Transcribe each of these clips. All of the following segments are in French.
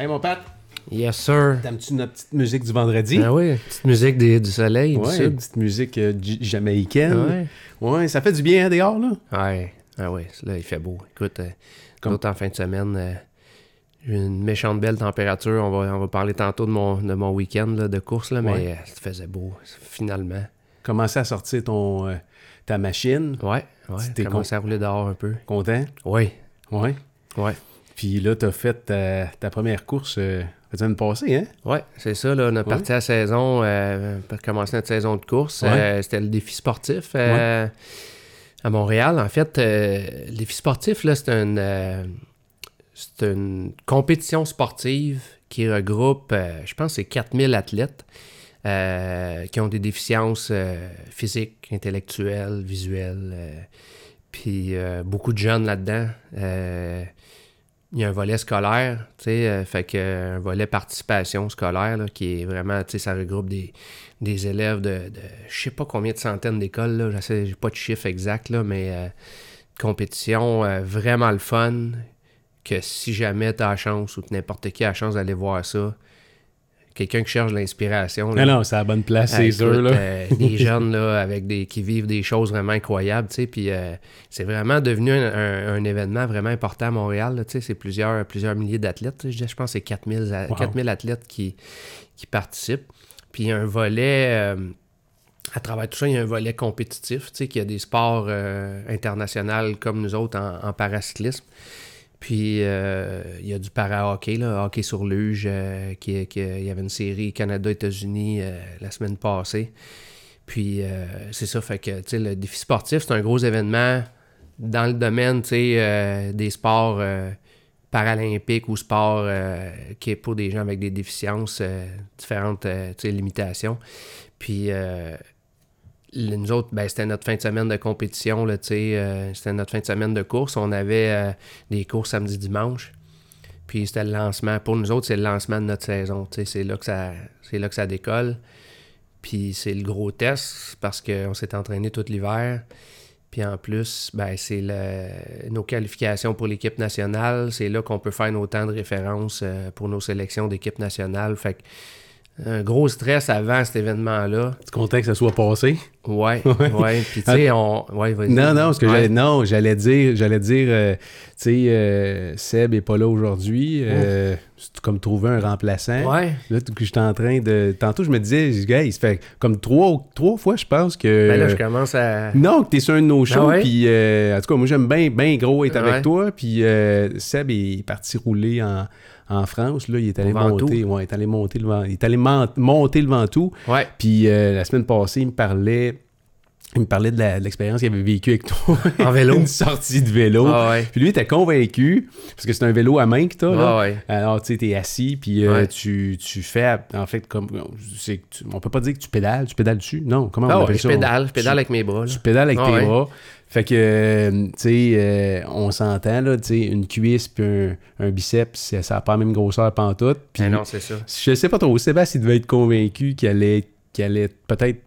Hey, mon Pat, Yes, sir. t'aimes-tu notre petite musique du vendredi? Ah oui, petite musique des- du soleil, ouais, du petite musique euh, jamaïcaine. Ouais. Ouais, ça fait du bien hein, dehors, là? Ouais, ah ouais, là, il fait beau. Écoute, euh, Comme- en fin de semaine, euh, une méchante belle température. On va, on va parler tantôt de mon, de mon week-end là, de course, là, mais Ouais. euh, ça faisait beau, finalement. Commencer à sortir ton, ta machine. Ouais, ouais, T'es commencé à rouler dehors un peu. Content? Oui, Ouais. ouais. Puis là, t'as fait ta, ta première course euh, la semaine passée, hein? Ouais, c'est ça, là, on a Ouais. parti la saison, euh, pour commencer notre saison de course. Ouais. Euh, C'était le défi sportif euh, à Montréal. En fait, le défi sportif, là, c'est une, c'est une compétition sportive qui regroupe, je pense, c'est 4000 athlètes qui ont des déficiences physiques, intellectuelles, visuelles. puis beaucoup de jeunes là-dedans. Il y a un volet scolaire, tu sais, euh, fait que euh, un volet participation scolaire qui est vraiment, tu sais, ça regroupe des, des élèves de, de je sais pas combien de centaines d'écoles, là, j'ai pas de chiffre exact, là, mais euh, compétition euh, vraiment le fun, que si jamais tu as la chance ou que n'importe qui a la chance d'aller voir ça, quelqu'un qui cherche l'inspiration, Non, non, c'est à la bonne place, ah, c'est sûr, là. euh, des jeunes là, avec des, qui vivent des choses vraiment incroyables, puis euh, c'est vraiment devenu un, un- un événement vraiment important à Montréal, c'est plusieurs, plusieurs milliers d'athlètes, je pense que c'est 4000, a- Wow. 4000 athlètes qui, qui participent, puis il y a un volet, euh, à travers tout ça, il y a un volet compétitif, tu sais, qu'il y a des sports euh, internationaux comme nous autres en, en paracyclisme, puis euh, il y a du para-hockey, hockey sur luge, euh, qui, il y avait une série Canada-États-Unis euh, la semaine passée. Puis c'est ça, fait que le défi sportif, c'est un gros événement dans le domaine des sports paralympiques ou sports qui est pour des gens avec des déficiences, différentes limitations. Puis nous autres, ben, c'était notre fin de semaine de compétition, là, euh, c'était notre fin de semaine de course. On avait euh, des courses samedi, dimanche. Puis c'était le lancement. Pour nous autres, c'est le lancement de notre saison. C'est là, que ça- là que ça décolle. Puis c'est le gros test parce qu'on s'est entraîné tout l'hiver. Puis en plus, ben, c'est nos qualifications pour l'équipe nationale. C'est là qu'on peut faire nos temps de référence euh, pour nos sélections d'équipe nationale. Fait que un gros stress avant cet événement-là. Tu content que ça soit passé? Ouais, ouais. Puis tu sais, on. Ouais. Non, non, parce que Ouais. j'allais, non, j'allais dire, j'allais dire, euh, tu sais, euh, Seb est pas là aujourd'hui. euh, c'est comme trouver un remplaçant. Ouais. Là, tout- que j'étais en train de. Tantôt, je me disais, gars, il se fait comme trois, trois fois, je pense que. Ben là, je commence à. Non, que t'es sur un de nos shows, Ah ouais? puis euh, en tout cas, moi j'aime bien bien gros être avec toi, puis euh, Seb est parti rouler en, en France, là, il est allé Ventoux. monter, ouais, il est allé monter le vent, il est allé monter le Ventoux, Ouais. puis euh, la semaine passée, il me parlait, il me parlait de l'expérience qu'il avait vécue avec toi, En vélo. une sortie de vélo, Ah ouais. puis lui il était convaincu, parce que c'est un vélo à main que t'as, là, Ah ouais. alors, tu sais, t'es assis, puis euh, Ouais. tu, tu fais, en fait, comme, tu- on peut pas dire que tu pédales, tu pédales dessus, non, comment on Ah appelle ouais, je ça? pédale, je pédale avec mes bras. Là. tu pédales avec Ah tes bras. Fait que, euh, tu sais, euh, on s'entend, là, tu sais, une cuisse puis un, un biceps, ça ça a pas la même grosseur pantoute. Puis, non, c'est ça. je sais pas trop, Sébastien, il devait être convaincu qu'il allait, qu'il allait peut-être,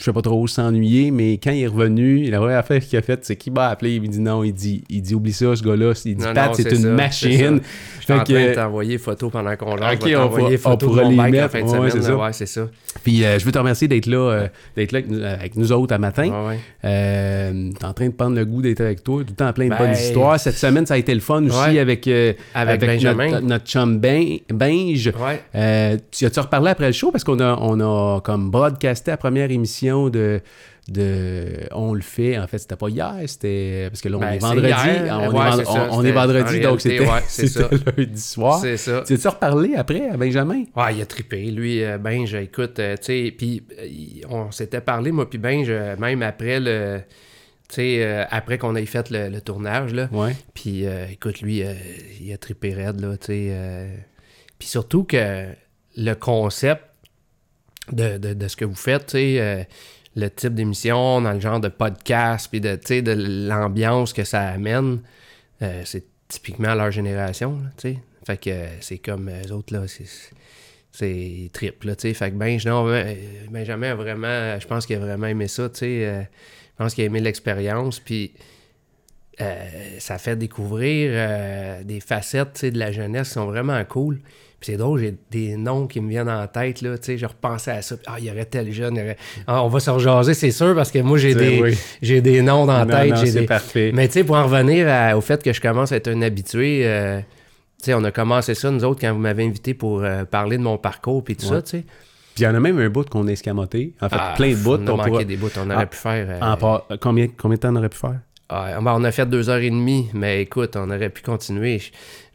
je sais pas trop, s'ennuyer, mais quand il est revenu, la vraie affaire qu'il a faite, c'est qu'il m'a appelé, il me dit non, il dit, il dit oublie ça, ce gars-là, il dit Non, Pat, c'est une ça, machine. Je suis en train de que, t'envoyer photo pendant qu'on jase. Ok, on va- on photo de pourra les mettre. fin de Ouais, semaine. c'est ça. Ouais, c'est ça. puis euh, je veux te remercier d'être là, euh, d'être là avec nous, avec nous autres à matin. Ouais. Euh, T'es en train de prendre le goût d'être avec toi, tout le temps plein de Ben, bonnes histoires. Cette semaine, ça a été le fun aussi avec, euh, Avec Benjamin. Notre, notre chum ben. Euh, tu as-tu reparlé après le show? Parce qu'on a, on a comme broadcasté la première émission de, de On le fait. En fait, c'était pas hier, c'était. Parce que là, on Ben, est vendredi. hier. On, Ouais, est, vend- ça, on- est vendredi, en donc c'était ouais, lundi soir. C'est ça. Tu as-tu reparlé après à Benjamin? Ouais, il a trippé. Lui, euh, Benj, écoute, euh, tu sais, puis euh, on s'était parlé, moi, puis Benj, même après le. Tu sais, euh, après qu'on ait fait le, le tournage, là. Ouais. Puis, euh, écoute, lui, euh, il a trippé raide, là, tu sais. Puis surtout que le concept de, ce que vous faites, euh, le type d'émission, dans le genre de podcast, puis de, l'ambiance que ça amène, euh, c'est typiquement leur génération, tu. Fait que euh, c'est comme eux autres, c'est... Triple, tu sais. Fait que ben, non, ben, Benjamin a vraiment... Je pense qu'il a vraiment aimé ça, tu je pense qu'il a aimé l'expérience, puis... ça fait découvrir des facettes de la jeunesse qui sont vraiment cool. Puis c'est drôle, j'ai des noms qui me viennent en tête, là, tu sais, je repensais à ça. Ah, il y aurait tel jeune, il y aurait... Ah, on va se rejaser, c'est sûr, parce que moi, j'ai des, oui. j'ai des noms dans la tête. non, des... parfait. Mais tu sais, pour en revenir à- au fait que je commence à être un habitué, euh, tu sais, on a commencé ça, nous autres, quand vous m'avez invité pour euh, parler de mon parcours puis tout Ouais. ça, tu sais. Puis il y en a même un bout qu'on a escamoté. En fait, Ah, plein de bouts. On a manqué pourra- des bouts, on aurait Ah, pu faire... euh, en combien, combien de temps on aurait pu faire? Ah, ben, on a fait deux heures et demie, mais écoute, on aurait pu continuer.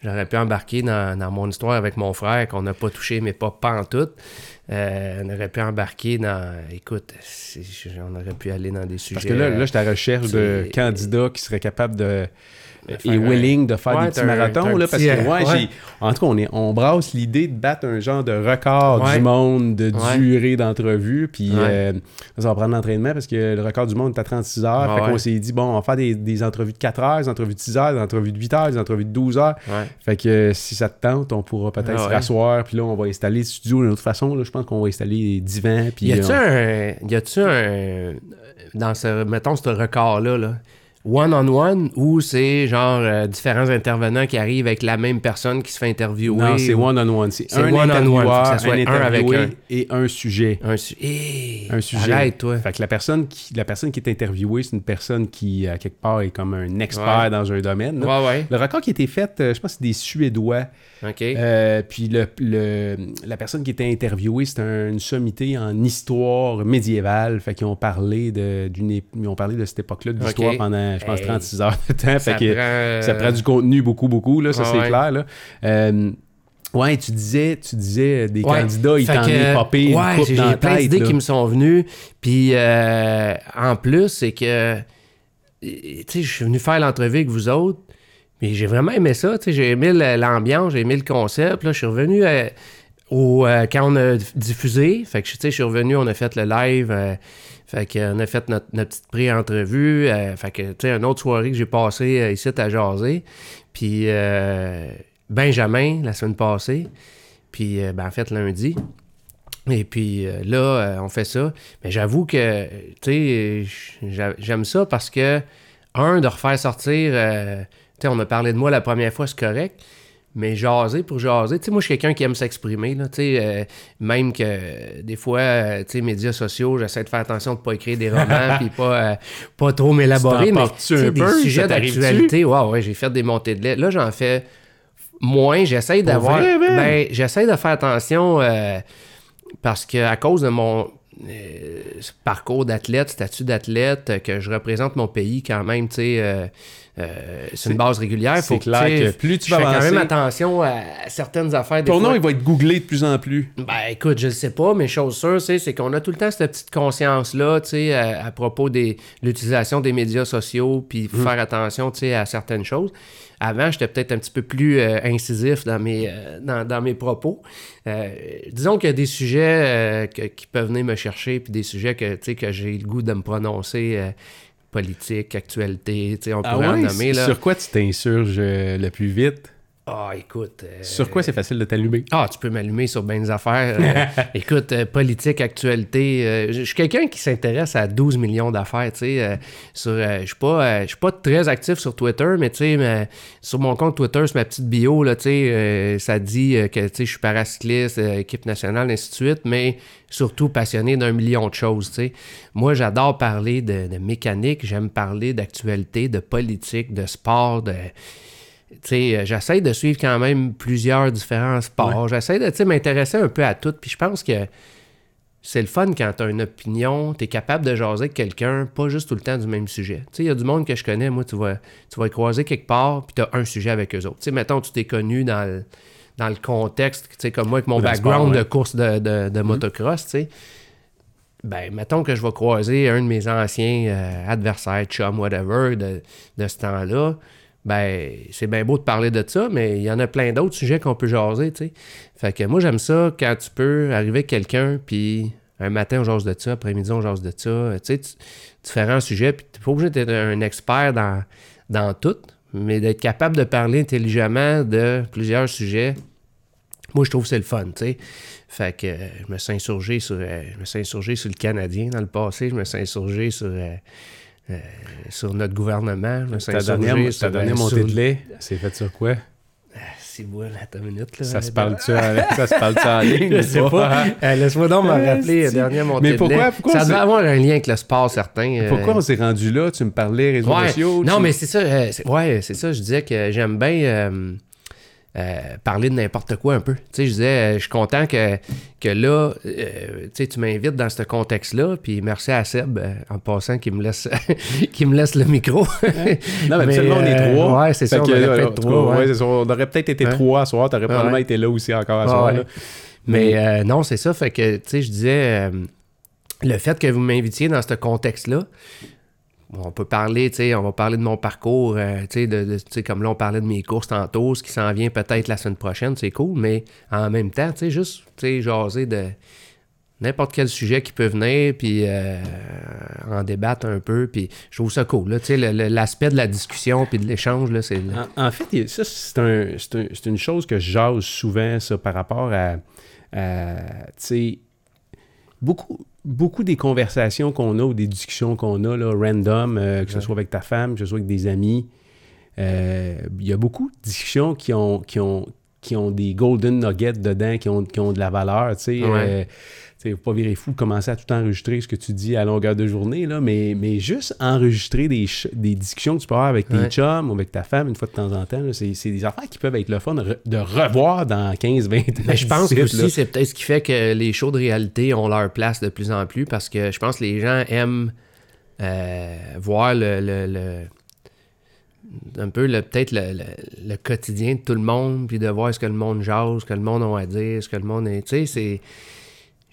J'aurais pu embarquer dans, dans mon histoire avec mon frère qu'on n'a pas touché, mais pas pantoute. Euh, on aurait pu embarquer dans. Écoute, on aurait pu aller dans des sujets. Parce que là, là je suis à la recherche de c'est- candidats qui seraient capables de. Et un- willing de faire Ouais, des petits marathons, là, parce que euh, ouais, ouais. j'ai- en tout cas, on, est, on brasse l'idée de battre un genre de record du monde de durée d'entrevue, puis euh, ça va prendre l'entraînement parce que le record du monde est à 36 heures, fait qu'on s'est dit, bon, on va faire des, des entrevues de 4 heures, des entrevues de 6 heures, des entrevues de 8 heures, des entrevues de 12 heures, fait que euh, si ça te tente, on pourra peut-être se rasseoir, puis là, on va installer le studio d'une autre façon, là, je pense qu'on va installer des divans, puis... Y a-tu euh, un. Y a-tu un. Dans ce. Mettons, ce record-là, là. One-on-one, ou c'est genre euh, différents intervenants qui arrivent avec la même personne qui se fait interviewer. Non, c'est one-on-one. C'est C'est un intervieweur, que ça soit un un avec un. et un sujet. Un, su- Hey, Un sujet. Arrête, toi. Fait que la personne qui, la personne qui est interviewée, c'est une personne qui, à quelque part, est comme un expert Ouais. dans un domaine. là. Ouais, ouais. Le record qui a été fait, euh, je pense que c'est des Suédois. OK. Euh, puis le, le- la personne qui était interviewée, un- une sommité en histoire médiévale. Fait qu'ils ont parlé de, d'une, ils ont parlé de cette époque-là de l'histoire Ok. Je pense, Hey. 36 heures de temps. ça, fait prend, euh, ça prend du contenu beaucoup, beaucoup, là, ça c'est ouais. clair. Là. Euh, ouais, tu disais, tu disais des Ouais. candidats, ils t'en est popé une ouais, coupe j'ai dans la j'ai plein d'idées qui me sont venues. Puis euh, en plus, c'est que tu sais, je suis venu faire l'entrevue avec vous autres. Mais j'ai vraiment aimé ça. tu sais, J'ai aimé l'ambiance, j'ai aimé le concept. Là, je suis revenu euh, au, euh, quand on a diffusé. Fait que tu sais, je suis revenu, on a fait le live. euh, fait qu'on a fait notre, petite pré-entrevue. euh, fait que, tu sais, une autre soirée que j'ai passée euh, ici à jaser. Puis euh, Benjamin, la semaine passée. Puis, euh, ben, en fait, lundi. Et puis là, on fait ça. Mais j'avoue que, tu sais, j'a- j'aime ça parce que, un, de refaire sortir, tu sais, on a parlé de moi la première fois, c'est correct. Mais jaser pour jaser, tu sais, moi, je suis quelqu'un qui aime s'exprimer, là, tu sais, euh, même que euh, des fois, euh, tu sais, médias sociaux, j'essaie de faire attention de pas écrire des romans puis pas, pas trop m'élaborer, mais tu sais, un des peu? sujets d'actualité, ouais, ouais, j'ai fait des montées de lait. Là, j'en fais moins, j'essaie d'avoir, ben, j'essaie de faire attention parce que à cause de mon parcours d'athlète, statut d'athlète, que je représente mon pays quand même, tu sais, euh, c'est une base régulière. c'est Faut clair que plus tu vas fais quand avancer- même attention à certaines affaires. des Ton fois. nom, il va être googlé de plus en plus. Ben écoute, je ne sais pas, mais chose sûre, c'est qu'on a tout le temps cette petite conscience-là, tu sais, à, à propos de l'utilisation des médias sociaux, puis Mmh. faire attention, tu sais, à certaines choses. Avant, j'étais peut-être un petit peu plus euh, incisif dans mes, euh, dans, dans mes propos. Euh, disons qu'il y a des sujets que- qui peuvent venir me chercher, puis des sujets que, que j'ai le goût de me prononcer, politique, actualité, tu sais, on Ah pourrait en nommer, là. Sur quoi tu t'insurges euh, le plus vite? Ah, écoute... euh, Sur quoi c'est facile de t'allumer? ah, tu peux m'allumer sur bien des affaires. Euh, écoute, euh, politique, actualité. je suis quelqu'un qui s'intéresse à 12 millions d'affaires, tu sais. je suis pas, pas très actif sur Twitter, mais tu sais, sur mon compte Twitter, sur ma petite bio, là, tu sais, ça dit que, tu sais, je suis paracycliste, équipe nationale, ainsi de suite, mais surtout passionné d'un million de choses, tu sais. Moi, j'adore parler de, de mécanique, j'aime parler d'actualité, de politique, de sport, de j'essaie de suivre quand même plusieurs différents sports. J'essaie de m'intéresser un peu à tout. Puis je pense que c'est le fun quand tu as une opinion, tu es capable de jaser avec quelqu'un, pas juste tout le temps du même sujet. Tu sais, il y a du monde que je connais, moi, tu vas, tu vas croiser quelque part, puis tu as un sujet avec eux autres. Tu sais, mettons, tu t'es connu dans le, dans le contexte, tu sais, comme moi, avec mon background sport, ouais. de course de, de, de motocross, tu sais. Ben, mettons que je vais croiser un de mes anciens euh, adversaires, chum, whatever, de, de ce temps-là. Ben, c'est bien beau de parler de ça, mais il y en a plein d'autres sujets qu'on peut jaser, tu sais. Fait que moi, j'aime ça quand tu peux arriver quelqu'un, puis un matin, on jase de ça, après-midi, on jase de ça. Tu sais, tu- différents sujets, puis t'es pas obligé d'être un expert dans, dans tout, mais d'être capable de parler intelligemment de plusieurs sujets. Moi, je trouve que c'est le fun, tu sais. Fait que euh, je me suis insurgé sur, euh, je me suis insurgé sur le Canadien dans le passé, je me suis insurgé sur, euh, euh, sur notre gouvernement, Ta dernière, ta dernière euh, montée de lait, c'est fait sur quoi? c'est bon, attends une minute. Là, ça, se parle-tu ça se parle en ligne? Je sais pas. Euh, Laisse-moi donc me rappeler, dernier montée Mais pourquoi, pourquoi Ça devait avoir un lien avec le sport, certain. euh. Pourquoi on s'est rendu là? Tu me parlais réseaux Ouais. sociaux? Non, tu- mais c'est ça. euh, ouais, c'est ça. Je disais que j'aime bien euh, parler de n'importe quoi un peu. Tu sais, je disais, euh, je suis content que, que là, euh, tu sais, tu m'invites dans ce contexte-là. Puis merci à Seb, euh, en passant, qui me laisse, qui me laisse le micro. Non, mais on est trois. Ouais, c'est ça. On. On aurait peut-être été trois à soir. T'aurais probablement ouais. été là aussi encore à soir. ouais. là. Mais non, c'est ça. Fait que, tu sais, je disais, le fait que vous m'invitiez dans ce contexte-là, on peut parler, tu sais, on va parler de mon parcours, euh, tu sais, comme là, on parlait de mes courses tantôt, ce qui s'en vient peut-être la semaine prochaine, c'est cool, mais en même temps, tu sais, juste, tu sais, jaser de n'importe quel sujet qui peut venir, puis euh, en débattre un peu, puis je trouve ça cool, là, tu sais, l'aspect de la discussion puis de l'échange, là, c'est... En, fait, ça, c'est un, un- une chose que je jase souvent, ça, par rapport à, à, tu sais, beaucoup, beaucoup des conversations qu'on a ou des discussions qu'on a, là, random, euh, que ce Ouais. soit avec ta femme, que ce soit avec des amis, euh, il y a beaucoup de discussions qui ont, qui ont, qui ont des golden nuggets dedans, qui ont, qui ont de la valeur, tu sais. Ouais. euh, sais, faut pas virer fou, commencer à tout enregistrer ce que tu dis à longueur de journée, là, mais, mais juste enregistrer des, des discussions que tu peux avoir avec tes Ouais. chums ou avec ta femme une fois de temps en temps, c'est des affaires qui peuvent être le fun de, re- de revoir dans 15-20 ans. Mais je pense d'ici, aussi là. c'est peut-être ce qui fait que les shows de réalité ont leur place de plus en plus parce que je pense que les gens aiment euh, voir le, le- le- un peu peut-être le, le- le quotidien de tout le monde puis de voir ce que le monde jase, ce que le monde a à dire, ce que le monde est. Tu sais, c'est.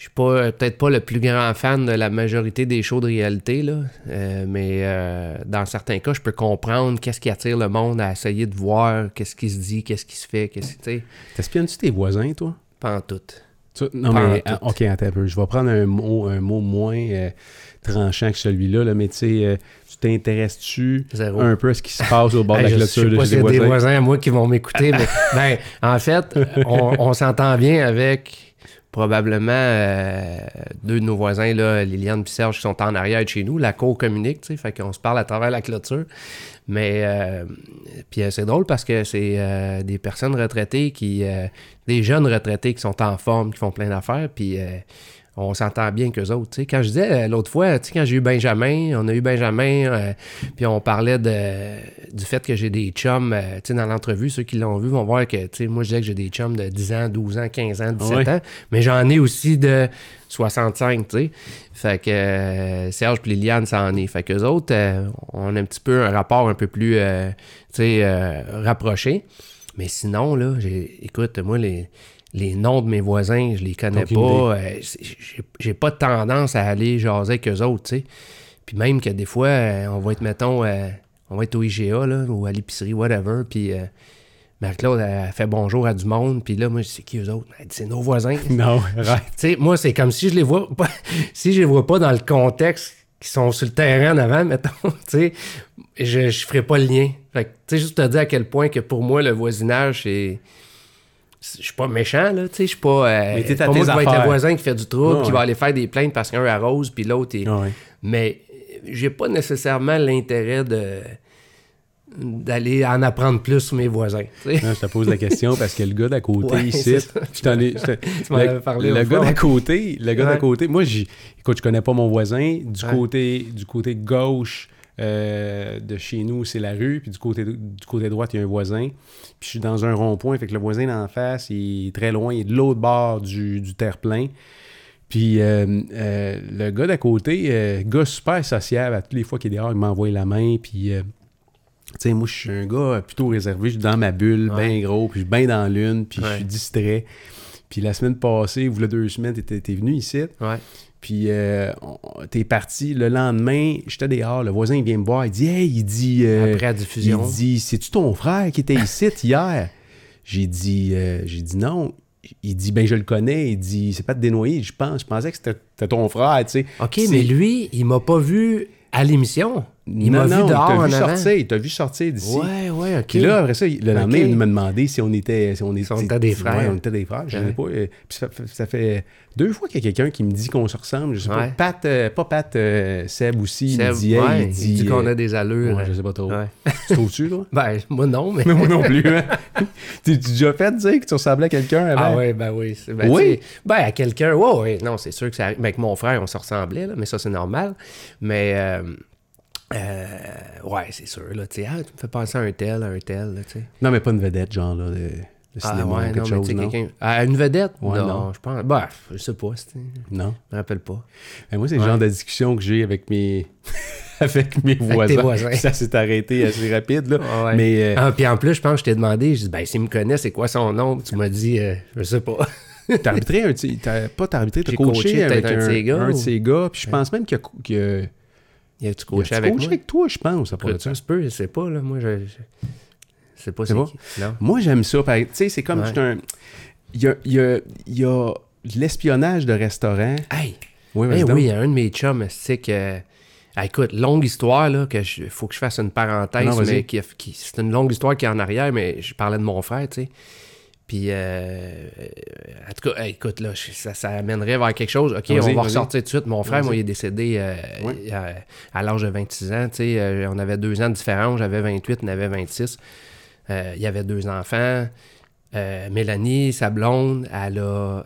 Je suis pas peut-être pas le plus grand fan de la majorité des shows de réalité, là. euh, mais euh, dans certains cas, je peux comprendre qu'est-ce qui attire le monde à essayer de voir qu'est-ce qui se dit, qu'est-ce qui se fait, qu'est-ce tu sais, T'espionnes-tu tes voisins, toi? pas en tout. Tu- non, Pas mais en tout. ok, attends un peu. Je vais prendre un mot, un mot moins euh, tranchant que celui-là, là, mais tu sais, euh, tu t'intéresses-tu un peu à ce qui se passe au bord de la clôture de chez les a des voisins? voisins à moi qui vont m'écouter, mais ben, en fait, on, on s'entend bien avec probablement euh, deux de nos voisins, là, Liliane et Serge, qui sont en arrière de chez nous. La cour communique, tu sais, fait qu'on se parle à travers la clôture. Mais euh, puis euh, c'est drôle parce que c'est euh, des personnes retraitées qui, euh, des jeunes retraités qui sont en forme, qui font plein d'affaires, puis on s'entend bien qu'eux autres. tu sais. Quand je disais euh, l'autre fois, tu sais, quand j'ai eu Benjamin, on a eu Benjamin, euh, puis on parlait de, du fait que j'ai des chums, euh, tu sais, dans l'entrevue, ceux qui l'ont vu vont voir que, tu sais, moi je disais que j'ai des chums de 10 ans, 12 ans, 15 ans, 17 Ouais. ans, mais j'en ai aussi de 65, tu sais. Fait que euh, Serge et Liliane, ça en est. Fait qu'eux autres, on a un petit peu un rapport un peu plus, tu sais, rapproché. Mais sinon, là, écoute, moi, les, les noms de mes voisins, je les connais Aucune pas. Euh, c'est- j'ai, pas de tendance à aller jaser avec eux autres, tu sais. Puis même que des fois, euh, on va être, mettons, euh, on va être au IGA, là, ou à l'épicerie, whatever, puis... Marie-Claude, elle fait bonjour à du monde, puis là, moi, sais qui eux autres? Elle dit, c'est nos voisins. Non. Tu sais, moi, c'est comme si je les vois pas, si je les vois pas dans le contexte qui sont sur le terrain en avant, mettons, tu sais, je, je ferai pas le lien. Fait que, tu sais, juste te dire à quel point que pour moi, le voisinage, c'est. Je suis pas méchant, là, tu sais, je suis pas. euh, Mais t'es pas moi qui va être le voisin qui fait du trouble, Ouais, qui va aller faire des plaintes parce qu'un arrose, puis l'autre est. Ah ouais. Mais j'ai pas nécessairement l'intérêt de d'aller en apprendre plus sur mes voisins. Non, je te pose la question parce que le gars d'à côté Ouais, ici, je t'en ai- je Tu m'en le, parlé le gars d'à côté, le gars d'à côté, moi, écoute, je connais pas mon voisin. Du côté, du côté gauche euh, de chez nous, c'est la rue, puis du côté, du côté droit, il y a un voisin. Puis je suis dans un rond-point, fait que le voisin d'en face, il est très loin, il est de l'autre bord du, du terre-plein. Puis euh, euh, le gars d'à côté, gars super sociable, à toutes les fois qu'il est dehors, il m'envoie la main, puis... tu sais, moi, je suis un gars plutôt réservé. Je suis dans ma bulle, Ouais. bien gros, puis je suis bien dans l'une, puis je suis distrait. Puis la semaine passée, ou la deux semaines, t'es venu ici, Ouais. Puis euh, on- t'es parti. Le lendemain, j'étais dehors, le voisin il vient me voir, il dit « Hey, il dit... euh, Après la il diffusion. dit, c'est-tu ton frère qui était ici hier? J'ai dit, euh, j'ai dit non. Il dit, ben je le connais. Il dit, c'est pas de dénoyer, je pense. Je pensais que c'était ton frère, tu sais. OK, mais lui, il m'a pas vu à l'émission. Il m'a vu dehors il t'a vu sortir, il t'a vu sortir d'ici. Ouais, ouais, ok. Puis là, après ça, le lendemain, il m'a demandé si on était. Si on était, on était des frères. Ouais, on était des frères. Je Ouais. sais pas. euh, Puis ça, fait- ça fait deux fois qu'il y a quelqu'un qui me dit qu'on se ressemble. Je sais Ouais. pas. Pat, euh, pas Pat, euh, Seb aussi. Seb, il dit, il dit. qu'on a des allures. ouais, je sais pas trop. Tu trouves-tu, là? Ben, moi non, mais. Mais moi non plus. Hein? tu tu déjà fait dire que tu ressemblais à quelqu'un avant? Ah ouais, ben oui. Ben, Oui? Ben, à quelqu'un, ouais, ouais. Non, c'est sûr que ça arrive. Ben, avec mon frère, on se ressemblait, là, mais ça, c'est normal. Mais, euh, euh, ouais, c'est sûr, là, tu ah, tu me fais penser à un tel, à un tel, là. Non, mais pas une vedette, genre, là, de, de Ah cinéma ou ouais, quelque non, chose, non? À une vedette? Ouais, non, non. je pense. Ben, je sais pas, c'était- je Non. me rappelle pas. Mais moi, c'est le Ouais. genre de discussion que j'ai avec mes... avec mes voisins. Ça s'est arrêté assez rapide, là. Ah ouais. Mais... euh, Ah, puis en plus, je pense que je t'ai demandé, je dis, ben, s'il me connaît, c'est quoi son nom? Tu m'as dit, euh, je sais pas. T'as arbitré un t'as pas t'as arbitré, t'as coaché, coaché avec peut-être un de ses gars, un de ou- ses gars, puis je pense même qu'il a, cou- qu'il a, A-tu il a coaché avec coaché avec toi, je pense, de ça. Ça se peut, je sais pas, là. Moi, je. je... sais pas C'est. Non. Moi, j'aime ça. Tu sais, c'est comme Ouais. un... Il y a, il y a, il y a l'espionnage de restaurant. Hey! Oui, Eh vas-y donc. oui, il y a un de mes chums, c'est que. Ah, écoute, longue histoire, là, que je, faut que je fasse une parenthèse, Non, mais qui, qui- c'est une longue histoire qui est en arrière, mais je parlais de mon frère, tu sais. Puis, euh, euh, en tout cas, écoute, là, ça, ça amènerait vers quelque chose. OK, on va ressortir tout de suite. Mon frère, moi, il est décédé euh, à, à l'âge de 26 ans, euh, on avait deux ans de différence, j'avais 28, il en avait 26. Euh, il y avait deux enfants. Mélanie, sa blonde, elle a,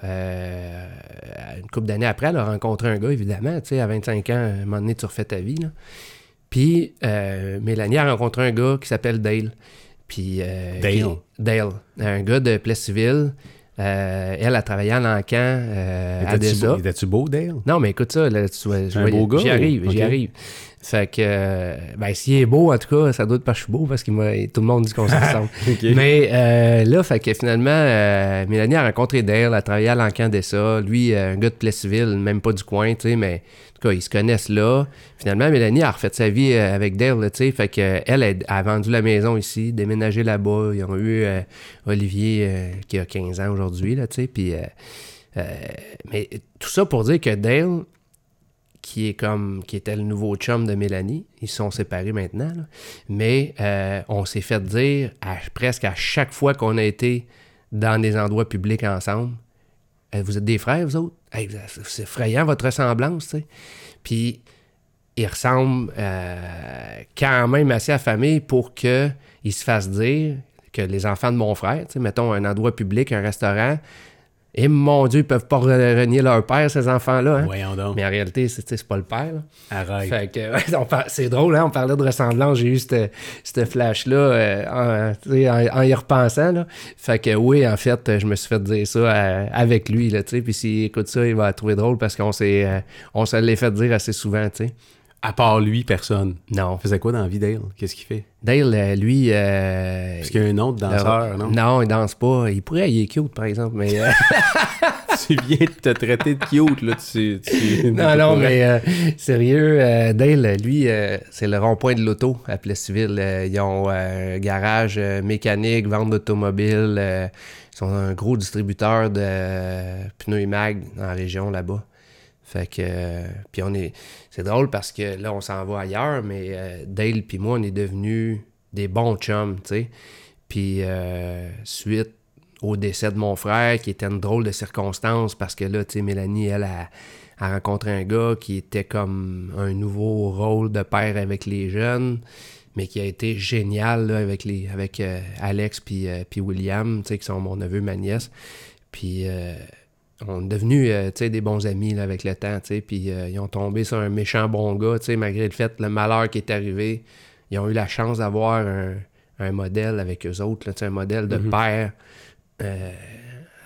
une couple d'années après, elle a rencontré un gars, évidemment, à 25 ans, à un moment donné, tu refais ta vie, là. Puis, Mélanie a rencontré un gars qui s'appelle Dale. Puis, euh, Dale. qui- Dale, un gars de Plessisville. Euh, elle a travaillé à l'encan euh, à beau- Était-tu beau, Dale? Non, mais écoute ça, là, tu je un beau gars, J'y arrive, ou- j'y arrive. Fait que, euh, ben, s'il est beau, en tout cas, ça doit être parce que je suis beau, parce que tout le monde dit qu'on se ressemble. Mais euh, là, fait que finalement, euh, Mélanie a rencontré Dale, elle a travaillé à l'encan d'Essa. Lui, euh, un gars de Plessisville, même pas du coin, tu sais, mais en tout cas, ils se connaissent là. Finalement, Mélanie a refait sa vie euh, avec Dale, tu sais. Fait que elle elle a vendu la maison ici, déménagé là-bas. Ils ont eu Olivier, qui a 15 ans aujourd'hui, là, tu sais. Puis, mais tout ça pour dire que Dale, qui est comme qui était le nouveau chum de Mélanie. Ils sont séparés maintenant. Mais euh, on s'est fait dire presque à chaque fois qu'on a été dans des endroits publics ensemble. Vous êtes des frères, vous autres? C'est effrayant votre ressemblance. Puis ils ressemblent euh, quand même assez à famille pour qu'ils se fassent dire que les enfants de mon frère, mettons un endroit public, un restaurant, et mon Dieu, ils peuvent pas re- renier leur père, ces enfants-là. hein. Voyons donc. Mais en réalité, c'est pas le père. là. Arrête. Fait que, par- c'est drôle, hein? On parlait de ressemblance. J'ai eu cette, cette flash-là euh, en, en- en y repensant. Là. Fait que oui, en fait, je me suis fait dire ça euh, avec lui. Là. Puis s'il écoute ça, il va la trouver drôle parce qu'on s'est, euh, on se l'est fait dire assez souvent. tu sais. À part lui, personne. Non. Il faisait quoi dans la vie, Dale? Qu'est-ce qu'il fait? Dale, euh, lui. euh, Parce qu'il y a un autre danseur, non? Non, il danse pas. Il pourrait, il est cute, par exemple. Mais, euh, tu viens de te traiter de cute, là. Tu, tu- non, non, mais euh, sérieux, euh, Dale, lui, euh, c'est le rond-point de l'auto à Plessisville. Ils ont un garage mécanique, vente d'automobiles. ils sont un gros distributeur de pneus et mag dans la région là-bas. Fait que, puis on est, c'est drôle parce que là, on s'en va ailleurs, mais euh, Dale puis moi, on est devenus des bons chums, tu sais. Puis euh, suite au décès de mon frère, qui était une drôle de circonstance parce que là, tu sais, Mélanie, elle a, rencontré un gars qui était comme un nouveau rôle de père avec les jeunes, mais qui a été génial là, avec, les, avec euh, Alex puis, William, tu sais, qui sont mon neveu, ma nièce. Puis on est devenus euh, des bons amis là, avec le temps, puis euh, ils ont tombé sur un méchant bon gars, malgré le fait, le malheur qui est arrivé, ils ont eu la chance d'avoir un, un modèle avec eux autres, là, un modèle de père euh,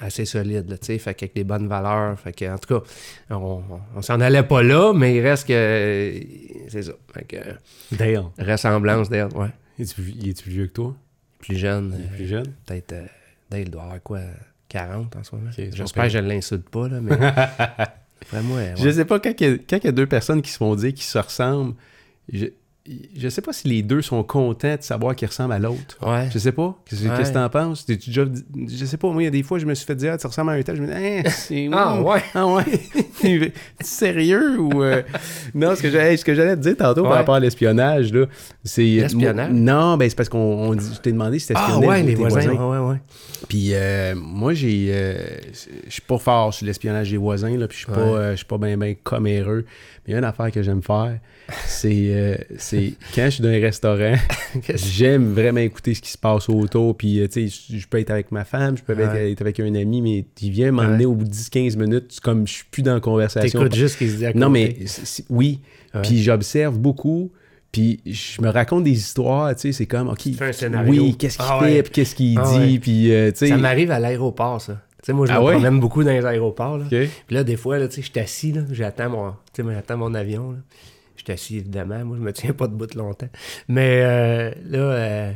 assez solide, là, fait qu'avec des bonnes valeurs, fait que, en tout cas, on, on, s'en allait pas là, mais il reste que, c'est ça, fait que, Dale. ressemblance d'elle, ouais, il est-tu plus vieux que toi? plus jeune, Il est plus jeune? peut-être, euh, Dale doit avoir quoi, 40 en ce moment, j'espère que je l'insulte pas, là, mais, après moi, ouais. Je sais pas, quand il y, a, quand il y a deux personnes qui se font dire qu'ils se ressemblent, je, je sais pas si les deux sont contents de savoir qu'ils ressemblent à l'autre. Ouais. Je sais pas. Qu'est-ce Ouais. que t'en penses? T'es-tu déjà Je sais pas. Moi, il y a des fois, je me suis fait dire, ah, tu ressembles à un tel. Je me dis, hein, c'est. Ah, ouais. Ah, ouais. sérieux ou. euh, Non, ce que j'allais ce que j'allais te dire tantôt par rapport à l'espionnage, là, c'est. L'espionnage? moi- Non, ben c'est parce qu'on on dit- je t'ai demandé si c'était Ah espionnais ouais, les voisins. Ouais, ouais, ouais. Puis euh, moi, j'ai. euh, je suis pas fort sur l'espionnage des voisins, là, puis je suis pas, euh, pas bien ben comméreux. Mais il y a une affaire que j'aime faire, c'est euh, c'est quand je suis dans un restaurant, j'aime vraiment écouter ce qui se passe autour. Puis, euh, tu sais, je- peux être avec ma femme, je peux être, Ouais. être avec un ami, mais il vient m'emmener au bout de 10-15 minutes, comme je suis plus dans la conversation. T'écoutes juste ce qui se dit à Non, côté. mais c'est- c'est- oui. Ouais. Puis j'observe beaucoup. Puis je me raconte des histoires, tu sais, c'est comme, OK, un scénario. oui, qu'est-ce qu'il Ah fait, puis qu'est-ce qu'il Ah dit, puis, euh, tu sais... Ça m'arrive à l'aéroport, ça. Sais, moi, je Ah me ouais? promène beaucoup dans les aéroports. Là. Puis là, des fois, là, tu sais, je suis assis, là, j'attends mon, tu sais, j'attends mon avion. Là. Je suis assis, évidemment. Moi, je me tiens pas debout longtemps. Mais euh, là, euh,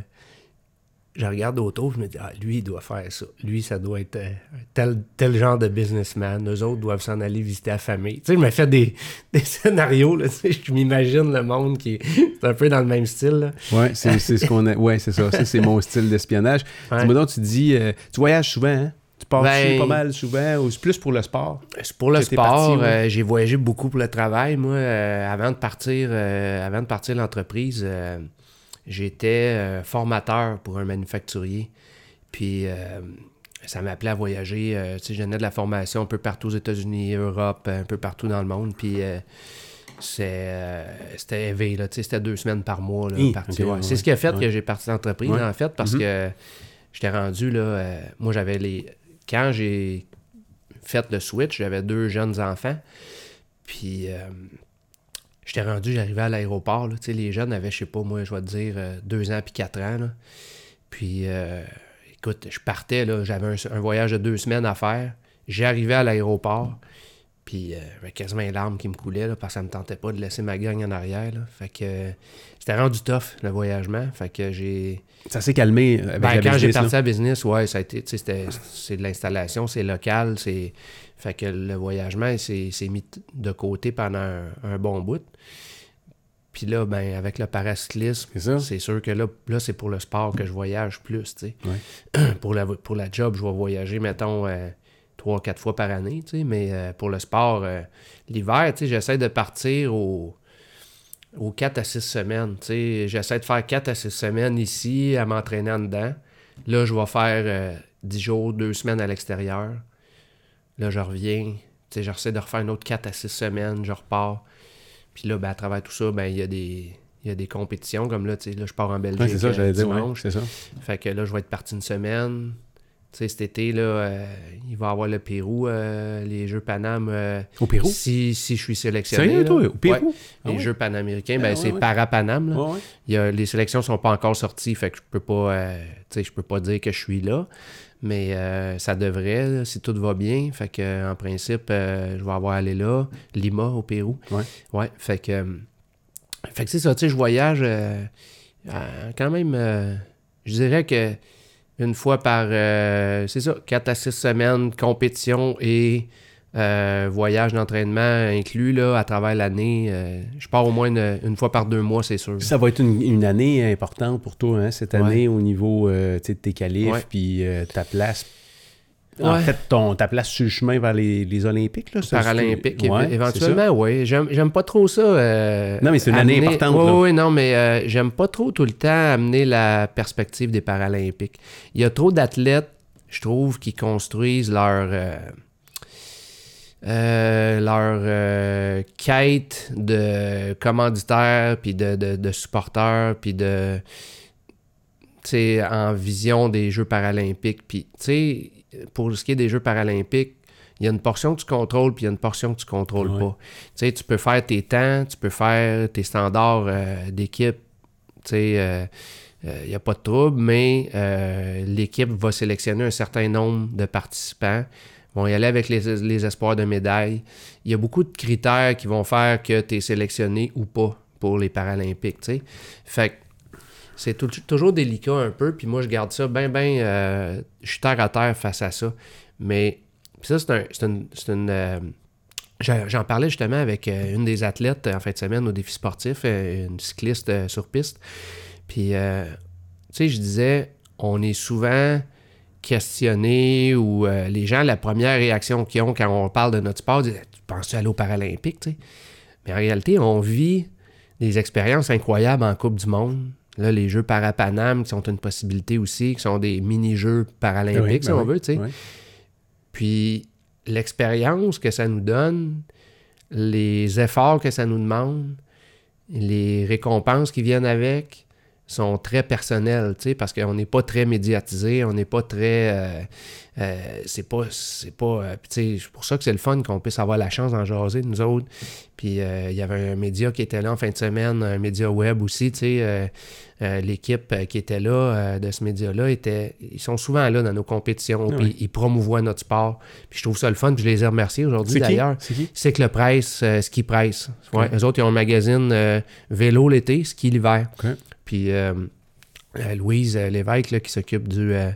je regarde autour, je me dis, ah, lui, il doit faire ça. Lui, ça doit être euh, tel, tel genre de businessman. Eux autres doivent s'en aller visiter la famille. Tu sais, je me fais des, des scénarios, là, tu sais, je m'imagine le monde qui est un peu dans le même style. Là. Ouais, c'est c'est ce qu'on a. Ouais, c'est ça. Ça, c'est mon style d'espionnage. Ouais. Dis-moi donc, tu dis, euh, tu voyages souvent, hein? Tu pars Ben- pas mal souvent, ou c'est plus pour le sport? C'est Pour le sport, ouais. euh, j'ai voyagé beaucoup pour le travail. Moi, euh, avant de partir, euh, avant de partir l'entreprise, j'étais formateur pour un manufacturier. Puis ça m'appelait à voyager. tu sais, je donnais de la formation un peu partout aux États-Unis, Europe, un peu partout dans le monde. Puis c'est, c'était élevé, là. Tu sais, c'était deux semaines par mois. Ouais. ouais, C'est ce qui a fait que j'ai parti l'entreprise, en fait, parce Mhm. que j'étais rendu là. euh, moi, j'avais les. Quand j'ai fait le switch, j'avais deux jeunes enfants. Puis euh, j'étais rendu, j'arrivais à l'aéroport. les jeunes avaient, je sais pas, moi, je vais te dire, euh, deux ans puis quatre ans. Puis euh, écoute, je partais, j'avais un voyage de deux semaines à faire. J'arrivais à l'aéroport. Puis euh, j'avais quasiment les larmes qui me coulaient là, parce que ça me tentait pas de laisser ma gang en arrière. là. Fait que euh, c'était rendu tough, le voyagement. Fait que j'ai. Ça s'est calmé avec Ben, la quand j'ai parti à business, ouais, ça a été, c'est de l'installation, c'est local, c'est. Fait que le voyagement, s'est mis de côté pendant un, un bon bout. Puis là, ben, avec le paracyclisme, C'est sûr que là, là c'est pour le sport que je voyage plus. Ouais. pour, la, pour la job, je vais voyager, mettons, euh, trois, quatre fois par année, tu sais. Mais euh, pour le sport, euh, l'hiver, tu sais, j'essaie de partir au aux 4 à 6 semaines. tu sais. J'essaie de faire 4 à 6 semaines ici à m'entraîner en dedans. Là, je vais faire euh, 10 jours, 2 semaines à l'extérieur. Là, je reviens. Tu sais, j'essaie de refaire une autre 4 à 6 semaines. Je repars. Puis là, ben, à travers tout ça, ben, il y a des. Il y a des compétitions comme là, tu sais, là, je pars en Belgique Ouais, c'est ça, j'allais dire, ouais, c'est ça. Fait que là, je vais être parti une semaine. Sais, cet été, là, euh, il va y avoir le Pérou, euh, les Jeux Paname. euh, Au Pérou? si, si je suis sélectionné. Sérieux, toi? Au Pérou? Ouais. Ah les? Jeux panaméricains, Ah ben, c'est para-Paname. a- les sélections sont pas encore sorties, fait que je peux pas, tu sais, je peux pas dire que je suis là. Mais ça devrait, là, si tout va bien. Fait que en principe, je vais avoir allé là, Lima au Pérou. Ouais. Ouais. Fait que, fait que c'est ça, tu sais, je voyage quand même. je dirais que une fois par, euh, c'est ça, 4 à 6 semaines, compétition et euh, voyage d'entraînement inclus là, à travers l'année. euh, je pars au moins une, une fois par deux mois, c'est sûr. Ça va être une, une année importante pour toi, hein, cette Ouais. année, au niveau de tes qualifs, puis ta place. En fait, ton, ta place sur le chemin vers les, les Olympiques. Là, ça, Paralympique, c'est- ouais, éve- éventuellement, oui. J'aime, j'aime pas trop ça. euh, Non, mais c'est une année importante, Oui, oui, non, mais euh, j'aime pas trop tout le temps amener la perspective des Paralympiques. Il y a trop d'athlètes, je trouve, qui construisent leur. euh, euh, leur quête de commanditaires, puis de, de, de supporters, puis de. Tu sais, en vision des Jeux paralympiques. Puis, tu sais, pour ce qui est des Jeux paralympiques, il y a une portion que tu contrôles, puis il y a une portion que tu contrôles Ouais. pas. Tu sais, tu peux faire tes temps, tu peux faire tes standards euh, d'équipe. Tu sais, il n'y a pas de trouble, mais euh, l'équipe va sélectionner un certain nombre de participants, vont y aller avec les, les espoirs de médailles. Il y a beaucoup de critères qui vont faire que tu es sélectionné ou pas pour les Paralympiques. tu sais. Fait que c'est tou- toujours délicat un peu, puis moi je garde ça bien, bien. euh, je suis terre à terre face à ça. Mais ça, c'est un- une. une, euh, J'en parlais justement avec euh, une des athlètes en fin de semaine au défi sportif, euh, une cycliste sur piste. Puis, tu sais, je disais, on est souvent questionner ou les gens, la première réaction qu'ils ont quand on parle de notre sport, c'est Tu penses-tu aller aux tu sais? Mais en réalité, on vit des expériences incroyables en Coupe du Monde. Là, les Jeux Parapanam qui sont une possibilité aussi, qui sont des mini-Jeux paralympiques, Oui, si on oui, veut, tu sais. oui. Puis l'expérience que ça nous donne, les efforts que ça nous demande, les récompenses qui viennent avec sont très personnels, tu sais, parce qu'on n'est pas très médiatisé, on n'est pas très... euh, euh, c'est pas... C'est pas... euh, tu sais, c'est pour ça que c'est le fun qu'on puisse avoir la chance d'en jaser, nous autres. Puis il y avait un média qui était là en fin de semaine, un média web aussi, tu sais. L'équipe qui était là, de ce média-là, était, ils sont souvent là dans nos compétitions, puis ils promouvoient notre sport. Puis je trouve ça le fun, puis je les ai remerciés aujourd'hui d'ailleurs. C'est qui? C'est que le presse, ski presse. Ouais, Ok. Eux autres, ils ont un magazine vélo l'été, ski l'hiver. Puis euh, euh, Louise euh, Lévesque, là, qui s'occupe du, euh,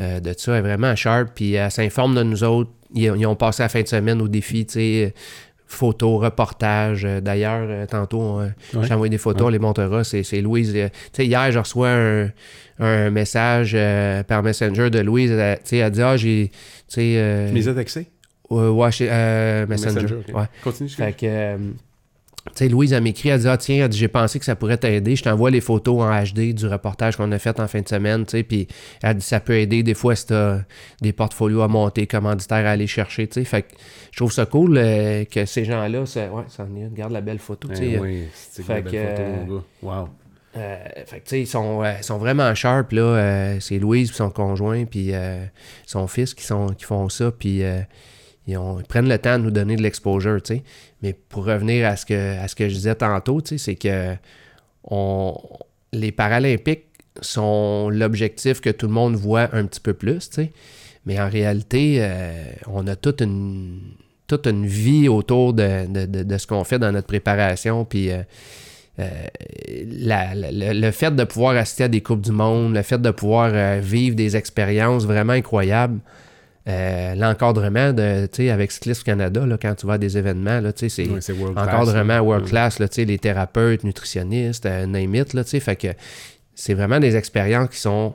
euh, de ça, est vraiment sharp. Puis elle s'informe de nous autres. Ils, ils ont passé la fin de semaine au défi, tu sais, photos, reportages. Euh, D'ailleurs, euh, tantôt, euh, Ouais. t'ai envoyé des photos, Ouais. on les montrera. C'est Louise. euh, tu sais, hier, je reçois un, un message euh, par Messenger de Louise. Elle, tu sais, elle dit Ah, j'ai. Tu sais. euh, les as textés? ouais, ouais, chez- euh, Messenger. Ouais. Continue. je Fait que, euh, sais, Louise, elle m'écrit, elle dit Ah, tiens, j'ai pensé que ça pourrait t'aider. Je t'envoie les photos en HD du reportage qu'on a fait en fin de semaine, tu sais. Puis elle dit Ça peut aider des fois si t'as des portfolios à monter, commanditaires à aller chercher, tu sais. Fait que je trouve ça cool euh, que ces gens-là, ça- ouais, ça en est. Regarde la belle photo, tu sais. Eh oui, c'est Fait belle que, photo, euh, mon gars. Wow. Euh, fait que, tu sais, ils sont, euh, ils sont vraiment sharp, là. Euh, c'est Louise puis son conjoint, puis son fils qui, sont, qui font ça, puis ils, ils prennent le temps de nous donner de l'exposure, tu sais. Mais pour revenir à ce que, à ce que je disais tantôt, c'est que les Paralympiques sont l'objectif que tout le monde voit un petit peu plus. Mais en réalité, euh, on a toute une, toute une vie autour de, de- de- ce qu'on fait dans notre préparation, puis... euh, euh, le, fait de pouvoir assister à des Coupes du Monde, le fait de pouvoir vivre des expériences vraiment incroyables, euh, l'encadrement de, avec Cycliste Canada, là, quand tu vas à des événements, c'est class, encadrement world class, là, sais, les thérapeutes, nutritionnistes, euh, name it, là, fait que c'est vraiment des expériences qui sont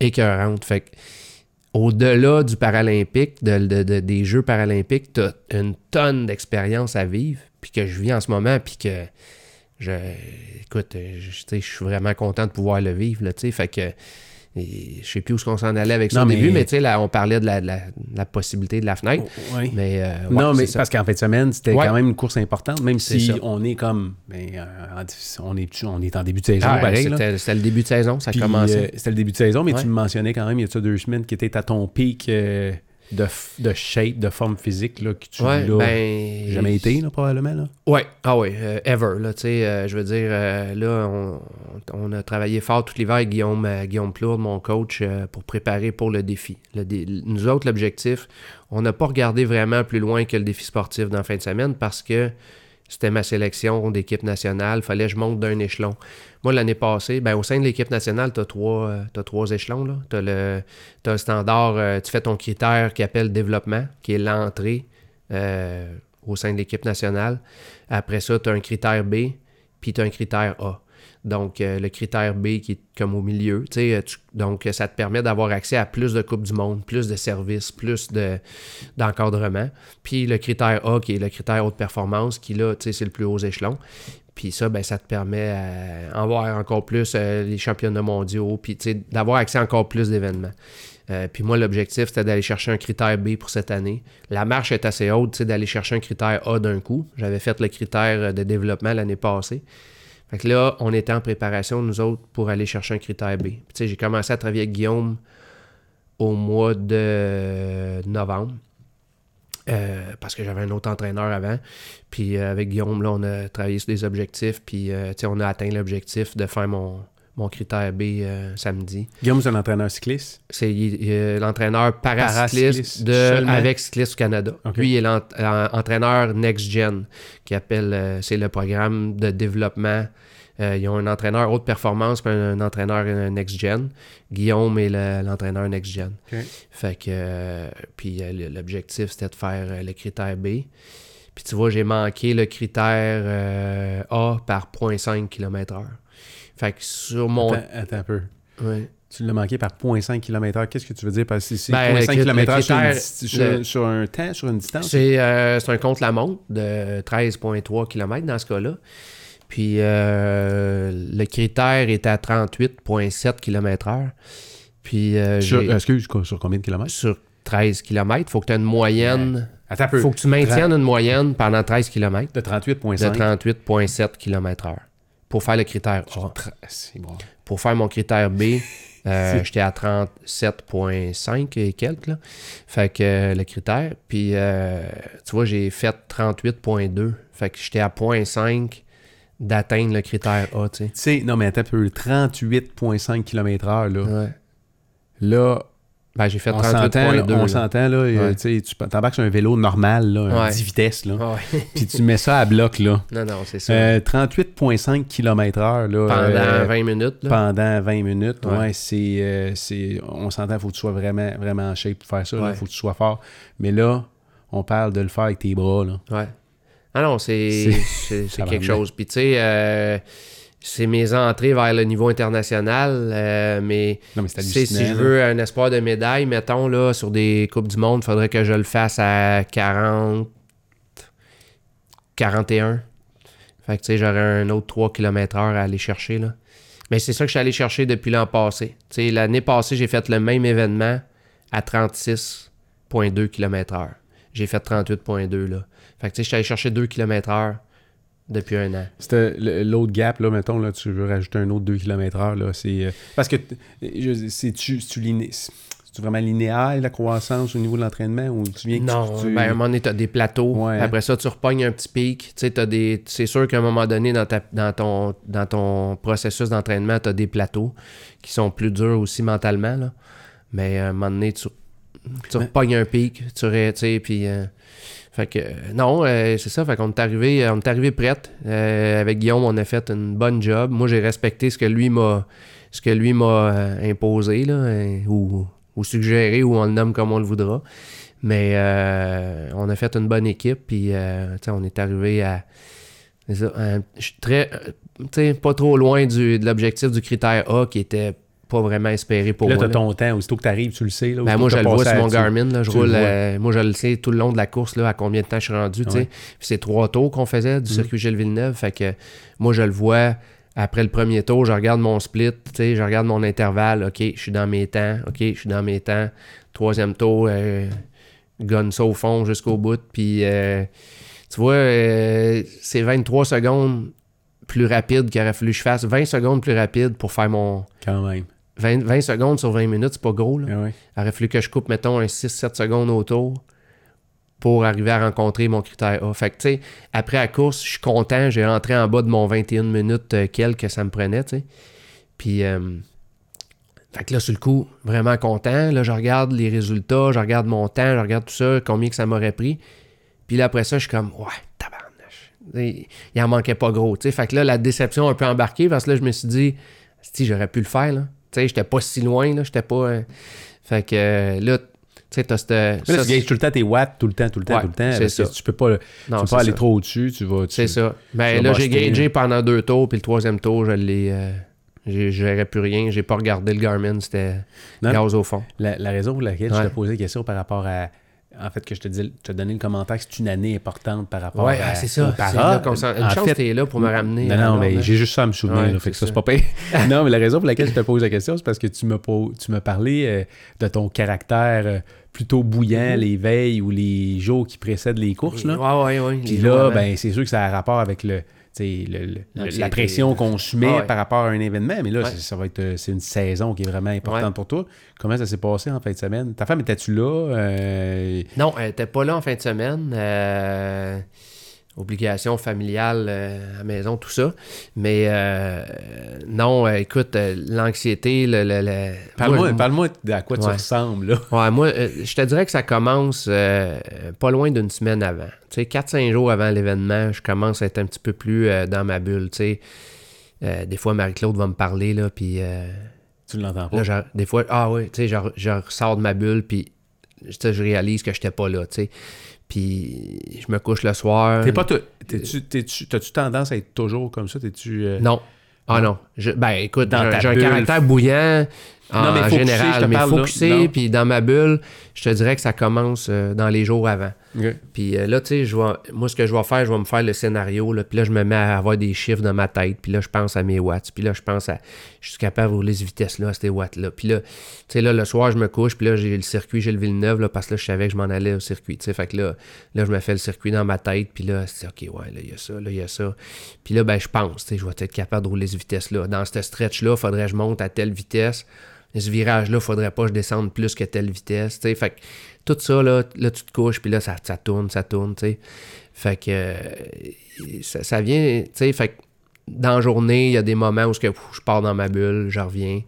écœurantes. Fait que au-delà du paralympique, de, de- de- des Jeux paralympiques, tu as une tonne d'expériences à vivre, puis que je vis en ce moment, puis que je, écoute, je, suis vraiment content de pouvoir le vivre, là, tu sais, fait que et je sais plus où qu'on s'en allait avec ça Non, au mais- début, mais tu sais, là, on parlait de la, de la- de la possibilité de la fenêtre, Oui. mais... euh, ouais, non, mais ça. parce qu'en fin de semaine, c'était Ouais. quand même une course importante, même si ça. on est comme. ben, euh, en- on, est, on est en début de saison, Ah, pareil. là. c'était le début de saison, ça Puis, commençait. euh, c'était le début de saison, mais Ouais. tu me mentionnais quand même il y a deux semaines qui était à ton pic de, de shape, de forme physique, là, que tu ouais, l'as ben... jamais été, là, probablement. Là? Ouais, ah ouais, euh, ever, là, euh, je veux dire, euh, là, on, on a travaillé fort tout l'hiver avec Guillaume, Guillaume Plourde, mon coach, pour préparer pour le défi. Le dé- nous autres, l'objectif, on n'a pas regardé vraiment plus loin que le défi sportif dans la fin de semaine parce que c'était ma sélection d'équipe nationale, fallait que je monte d'un échelon. Moi, l'année passée, ben, au sein de l'équipe nationale, tu as trois, euh, trois échelons. Tu as le standard, euh, tu fais ton critère qui appelle développement, qui est l'entrée euh, au sein de l'équipe nationale. Après ça, tu as un critère B, puis tu as un critère A. Donc, euh, le critère B qui est comme au milieu. tu euh, donc, euh, ça te permet d'avoir accès à plus de Coupe du Monde, plus de services, plus de, d'encadrement. Puis le critère A, qui est le critère haute performance, qui là, c'est le plus haut échelon. Puis ça, ben, ça te permet à en voir encore plus les championnats mondiaux, puis d'avoir accès à encore plus d'événements. Puis moi, l'objectif, c'était d'aller chercher un critère B pour cette année. La marche est assez haute, d'aller chercher un critère A d'un coup. J'avais fait le critère de développement l'année passée. Fait que là, on était en préparation, nous autres, pour aller chercher un critère B. Tu sais, j'ai commencé à travailler avec Guillaume au mois de novembre. euh, parce que j'avais un autre entraîneur avant. Puis euh, avec Guillaume, là, on a travaillé sur des objectifs. Puis euh, tu sais, on a atteint l'objectif de faire mon, mon critère B euh, samedi. Guillaume, c'est un entraîneur cycliste? C'est l'entraîneur paracycliste de, avec Cycliste Canada. Lui, il est l'entraîneur Next Gen, qui appelle, euh, c'est le programme de développement. Euh, ils ont un entraîneur haute performance puis un, un entraîneur euh, Next Gen. Guillaume est le- l'entraîneur Next Gen. Fait que, euh, puis euh, l'objectif, c'était de faire euh, le critère B. Puis tu vois, j'ai manqué le critère euh, A par 0.5 km/h. Fait que sur mon... Attends, attends un peu. Tu l'as manqué par 0.5 km/h. Qu'est-ce que tu veux dire? Par si c'est Ben, 0.5 le km/h sur, une sur, le- sur un temps, sur une distance? C'est euh, c'est un contre-la-montre de 13,3 km dans ce cas-là. Puis euh, le critère est à 38,7 km/h. Puis euh, Sur, excuse, sur combien de kilomètres? sur 13 km, il faut que tu aies une moyenne. Peu. faut que tu maintiennes une moyenne pendant 13 km De de 38.5. 38,7 km/h pour faire le critère A. Bon. Pour faire mon critère B, euh, j'étais à 37,5 et quelques. Là. Fait que euh, le critère. Puis, euh, tu vois, j'ai fait 38,2. Fait que j'étais à 0,5 d'atteindre le critère A, tu sais. Tu sais, non, mais attends un peu. 38.5 km/h, là. Ouais. Là, Ben, j'ai fait on s'entend, là, 38,2. on s'entend, là. euh, Ouais. tu t'embarques sur un vélo normal, là, Ouais. 10 vitesses, là. Puis tu mets ça à bloc, là. non, non, c'est ça. Euh, 38.5 km/h, là. Pendant euh, 20 minutes, là. pendant 20 minutes, ouais, Ouais. c'est, euh, c'est, on s'entend, il faut que tu sois vraiment, vraiment en shape pour faire ça, il faut que tu sois fort. Mais là, on parle de le faire avec tes bras, là. Ouais. Ah non, c'est quelque chose. Puis tu sais, euh, c'est mes entrées vers le niveau international, euh, mais Non, si je veux un espoir de médaille, mettons, là, sur des Coupes du Monde, il faudrait que je le fasse à 40, 41. Fait que tu sais, j'aurais un autre 3 km heure à aller chercher, là. Mais c'est ça que je suis allé chercher depuis l'an passé. Tu sais, l'année passée, j'ai fait le même événement à 36,2 km heure. J'ai fait 38,2, là. Fait que tu sais, je suis allé chercher 2 km heure depuis un an. C'était l'autre gap, là, mettons, là, tu veux rajouter un autre 2 km/h, là, c'est... euh, parce que, c'est-tu vraiment linéaire, la croissance au niveau de l'entraînement, ou tu viens que Non, tu... tu- ben, à un moment donné, t'as des plateaux. Ouais. Après ça, tu repognes un petit pic. Tu sais, t'as des... C'est sûr qu'à un moment donné, dans, ta- dans, ton... dans ton processus d'entraînement, tu as des plateaux qui sont plus durs aussi mentalement. Là. Mais à un moment donné, tu, tu repognes un pic. Tu tu sais, puis... euh, Fait que, euh, non, euh, c'est ça. Fait qu'on est arrivé, on est arrivé prête. Euh, avec Guillaume, on a fait une bonne job. Moi, j'ai respecté ce que lui m'a ce que lui m'a euh, imposé, là, euh, ou, ou suggéré, ou on le nomme comme on le voudra. Mais euh, on a fait une bonne équipe, puis euh, on est arrivé à. je suis très. euh, pas trop loin du, de l'objectif du critère A qui était pas vraiment espéré pour Là, moi. t'as là. ton temps, aussitôt que t'arrives, tu le sais, là. Ben, moi, je le vois sur mon tu- Garmin. Là, je tu le roule, euh, moi, je le sais tout le long de la course, là, à combien de temps je suis rendu. tu. Ouais. C'est trois tours qu'on faisait du Mhm. circuit Gilles Villeneuve. Fait que moi, je le vois. Après le premier tour, je regarde mon split, tu je regarde mon intervalle. OK, je suis dans mes temps. OK, je suis dans mes temps. Troisième tour, euh, gonne ça au fond jusqu'au bout. Puis, euh, tu vois, euh, c'est 23 secondes plus rapide qu'il aurait fallu que je fasse. 20 secondes plus rapide pour faire mon. Quand même. 20, 20 secondes sur 20 minutes, c'est pas gros, là. Ah ouais. Il aurait fallu que je coupe, mettons, un 6-7 secondes autour pour arriver à rencontrer mon critère A. Fait que, tu sais, après la course, je suis content. J'ai rentré en bas de mon 21 minutes euh, quel que ça me prenait, tu sais. Puis, euh, fait que là, sur le coup, vraiment content. Là, je regarde les résultats, je regarde mon temps, je regarde tout ça, combien que ça m'aurait pris. Puis là, après ça, je suis comme, ouais, tabarnache. Il en manquait pas gros, tu sais. Fait que là, la déception a un peu embarqué parce que là, je me suis dit, si j'aurais pu le faire, là. Tu sais, j'étais pas si loin, là. J'étais pas. euh, Fait que euh, là, tu sais, t'as cette. Mais là, ça, tu gagnes tout le temps tes watts, tout le temps, tout le temps, Ouais, tout le temps. c'est ça. Tu peux pas, tu non, peux c'est pas aller ça. trop au-dessus, tu vas... tu- C'est ça. Ben tu là, j'ai gagé pendant deux tours, puis le troisième tour, je l'ai. euh, je verrais plus rien. J'ai pas regardé le Garmin, c'était gaz au fond. La, la raison pour laquelle je te posais la question par rapport à... En fait, que je te dis, te donné le commentaire que c'est une année importante par rapport Ouais, à... ah, c'est ça. là s'en- Une En chance fait, t'es là pour me ramener. Non, non, mais là. j'ai juste ça à me souvenir, Ouais, là, fait que ça, c'est ça. pas pire. non, mais la raison pour laquelle je te pose la question, c'est parce que tu m'as po- tu euh, de ton caractère euh, plutôt bouillant Mhm. les veilles ou les jours qui précèdent les courses. Là. Ouais, ouais, ouais. Puis là, ben, c'est sûr que ça a rapport avec le, le- le- L'anxiété. la pression qu'on se met Ah ouais. par rapport à un événement. Mais là, Ouais. ça va être euh, c'est une saison qui est vraiment importante Ouais. pour toi. Comment ça s'est passé en fin de semaine? Ta femme était-tu là? Euh, Non, elle était pas là en fin de semaine. Euh, obligations familiales euh, à la maison, tout ça. Mais euh, non, euh, écoute, l'anxiété, le. le- le- Parle-moi Moi, parle-moi de à quoi tu ressembles. Là. Ouais, moi, je te dirais que ça commence pas loin d'une semaine avant. Tu sais, 4-5 jours avant l'événement, je commence à être un petit peu plus dans ma bulle. Tu sais, des fois, Marie-Claude va me parler, là, puis euh, Tu l'entends pas? là, des fois, ah oui, tu sais, je, je ressors de ma bulle, puis je réalise que j'étais pas là, tu sais. Puis je me couche le soir. T'es pas t'es-tu- T'as-tu tendance à être toujours comme ça? T'es-tu. euh, Non. Ah non? Je- ben écoute, Dans j'ai un bulle. caractère bouillant en, Non, mais en général, te mais focusé, puis dans ma bulle, je te dirais que ça commence euh, dans les jours avant. Puis euh, là, tu sais, moi, ce que je vais faire, je vais me faire le scénario, là, puis là, je me mets à avoir des chiffres dans ma tête, puis là, je pense à mes watts, puis là, je pense à, je suis capable de rouler cette vitesse-là, à ces watts-là. Puis là, tu sais, là, le soir, je me couche, puis là, j'ai le circuit, j'ai le Villeneuve, là, parce que là, je savais que je m'en allais au circuit, tu sais, fait que là, là, je me fais le circuit dans ma tête, puis là, c'est OK, ouais, là, il y a ça, là, il y a ça. Puis là, ben, je pense, tu sais, je vais être capable de rouler cette vitesse-là. Dans ce stretch-là, faudrait que je monte à telle vitesse. Ce virage-là, faudrait pas que je descende plus que telle vitesse. Fait que tout ça, là, là tu te couches, puis là, ça, tourne, ça tourne, tu sais. Fait que euh, ça, vient, tu sais, fait que dans la journée, il y a des moments où je pars dans ma bulle, je reviens.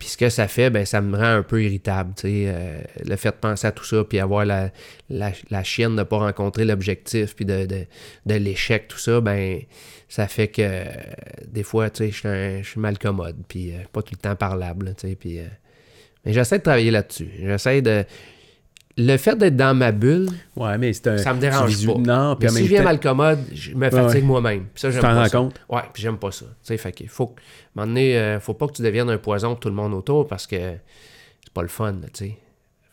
Puis ce que ça fait, ben, ça me rend un peu irritable, euh, le fait de penser à tout ça, puis avoir la, la, la chienne de ne pas rencontrer l'objectif, puis de, de, de l'échec, tout ça, ben, ça fait que euh, des fois, je suis mal commode, puis euh, pas tout le temps parlable, puis... euh, mais j'essaie de travailler là-dessus. J'essaie de... Le fait d'être dans ma bulle, Ouais, mais un. ça me dérange visu- pas. Non, Mais si je viens temps- mal commode, je me fatigue ouais. moi-même. Ça, j'aime pas ça. compte? Ouais, puis j'aime pas ça. Tu sais, fait faut que, à un moment donné, euh, faut pas que tu deviennes un poison pour tout le monde autour parce que c'est pas le fun, tu sais.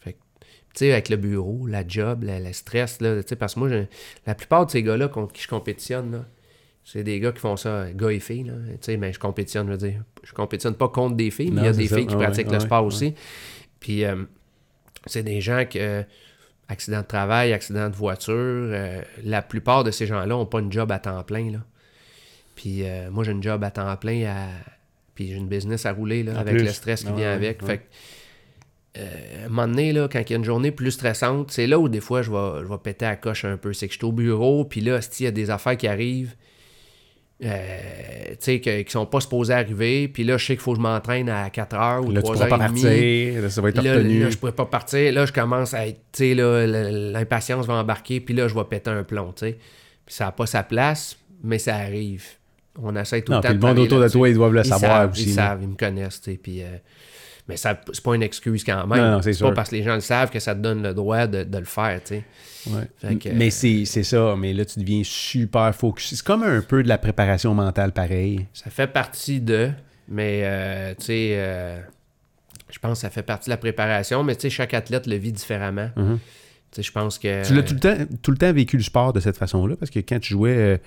Fait que, tu sais, avec le bureau, la job, la- le stress, là, tu sais, parce que moi, la plupart de ces gars-là contre qui je compétitionne, là, c'est des gars qui font ça, gars et filles, là, tu sais, mais je compétitionne, je veux dire. Je compétitionne pas contre des filles, mais il y a des filles qui Ah pratiquent ah le ouais, sport aussi. Puis, euh, c'est des gens que euh, accident de travail, accident de voiture, euh, la plupart de ces gens-là n'ont pas une job à temps plein. Là. Puis euh, moi, j'ai une job à temps plein, à... puis j'ai une business à rouler là, avec plus. le stress qui Ah vient avec. ouais. Fait que, euh, à un moment donné, là, quand il y a une journée plus stressante, c'est là où des fois je vais, je vais péter à la coche un peu. C'est que je suis au bureau, puis là, s'il y a des affaires qui arrivent, euh, tu sais, que- qui sont pas supposées arriver, puis là, je sais qu'il faut que je m'entraîne à 4 heures ou Là, tu 3 pourras heures pas et demie. partir. Là, ça va être Là, retenu. là, je pourrais pas partir. Là, je commence à être, l'impatience va embarquer, puis là, je vais péter un plomb, tu sais. Puis ça n'a pas sa place, mais ça arrive. On essaie tout Non, le temps puis le monde autour de toi, ils doivent le Ils savoir savent, aussi. Ils savent, ils me connaissent, puis... euh, mais ça, c'est pas une excuse quand même. Non, non, c'est pas parce que les gens le savent que ça te donne le droit de, de le faire, tu sais. Ouais. Fait que- Mais c'est c'est ça. Mais là, tu deviens super focus. C'est comme un peu de la préparation mentale, pareil. Ça fait partie de, mais euh, tu sais, euh, je pense que ça fait partie de la préparation, mais tu sais, chaque athlète le vit différemment. Mhm. Tu sais, je pense que... Tu l'as tout le, temps, tout le temps vécu le sport de cette façon-là, parce que quand tu jouais euh,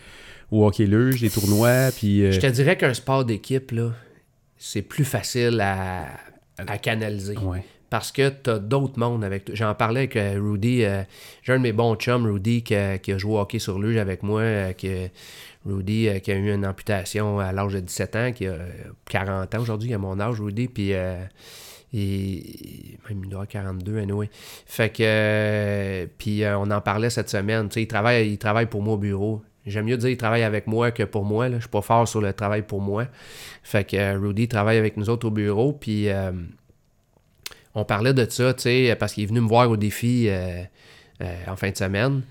au hockey luge, des tournois, puis... euh, Je te dirais qu'un sport d'équipe, là, c'est plus facile à, à canaliser. ouais. Parce que tu as d'autres mondes avec toi. J'en parlais avec euh, Rudy. euh, J'ai un de mes bons chums, Rudy, qui a, qui a joué au hockey sur luge avec moi. euh, qui Rudy, euh, qui a eu une amputation à l'âge de 17 ans, qui a euh, 40 ans aujourd'hui, à mon âge, Rudy. Puis il, même il doit avoir 42, anyway. Fait que. euh, puis euh, on en parlait cette semaine. Tu sais, il travaille, il travaille pour moi au bureau. J'aime mieux dire il travaille avec moi que pour moi. Là. Je suis pas fort sur le travail pour moi. Fait que euh, Rudy travaille avec nous autres au bureau. Puis. euh, on parlait de ça, tu sais, parce qu'il est venu me voir au défi euh, euh, en fin de semaine.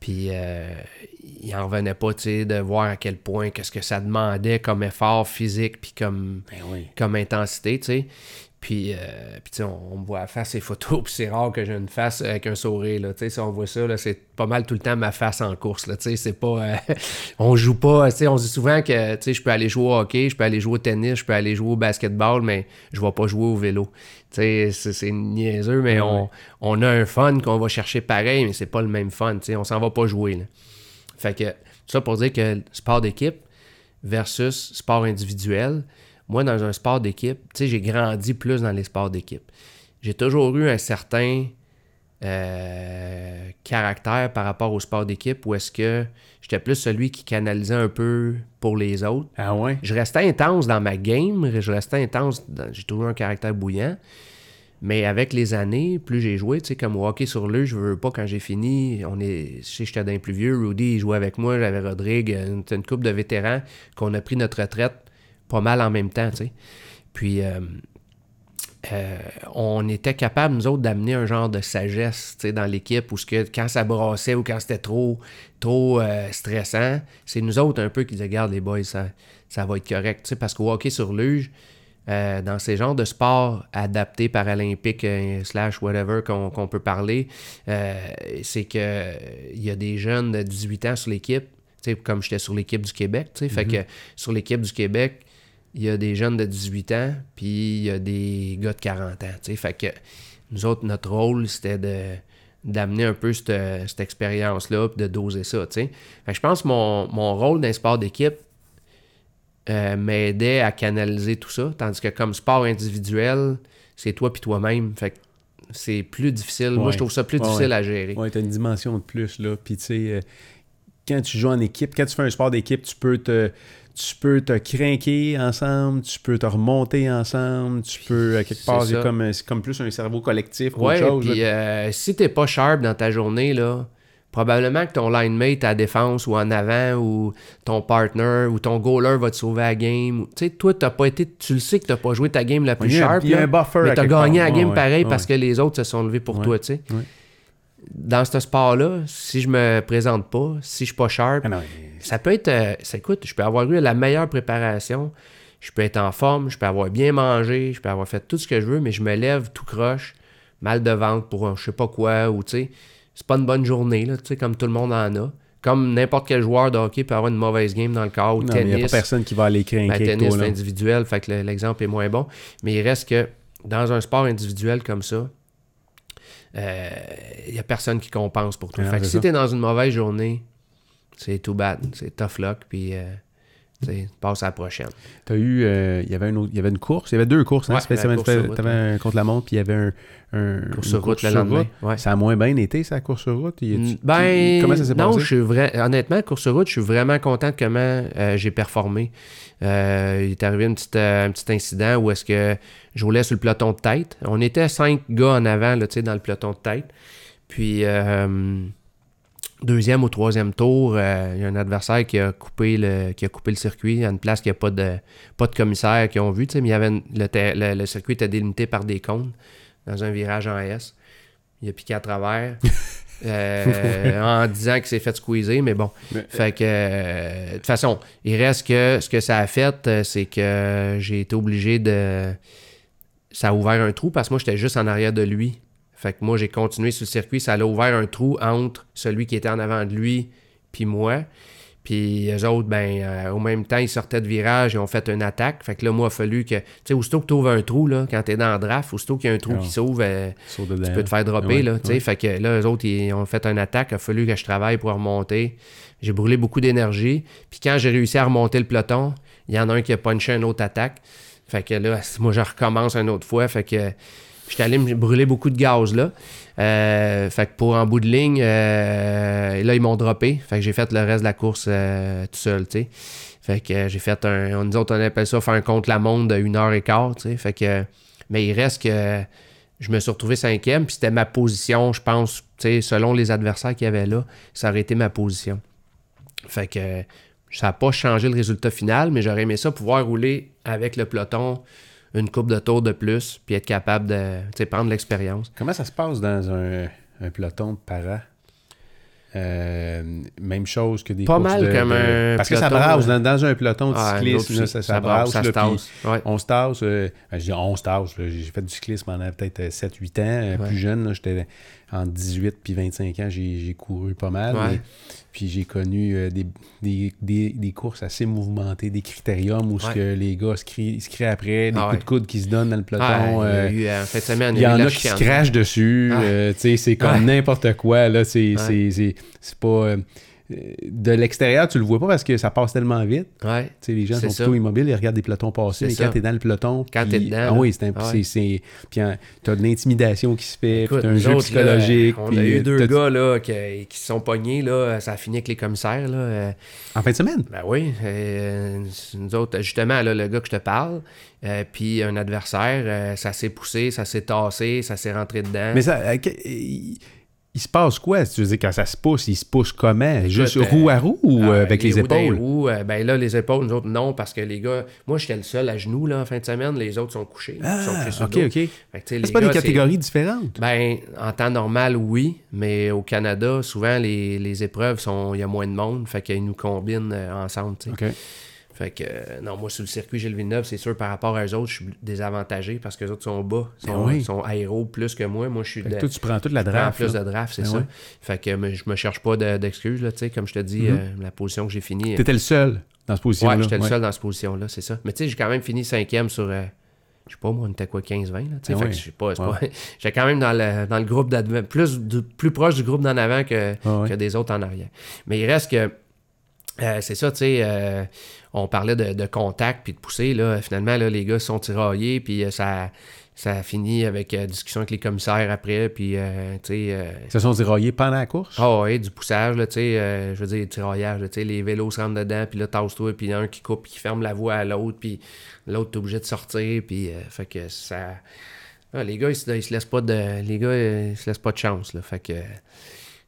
Puis il en revenait pas, tu sais, de voir à quel point qu'est-ce que ça demandait comme effort physique puis comme, Ben oui. comme intensité, tu sais. Puis, euh, puis tu sais, on, on me voit faire ces photos, puis c'est rare que j'ai une face avec un sourire, là. Tu sais, si on voit ça, là, c'est pas mal tout le temps ma face en course, là. Tu sais, c'est pas... euh, on joue pas... Tu sais, on dit souvent que, tu sais, je peux aller jouer au hockey, je peux aller jouer au tennis, je peux aller jouer au basketball, mais je vais pas jouer au vélo. Tu sais, c'est, c'est niaiseux, mais Ouais. on, on a un fun qu'on va chercher pareil, mais c'est pas le même fun, tu sais. On s'en va pas jouer, là. Fait que, tout ça pour dire que sport d'équipe versus sport individuel, moi, dans un sport d'équipe, tu sais, j'ai grandi plus dans les sports d'équipe. J'ai toujours eu un certain euh, caractère par rapport au sport d'équipe où est-ce que j'étais plus celui qui canalisait un peu pour les autres. Ah ouais? Je restais intense dans ma game, je restais intense, dans- j'ai toujours un caractère bouillant. Mais avec les années, plus j'ai joué, tu sais, comme au hockey sur le, je veux pas quand j'ai fini, on est, je sais j'étais d'un plus vieux, Rudy il jouait avec moi, j'avais Rodrigue, une, une couple de vétérans qu'on a pris notre retraite pas mal en même temps, tu sais. Puis euh, euh, on était capable, nous autres, d'amener un genre de sagesse tu sais, dans l'équipe où ce que, quand ça brassait ou quand c'était trop, trop euh, stressant, c'est nous autres un peu qui disaient Regarde les boys, ça, ça va être correct. Tu sais, parce qu'au hockey sur luge, euh, dans ces genres de sports adaptés paralympiques slash whatever qu'on peut parler, c'est que il y a des jeunes de 18 ans sur l'équipe, comme j'étais sur l'équipe du Québec, fait que sur l'équipe du Québec, il y a des jeunes de 18 ans, puis il y a des gars de 40 ans. Fait que nous autres, notre rôle, c'était de d'amener un peu cette, cette expérience-là, puis de doser ça. Fait que je pense que mon, mon rôle dans les sports d'équipe euh, m'aidait à canaliser tout ça, tandis que comme sport individuel, c'est toi puis toi-même. Fait que c'est plus difficile. Moi, je trouve ça plus Ouais, difficile ouais. à gérer. Ouais, t'as une dimension de plus, là. Puis, tu sais, euh, quand tu joues en équipe, quand tu fais un sport d'équipe, tu peux te... Tu peux te craquer ensemble, tu peux te remonter ensemble, tu peux, à quelque C'est part, ça. comme, c'est comme plus un cerveau collectif qu'autre Ouais, chose. puis euh, si t'es pas sharp dans ta journée, là, probablement que ton line mate à défense ou en avant ou ton partner ou ton goaler va te sauver à la game. Tu sais, toi, t'as pas été. Tu le sais que t'as pas joué ta game la plus Il y a un- sharp. il y a là, un buffer mais t'as quelque gagné part. la game Ouais, pareil ouais, parce que les autres se sont levés pour toi, tu sais. Dans ce sport-là, si je me présente pas, si je suis pas sharp, Ah non, mais- ça peut être. euh, ça, écoute, je peux avoir eu la meilleure préparation, je peux être en forme, je peux avoir bien mangé, je peux avoir fait tout ce que je veux, mais je me lève tout croche, mal de ventre pour un je sais pas quoi, ou tu sais, c'est pas une bonne journée, là, tu sais, comme tout le monde en a. Comme n'importe quel joueur de hockey peut avoir une mauvaise game dans le corps, ou non, mais il n'y a pas tennis. personne qui va aller craquer Ben, tennis, c'est individuel, fait que le- l'exemple est moins bon. Mais il reste que dans un sport individuel comme ça, il n'y a personne qui compense pour toi. Ah, fait que si ça. tu es dans une mauvaise journée, c'est tout bad. C'est tough luck, puis euh, tu à la prochaine. T'as eu, euh, il y avait une autre- il y avait une course, il y avait deux courses, hein, Ouais, semaine- course route, t'avais un contre la montre, puis il y avait un, un Course sur route le lendemain. Ouais. Ça a moins bien été, ça, la course sur route? Y Ben, comment ça s'est non, passé? je suis vrai, honnêtement, course sur route, je suis vraiment content de comment euh, j'ai performé. Euh, il est arrivé euh, un petit incident où est-ce que je roulais sur le peloton de tête. On était cinq gars en avant, là, tu sais, dans le peloton de tête. Puis, euh, deuxième ou troisième tour, euh, il y a un adversaire qui a coupé le, qui a coupé le circuit à une place qu'il n'y a pas de, pas de commissaire qui ont vu, tu sais, mais il y avait une- le, le- le circuit était délimité par des cônes dans un virage en S. Il a piqué à travers. euh, en disant qu'il s'est fait squeezer, mais bon. Mais- Fait que, euh, de toute façon, il reste que ce que ça a fait, c'est que j'ai été obligé de. Ça a ouvert un trou parce que moi, j'étais juste en arrière de lui. Fait que moi, j'ai continué sur le circuit. Ça a ouvert un trou entre celui qui était en avant de lui puis moi. Puis eux autres, ben, euh, au même temps, ils sortaient de virage et ont fait une attaque. Fait que là, moi, il a fallu que. Tu sais, aussitôt que tu ouvres un trou, là, quand t'es dans le draft, aussitôt qu'il y a un trou Ah. qui s'ouvre, euh, tu peux te faire dropper, Ouais, là, ouais. Fait que là, eux autres, ils ont fait une attaque. Il a fallu que je travaille pour remonter. J'ai brûlé beaucoup d'énergie. Puis quand j'ai réussi à remonter le peloton, il y en a un qui a punché une autre attaque. Fait que là, moi, je recommence une autre fois. Fait que j'étais allé me brûler beaucoup de gaz, là. Euh, fait que pour en bout de ligne, euh, là, ils m'ont droppé. Fait que j'ai fait le reste de la course euh, tout seul, tu sais. Fait que j'ai fait un. Nous autres, on appelle ça faire un contre-la-montre de une heure et quart, tu sais. Fait que. Mais il reste que je me suis retrouvé cinquième, puis c'était ma position, je pense, tu sais, selon les adversaires qu'il y avait là, ça aurait été ma position. Fait que ça n'a pas changé le résultat final, mais j'aurais aimé ça pouvoir rouler avec le peloton une coupe de tours de plus, puis être capable de prendre l'expérience. Comment ça se passe dans un, un peloton de para? Euh, même chose que des Pas mal de- comme de- un Parce que ça brasse. euh, Dans, dans un peloton de Ah, cyclisme, là, ça, ça ça brasse. ça là, se tasse. Ouais. On se tasse. euh, ben, je dis on se tasse. J'ai fait du cyclisme pendant peut-être euh, 7-8 ans. euh, Ouais. Plus jeune, j'étais en 18 puis 25 ans, j'ai couru pas mal. Ouais. mais- puis j'ai connu euh, des, des, des, des courses assez mouvementées, des critériums où Ouais. que les gars se crient, se crient après, des Ah coups de coude qui se donnent dans le peloton. Ah, il y a euh, eu, euh, en semaine, il y a en qui se crachent dessus. Euh, c'est comme n'importe quoi. Là, c'est pas. De l'extérieur, tu le vois pas parce que ça passe tellement vite. Ouais. Tu les gens sont ça. plutôt immobiles, ils regardent des pelotons passer. C'est Mais ça. quand t'es dans le peloton. Quand puis- t'es dedans, Ah oui, c'est Ah Puis hein, t'as de l'intimidation qui se fait. Puis un jeu autres, psychologique. là, on a eu euh, deux gars là, qui, qui se sont pognés, là, ça a fini avec les commissaires. Là, euh, En fin de semaine? Ben oui, euh, nous autres, justement, là, le gars que je te parle, euh, puis un adversaire, ça s'est poussé, ça s'est tassé, ça s'est rentré dedans. Mais ça. Euh, il, se passe quoi? Tu veux dire, quand ça se pousse, il se pousse comment? Juste euh, roue à roue ou Ah, euh, avec les, épaules? roues, euh, ben là, les épaules, nous autres, non, parce que les gars, moi, j'étais le seul à genoux, là, en fin de semaine, les autres sont couchés. sont Ah, sur ok, ok. C'est pas des catégories différentes? Ben, en temps normal, oui, mais au Canada, souvent, les, les épreuves sont. Il y a moins de monde, fait qu'ils nous combinent euh, ensemble. OK. Fait que, euh, non, moi, sur le circuit Gilles Villeneuve, c'est sûr, par rapport à eux autres, je suis désavantagé parce que les autres sont bas, sont, Ben oui. sont aéro plus que moi. Moi, je suis Fait de- toi, tu prends toute la draft. plus là. de draft, c'est Ben ça. ouais. Fait que mais je me cherche pas de- d'excuses, là, tu sais, comme je te dis, Mhm. euh, la position que j'ai fini. euh, T'étais le seul dans cette position-là. Ouais, j'étais le seul dans cette position-là, c'est ça. Mais tu sais, j'ai quand même fini cinquième sur, euh, je sais pas, moi, on était quoi, 15-20, là, tu sais. Ah fait que je sais pas, Ouais. pas... J'étais quand même dans le, dans le groupe plus, plus proche du groupe d'en avant que, que des autres en arrière. Mais il reste que, c'est ça, tu sais, on parlait de, de contact puis de pousser, là. Finalement, là, les gars se sont tiraillés, puis euh, ça, ça a fini avec euh, discussion avec les commissaires après, puis, euh, tu sais... euh, Ils se sont tiraillés pendant la course? ah ouais, du poussage, là, tu sais, je veux dire, tiraillage, là, tu sais, les vélos se rentrent dedans, puis là, tasse-toi, puis un qui coupe, qui ferme la voie à l'autre, puis l'autre, t'es obligé de sortir, puis fait que ça... Ah, les gars, ils se, ils se laissent pas de... Les gars, ils se laissent pas de chance, là, fait que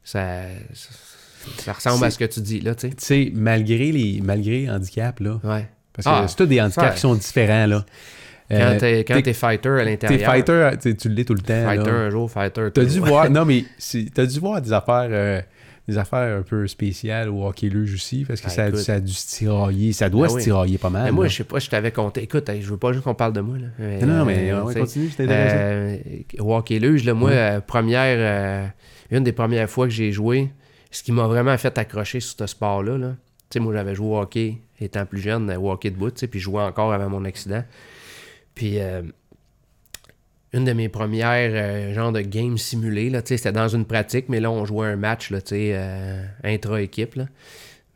ça... Ça, ça ressemble à ce que tu dis, là, tu sais. Tu sais, malgré les malgré les handicaps, là. Ouais. Parce que Ah, c'est tous des handicaps ça- qui sont différents, là. Quand Euh, t'es quand t'es- t'es fighter à T'es l'intérieur... fighter, tu sais, tu l'es tout le temps. Fighter là. un jour, fighter... T'as dû voir, non mais t'as dû voir des affaires, euh, des affaires un peu spéciales au hockey luge aussi, parce que Ah, ça, écoute. ça a dû se tirailler, ça doit Ah se oui. tirailler pas mal. Mais moi, là. je sais pas, je t'avais compté. Écoute, je veux pas juste qu'on parle de moi, là. non, non, mais Euh, sais, continue, c'est intéressant. Euh, au hockey luge, là, moi, Ouais. euh, première, une des premières fois que j'ai joué, ce qui m'a vraiment fait accrocher sur ce sport-là, moi, j'avais joué au hockey étant plus jeune, euh, au hockey de bout, tu sais, puis je jouais encore avant mon accident. Puis, euh, une de mes premières euh, de games sais, c'était dans une pratique, mais là, on jouait un match, euh, intra-équipe.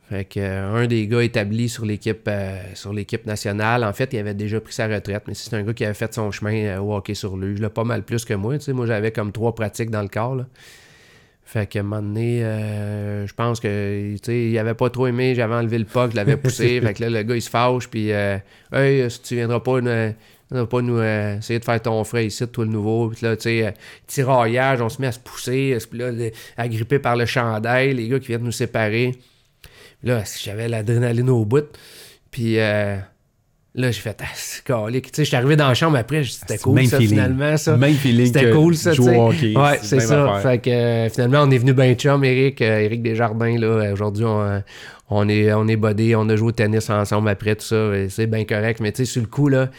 Fait que, un des gars établis sur l'équipe nationale, en fait, il avait déjà pris sa retraite, mais c'est un gars qui avait fait son chemin au hockey sur luge, là, pas mal plus que moi. Moi, j'avais comme trois pratiques dans le corps. Fait qu'à un moment donné, euh, je pense que tu sais, il avait pas trop aimé, j'avais enlevé le puck, je l'avais poussé. fait que là, le gars, il se fâche, puis euh, Hey, si tu viendras pas, nous- viendras pas nous euh, essayer de faire ton frais ici, toi le nouveau. Puis là, tu sais, euh, tiraillage, on se met à se pousser, puis là, agrippé par le chandail, les gars qui viennent nous séparer. Là, j'avais l'adrénaline au bout. Puis euh, là, j'ai fait, ah, c'est calique. Tu sais, je suis arrivé dans la chambre après, c'était C'est cool même ça, feeling. finalement, ça. Même feeling C'était cool, ça, tu sais. hockey. Ouais, c'est ça. affaire. Fait que euh, finalement, on est venu ben chum, Eric, euh, Eric Desjardins, là. Aujourd'hui, on, euh, on est, on est on a joué au tennis ensemble après tout ça. C'est bien correct. Mais tu sais, sur le coup, là,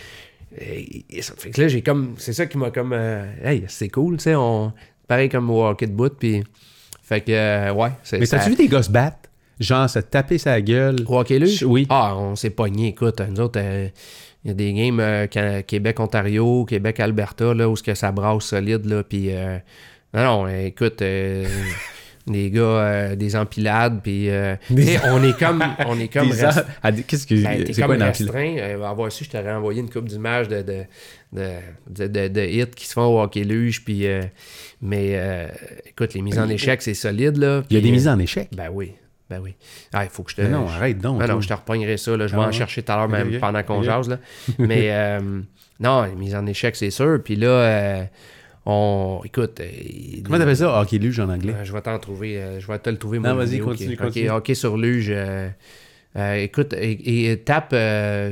et ça fait que là, j'ai comme. C'est ça qui m'a comme. euh, hey, c'est cool, tu sais. On... Pareil comme au hockey de bout, puis. Fait que, euh, ouais. Mais t'as-tu vu des gars se battre? Genre se taper sa gueule? au hockey luge? Oui. Ah, on s'est pogné. Écoute, nous autres, euh, il y a des games euh, Québec-Ontario, Québec-Alberta, là, où ce que ça brasse solide, là, puis... euh, non, non, euh, écoute... euh, des gars, euh, des empilades, puis... euh, on est comme... On est comme... Rest- Ah, Qu'est-ce que ben, c'est comme quoi une restreint. Euh, avoir su, je t'aurais envoyé une coupe d'images de, de, de, de, de- de hits qui se font au hockey luge, puis... euh, mais, euh, écoute, les mises en échec, c'est solide, là. Il y a des euh, mises en échec. Ben oui, ben oui. Ah, il faut que je te... Mais non, je- arrête donc. ah non, je te repognerai ça. Là. Je vais Ah en chercher tout à l'heure, même pendant qu'on Ok. jase. Là. Mais euh, non, les mises en échec, c'est sûr. Puis là, euh, on. Écoute. euh, Comment t'appelles ça? Hockey luge en anglais. euh, je vais t'en trouver. je vais te le trouver. Non, vas-y, continue, continue. Ok, hockey sur luge. écoute, et, et tape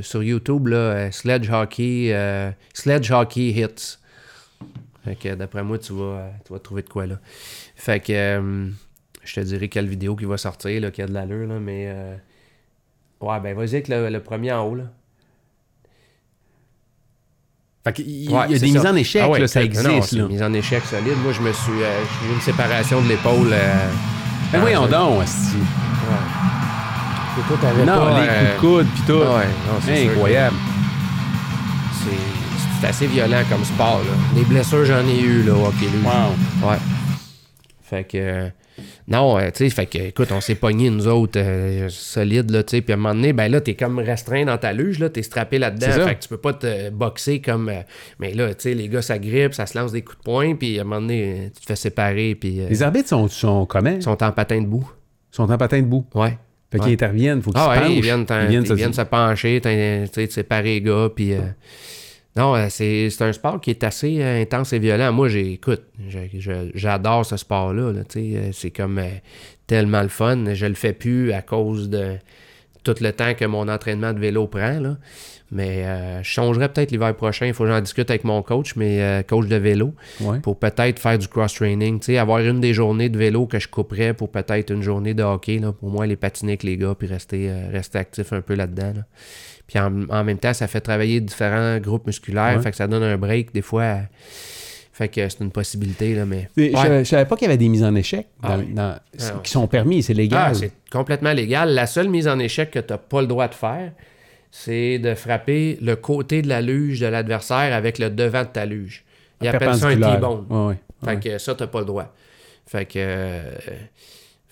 sur YouTube là, Sledge Hockey, Sledge Hockey Hits. Fait que d'après moi, tu vas, tu vas trouver de quoi là. Fait que je te dirai quelle vidéo qui va sortir, là, qui a de l'allure, là, mais. euh, ouais, ben vas-y avec le, le premier en haut, là. Fait qu'il y, Ouais, y a des ça. mises en échec, Ah ouais, là, ça non, existe. c'est là. mise en échec solide. Moi, je me suis. euh, j'ai eu une séparation de l'épaule. euh, Ben voyons donc, asti. Ouais. Et toi, t'avais Non, pas, les euh, coups de coude pis tout. Ouais, non, c'est que Incroyable. C'est c'est assez violent comme sport. Là. Des blessures, j'en ai eu là, au hockey luge. Wow. Ouais. Fait que. Non, euh, tu sais, fait que, écoute, on s'est pognés, nous autres, euh, solides, là, tu sais. Puis à un moment donné, ben là, t'es comme restreint dans ta luge, là, t'es strappé là-dedans. Fait que tu peux pas te boxer comme. euh, mais là, tu sais, les gars, ça grippe, ça se lance des coups de poing, puis à un moment donné, tu te fais séparer, puis. euh, Les arbitres sont, sont comment? ils sont en patin debout. Ils sont en patin debout. Ouais. Fait qu'ils interviennent, faut qu'ils Ah se ouais, penchent. ils viennent, t'en- Ils viennent ils se- viennent se pencher, t'en- tu sais, te séparer les gars, puis... euh, Non, euh, c'est un sport qui est assez euh, intense et violent. Moi, j'ai, écoute, je- je- j'adore ce sport-là, euh, c'est comme tellement le fun. Je le fais plus à cause de tout le temps que mon entraînement de vélo prend. Mais euh, je changerais peut-être l'hiver prochain. Il faut que j'en discute avec mon coach, mais euh, coach de vélo, Ouais. pour peut-être faire du cross-training. Avoir une des journées de vélo que je couperais pour peut-être une journée de hockey, là, pour moi, les patiner avec les gars, puis rester, euh, rester actif un peu là-dedans. là. Puis en, en même temps, ça fait travailler différents groupes musculaires, Ouais. fait que ça donne un break des fois. Fait que c'est une possibilité, là, mais... Je, Ouais. je savais pas qu'il y avait des mises en échec dans- Ah oui. dans- Ah qui sont permis, c'est Ah, légal. c'est complètement légal. La seule mise en échec que tu n'as pas le droit de faire, c'est de frapper le côté de la luge de l'adversaire avec le devant de ta luge. Ils appellent ça un. T-bone. Ouais, ouais. Fait Ouais. que ça, t'as pas le droit. Fait que. euh,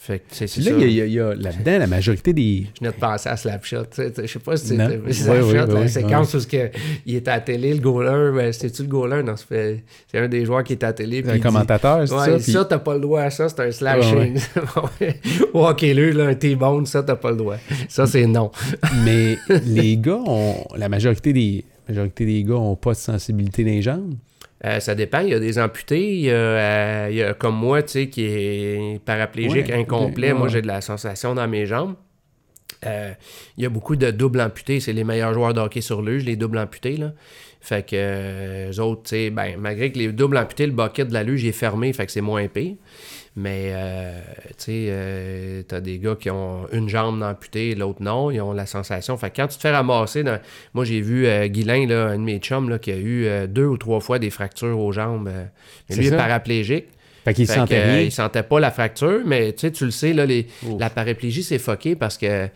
fait que c'est c'est là, ça. il y a, y a là-dedans la majorité des. Je venais de penser à Slapshot. Je sais pas si Ouais, Slapshot, la séquence où que, il était à la télé, le goaler. ben, C'était-tu le goaler? Non, c'est c'est un des joueurs qui est à la télé. Un commentateur, c'est Ouais, ça? ça, puis- t'as pas le droit à ça, c'est un slashing. Ou hockey là, un T-bone, ça, t'as pas le droit. Ça, c'est non. Mais les gars ont. La majorité des. La majorité des gars ont pas de sensibilité les jambes. Euh, ça dépend. Il y a des amputés. Il y a, euh, il y a comme moi, tu sais, qui est paraplégique Ouais, incomplet. ouais, Moi, j'ai de la sensation dans mes jambes. Euh, il y a beaucoup de doubles amputés. C'est les meilleurs joueurs de hockey sur luge, les doubles amputés. Là. Fait que eux autres, tu sais, ben, malgré que les doubles amputés, le bucket de la luge est fermé, fait que c'est moins pire. Mais, euh, tu sais, euh, t'as des gars qui ont une jambe amputée, l'autre non. Ils ont la sensation. Fait que quand tu te fais ramasser, dans... moi, j'ai vu euh, Guilain, là, un de mes chums, là, qui a eu euh, deux ou trois fois des fractures aux jambes. euh, mais lui, est paraplégique. Fait que, euh, rien. il sentait pas la fracture, mais tu sais, tu le sais, là, les, la paraplégie, c'est fucké parce que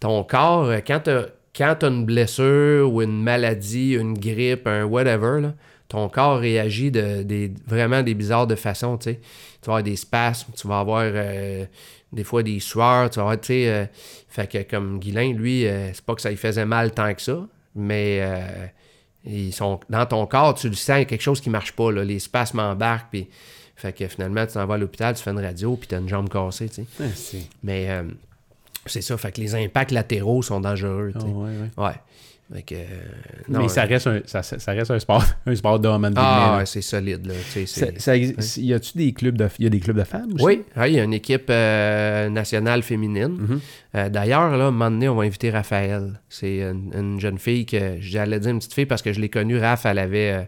ton corps, quand t'as quand t'as une blessure ou une maladie, une grippe, un whatever, là, ton corps réagit de, des, vraiment des bizarres de façon, tu sais. Tu vas avoir des spasmes, tu vas avoir euh, des fois des sueurs, tu vas avoir, tu sais... euh, fait que comme Guilain, lui, euh, c'est pas que ça lui faisait mal tant que ça, mais... euh, ils sont dans ton corps, tu le sens, il y a quelque chose qui marche pas, là, les spasmes embarquent, puis... Fait que finalement, tu t'en vas à l'hôpital, tu fais une radio, puis t'as une jambe cassée, tu sais. Ah, Mais c'est ça, fait que les impacts latéraux sont dangereux, ouais, ouais. Ouais. Que, euh, non, Mais ça euh, reste un, ça, ça reste un sport, un sport d'homme. Ah, ouais, c'est solide, là. tu sais, Ça, c'est- ça existe- Y a-tu des clubs de, y a des clubs de femmes aussi? Oui, ouais, il y a une équipe euh, nationale féminine. Mhm. Euh, D'ailleurs, là, à un moment donné, on va inviter Raphaël. C'est une, une jeune fille que j'allais dire une petite fille parce que je l'ai connue. Raph, elle avait. Euh,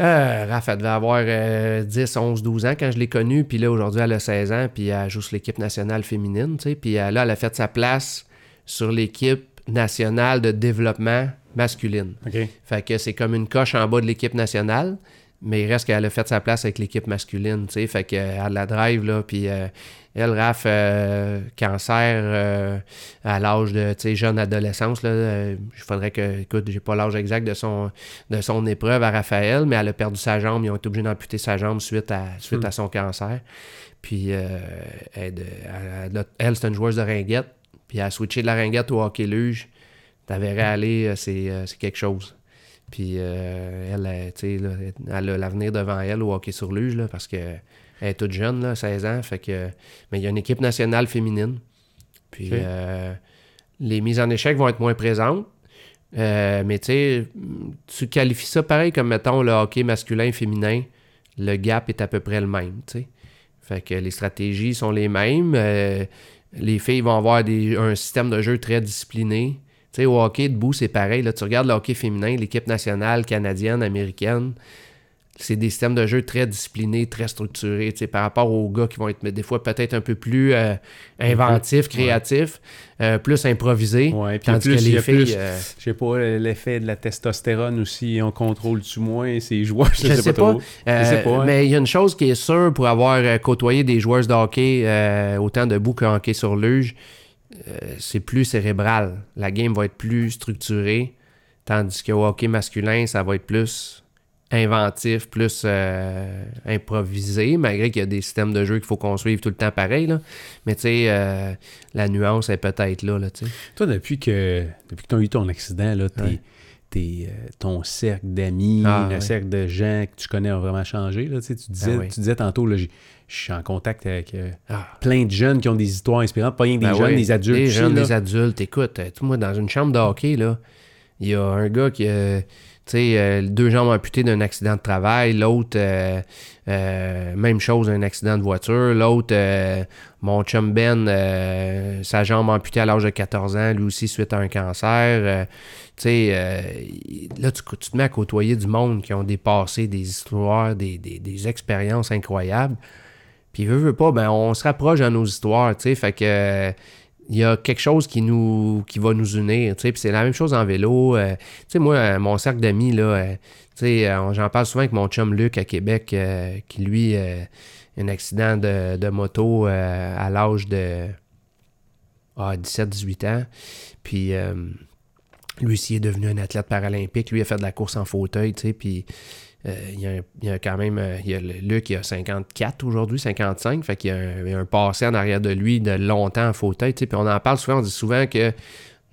euh, Raph, elle devait avoir euh, 10, 11, 12 ans quand je l'ai connue. Puis là, aujourd'hui, elle a 16 ans. Puis elle joue sur l'équipe nationale féminine. tu sais. Puis là, elle a fait sa place sur l'équipe nationale de développement masculine. Fait que c'est comme une coche en bas de l'équipe nationale, mais il reste qu'elle a fait sa place avec l'équipe masculine, tu sais. Fait qu'elle a de la drive, là, puis euh, elle, Raph, euh, cancer euh, à l'âge de, tu sais, jeune adolescence, là, euh, il faudrait que, écoute, j'ai pas l'âge exact de son, de son épreuve à Raphaël, mais elle a perdu sa jambe, ils ont été obligés d'amputer sa jambe suite à, suite Hmm. à son cancer. Puis euh, elle, elle, elle- elle, c'est une joueuse de ringuette, puis a switché de la ringuette au hockey luge. T'as verrais aller, euh, c'est euh, c'est quelque chose. Puis euh, elle, tu sais, là, elle a l'avenir devant elle au hockey sur luge, là, parce qu'elle est toute jeune, là, 16 ans. Fait que, mais il y a une équipe nationale féminine. Puis euh, les mises en échec vont être moins présentes. Euh, mais tu sais, tu qualifies ça pareil comme, mettons, le hockey masculin et féminin. Le gap est à peu près le même, tu sais. Fait que les stratégies sont les mêmes. Euh, les filles vont avoir un système de jeu très discipliné. Tu sais, au hockey debout, c'est pareil. Là, tu regardes le hockey féminin, l'équipe nationale canadienne, américaine, c'est des systèmes de jeu très disciplinés, très structurés, par rapport aux gars qui vont être des fois peut-être un peu plus euh, inventifs, créatifs, euh, plus improvisés. Ouais, puis tandis plus, que les a filles, euh, Je sais pas, l'effet de la testostérone aussi, on contrôle-tu moins ces joueurs? Je, Je sais, sais pas. Euh, Je sais pas, hein. Mais il y a une chose qui est sûre pour avoir euh, côtoyé des joueurs de hockey euh, autant debout que hockey sur luge, euh, c'est plus cérébral. La game va être plus structurée, tandis qu'au hockey masculin, ça va être plus inventif, plus euh, improvisé, malgré qu'il y a des systèmes de jeu qu'il faut qu'on suive tout le temps pareil. Là. Mais tu sais, euh, la nuance est peut-être là. là. Toi, depuis que, depuis que tu as eu ton accident, là, t'es- Ouais. t'es, euh, ton cercle d'amis, Ah, le ouais. cercle de gens que tu connais a vraiment changé. Là, tu, tu, disais, Ah, tu disais tantôt, là, je suis en contact avec Ah. plein de jeunes qui ont des histoires inspirantes, pas rien que des Ben jeunes, des adultes Des jeunes, des adultes. Écoute, tout moi, dans une chambre de hockey, là, il y a un gars qui. Euh, euh, deux jambes amputées d'un accident de travail, l'autre, euh, euh, même chose, un accident de voiture, l'autre, mon chum Ben, sa jambe amputée à l'âge de 14 ans, lui aussi suite à un cancer. tu sais, là, tu, te mets à côtoyer du monde qui ont dépassé des histoires, des, des, expériences incroyables. Puis, veut, veut pas, ben, on se rapproche de nos histoires, tu sais, fait que il y a quelque chose qui nous qui va nous unir. Puis c'est la même chose en vélo. Euh, sais, moi, euh, mon cercle d'amis, là, euh, sais, j'en parle souvent avec mon chum Luc à Québec, qui lui, un accident de, moto à l'âge de 17-18 ans. Puis lui aussi est devenu un athlète paralympique. Lui a fait de la course en fauteuil, tu euh, il, y a, quand même. Euh, il y a Luc, qui a 54 aujourd'hui, 55. Fait qu'il y, a un, passé en arrière de lui de longtemps en fauteuil. Puis on en parle souvent, on dit souvent que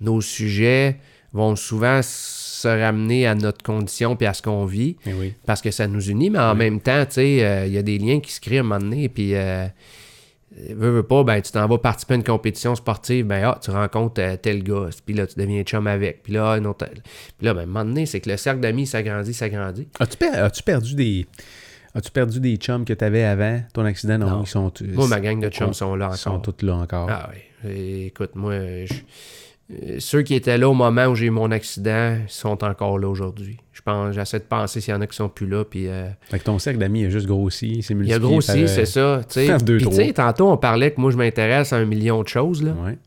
nos sujets vont souvent se ramener à notre condition puis à ce qu'on vit. Eh parce que ça nous unit, mais en même temps, tu sais, euh, il y a des liens qui se créent à un moment donné. Puis veux, veux pas, ben, tu t'en vas participer à une compétition sportive, ben, ah, tu rencontres euh, tel gars, puis là, tu deviens chum avec, puis là, une Puis là, ben, à un moment donné, c'est que le cercle d'amis s'agrandit, s'agrandit. As-tu, as-tu perdu des. As-tu perdu des chums que tu avais avant? Ton accident? Non, Ils sont, moi, ma gang de chums sont là encore. Ils sont tous là encore. Ah oui. Écoute, moi, je euh, ceux qui étaient là au moment où j'ai eu mon accident sont encore là aujourd'hui. Je pense, j'essaie de penser s'il y en a qui sont plus là. Puis, euh, Fait que ton cercle d'amis a juste grossi, c'est multiplié. Il a grossi, c'est ça. Puis, tu sais, tantôt, on parlait que moi, je m'intéresse à un million de choses. Là. Ouais.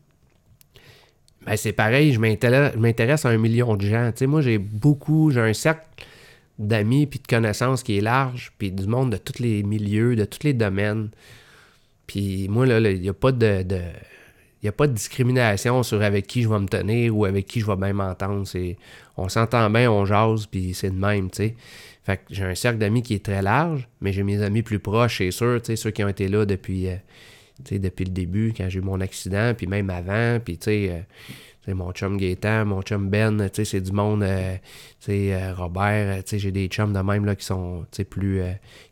Ben, c'est pareil, je m'intéresse à un million de gens. sais, moi, j'ai beaucoup, j'ai un cercle d'amis puis de connaissances qui est large, puis du monde de tous les milieux, de tous les domaines. Puis moi, là, il n'y a pas de n'y a pas de discrimination sur avec qui je vais me tenir ou avec qui je vais bien m'entendre. on s'entend bien, on jase, puis c'est de même, tu sais. Fait j'ai un cercle d'amis qui est très large, mais j'ai mes amis plus proches, c'est sûr, tu sais, ceux qui ont été là depuis, euh, depuis le début, quand j'ai eu mon accident, puis même avant, puis tu sais, euh, mon chum Gaétan, mon chum Ben, c'est du monde, euh, sais, Robert, sais, j'ai des chums de même, là, qui sont, plus,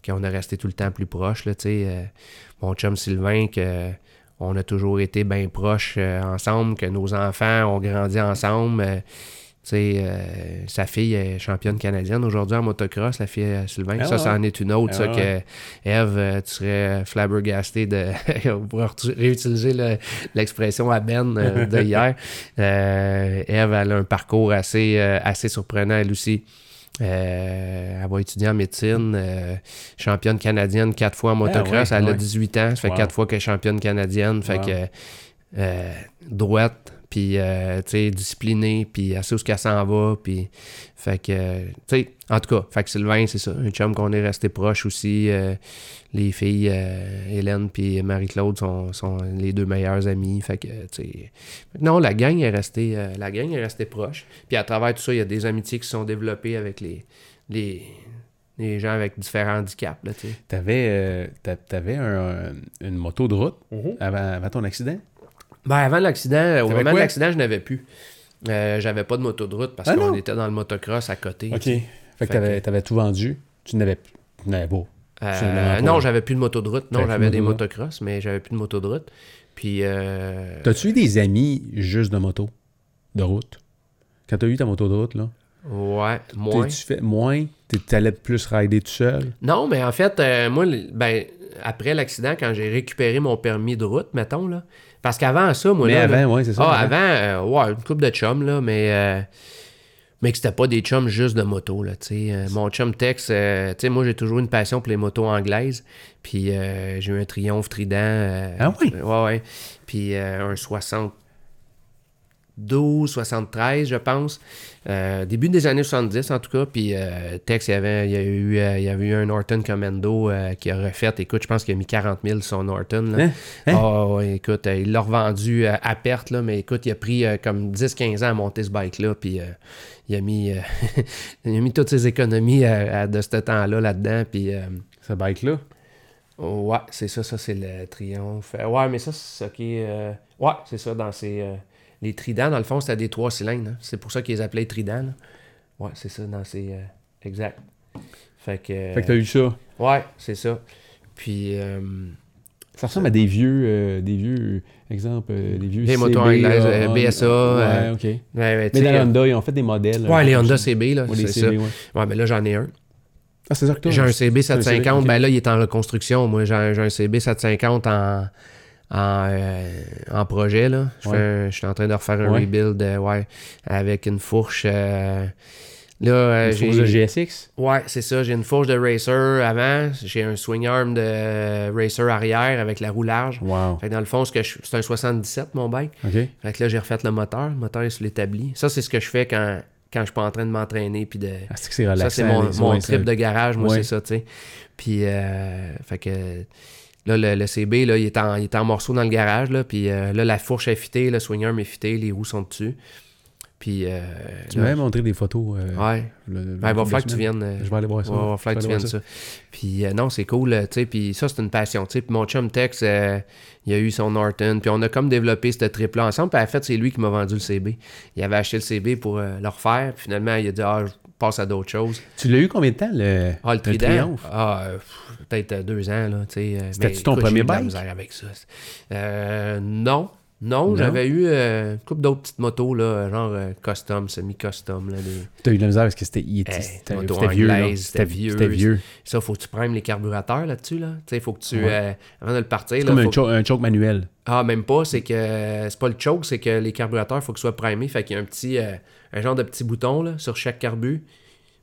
qui on est resté tout le temps plus proches, là, mon chum Sylvain, que on a toujours été bien proches euh, ensemble, que nos enfants ont grandi ensemble. Euh, euh, sa fille est championne canadienne aujourd'hui en motocross, la fille Sylvain. Ah ça, ça en est une autre. ça, ah que Eve, tu serais flabbergasté de. pour réutiliser l'expression à Ben de hier. Eve, elle a un parcours assez, assez surprenant, elle aussi. Euh, elle va étudier en médecine, euh, championne canadienne quatre fois en ah motocross. elle a 18 ans, ça fait quatre fois qu'elle est championne canadienne. Fait que euh, droite, puis tu sais, disciplinée, puis elle sait où qu'elle s'en va. Puis, fait que, tu sais, en tout cas, fait que Sylvain, c'est ça, un chum qu'on est resté proche aussi. les filles, Hélène puis Marie-Claude sont, sont, les deux meilleures amies. Fait que, tu sais, non, la gang est restée, la gang est restée proche. Puis à travers tout ça, il y a des amitiés qui se sont développées avec les, les, les gens avec différents handicaps. Tu avais, euh, une moto de route mm-hmm. avant, ton accident? Ben, avant l'accident, au moment de l'accident, je n'avais plus. Euh, j'avais pas de moto de route parce ah qu'on était dans le motocross à côté. OK. Fait, que tu avais, tout vendu. Tu n'avais pas. Euh, non, j'avais plus de moto de route. Non, j'avais des motocross, mais j'avais plus de moto de route. Puis. Euh... T'as-tu eu des amis juste de moto, de route? Quand t'as eu ta moto de route, là? Ouais, moins. Tu fais moins? Tu allais plus rider tout seul? Non, mais en fait, euh, moi, ben, après l'accident, quand j'ai récupéré mon permis de route, mettons, là. Parce qu'avant ça, moi, mais avant, oui, c'est ça. Ah, avant, euh, ouais, une couple de chums, là, mais. Euh, mais que c'était pas des chums juste de moto, là, tu sais. mon chum Tex, tu sais, moi, j'ai toujours une passion pour les motos anglaises. Puis j'ai eu un Triomphe Trident. ah oui? ouais, ouais. Puis un 60 12, 73, je pense. Euh, début des années 70, en tout cas. Puis euh, Tex, il y, avait, il, y a eu, euh, il y avait eu un Norton Commando qui a refait. Écoute, je pense qu'il a mis 40 000 sur son Norton. Là. Hein? Oh, écoute, il l'a revendu à perte, là, mais écoute, il a pris comme 10-15 ans à monter ce bike-là. Puis il, a mis, il a mis toutes ses économies de ce temps-là là-dedans. Puis, ce bike-là? Ouais, c'est ça, ça c'est le triomphe. Ouais, mais ça, c'est ça qui est. Ouais, c'est ça, dans ces les tridents, dans le fond, c'était des trois cylindres. Hein. C'est pour ça qu'ils les appelaient tridents. Là. Ouais, c'est ça, dans ces. Euh, exact. Fait que. fait que t'as eu ça. Ouais, c'est ça. Puis. Euh, Ça ressemble à des vieux, euh, des vieux, exemple, euh, des vieux Les CB, motos anglaises, euh, BSA, Ouais, euh, OK. Ouais, Mais dans euh, Honda, ils ont fait des modèles. Ouais, euh, les Honda. CB, là, Ouais, les c'est CB, ça. ouais. Ouais, mais là, j'en ai un. Ah, c'est ça que toi? J'ai un CB C'est un 750, CB, ben là, il est en reconstruction. Moi, j'ai un, j'ai un CB 750 en, en, euh, en projet, là. Je, Ouais. fais un- je suis en train de refaire un Ouais. rebuild, euh, ouais, avec une fourche. euh, là, Une j'ai... fourche de GSX? Ouais, c'est ça. J'ai une fourche de racer avant. J'ai un swing arm de racer arrière avec la roue large. Wow. Fait que dans le fond, ce que je- c'est un 77, mon bike. Fait que là, j'ai refait le moteur. Le moteur est sur l'établi. Ça, c'est ce que je fais quand, quand je suis pas en train de m'entraîner puis de... Ah, c'est. Ça, c'est mon, mon trip de garage, moi, c'est ça, tu sais. Puis, fait que là, le, le CB, là, il est, en, il est en morceaux dans le garage, là. Puis euh, là, la fourche est fitée, le swinger est fité, les roues sont dessus. Puis, euh, Tu m'avais montré des photos. euh, ouais. le- Ben, il va falloir que tu viennes. euh, Je vais aller voir ça. Ouais, il va falloir que tu viennes ça. Puis euh, non, c'est cool, euh, tu sais. Puis ça, c'est une passion. Puis mon chum Tex, euh, il a eu son Norton. Puis on a comme développé ce trip-là ensemble. Puis en fait, c'est lui qui m'a vendu le CB. Il avait acheté le CB pour euh, le refaire. Puis finalement, il a dit, ah, passe à d'autres choses. Tu l'as eu combien de temps, le, Ah, le le Trident? Triomphe? Ah, euh, peut-être deux ans, là, tu sais. euh, C'était-tu ton écoute, premier misère avec ça. Euh, non. Non, Non? j'avais eu euh, une couple d'autres petites motos, là, genre euh, custom, semi-custom. T'as eu de la misère parce que c'était il était- Hey, c'était vieux. c'était vieux. C'était vieux. Ça, faut que tu primes les carburateur là-dessus, là. Il faut que tu... Ouais. euh, avant de le partir, C'est comme faut un, cho- un choke manuel. ah, même pas, c'est que c'est pas le choke, c'est que les carburateurs, faut qu'ils soient primés. Fait qu'il y a un petit euh, un genre de petit bouton là, sur chaque carbu.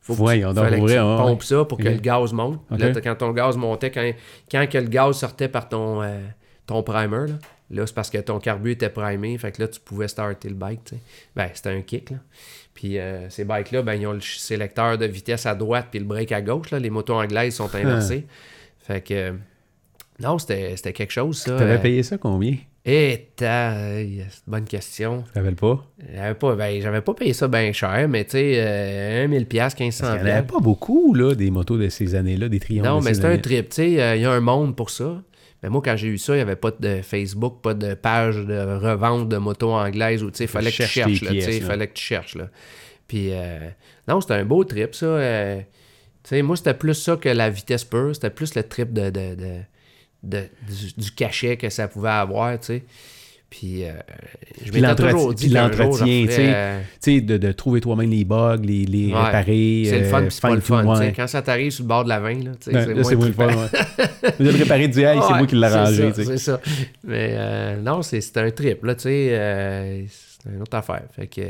Faut que tu, fallait que tu ouais. pompes ça pour que le gaz monte. Ok. Là, t'as- quand ton gaz montait, quand, quand que le gaz sortait par ton, euh, ton primer, là, là c'est parce que ton carbu était primé. Fait que là, tu pouvais starter le bike. Ben, c'était un kick. Là. Puis euh, ces bikes-là, ben, ils ont le sélecteur de vitesse à droite puis le break à gauche. Là. Les motos anglaises sont inversées. Fait que. euh, non, c'était c'était quelque chose, ça. T'avais Euh, payé ça combien? une bonne question. Rappelles pas? J'avais pas, ben, j'avais pas payé ça bien cher, mais tu sais, euh, 1000$, 1500$. Parce qu'il n'y en avait pas beaucoup, là, des motos de ces années-là, des triomphes Non, de mais c'est un trip, tu sais, euh, il y a un monde pour ça. Mais moi, quand j'ai eu ça, il n'y avait pas de Facebook, pas de page de revente de motos anglaises où, tu sais, il fallait que tu cherches il fallait que tu cherches, là. Puis, euh, non, c'était un beau trip, ça. euh, tu sais, moi, c'était plus ça que la vitesse pure, c'était plus le trip de, de, de, de- du, du cachet que ça pouvait avoir, tu sais. Puis, euh, je Puis l'entretien- tu sais, euh, Tu sais, de, de trouver toi-même les bugs, les, les Ouais. réparer. c'est le fun, euh, puis c'est pas le fun. ouais. Quand ça t'arrive sur le bord de la 20, là, c'est moins le fun, ouais. De le réparer, de dire, hey, c'est moi qui l'ai arrangé. C'est ça. Mais euh, non, c'est c'est un trip, là, tu sais. Euh, c'est une autre affaire. Fait que.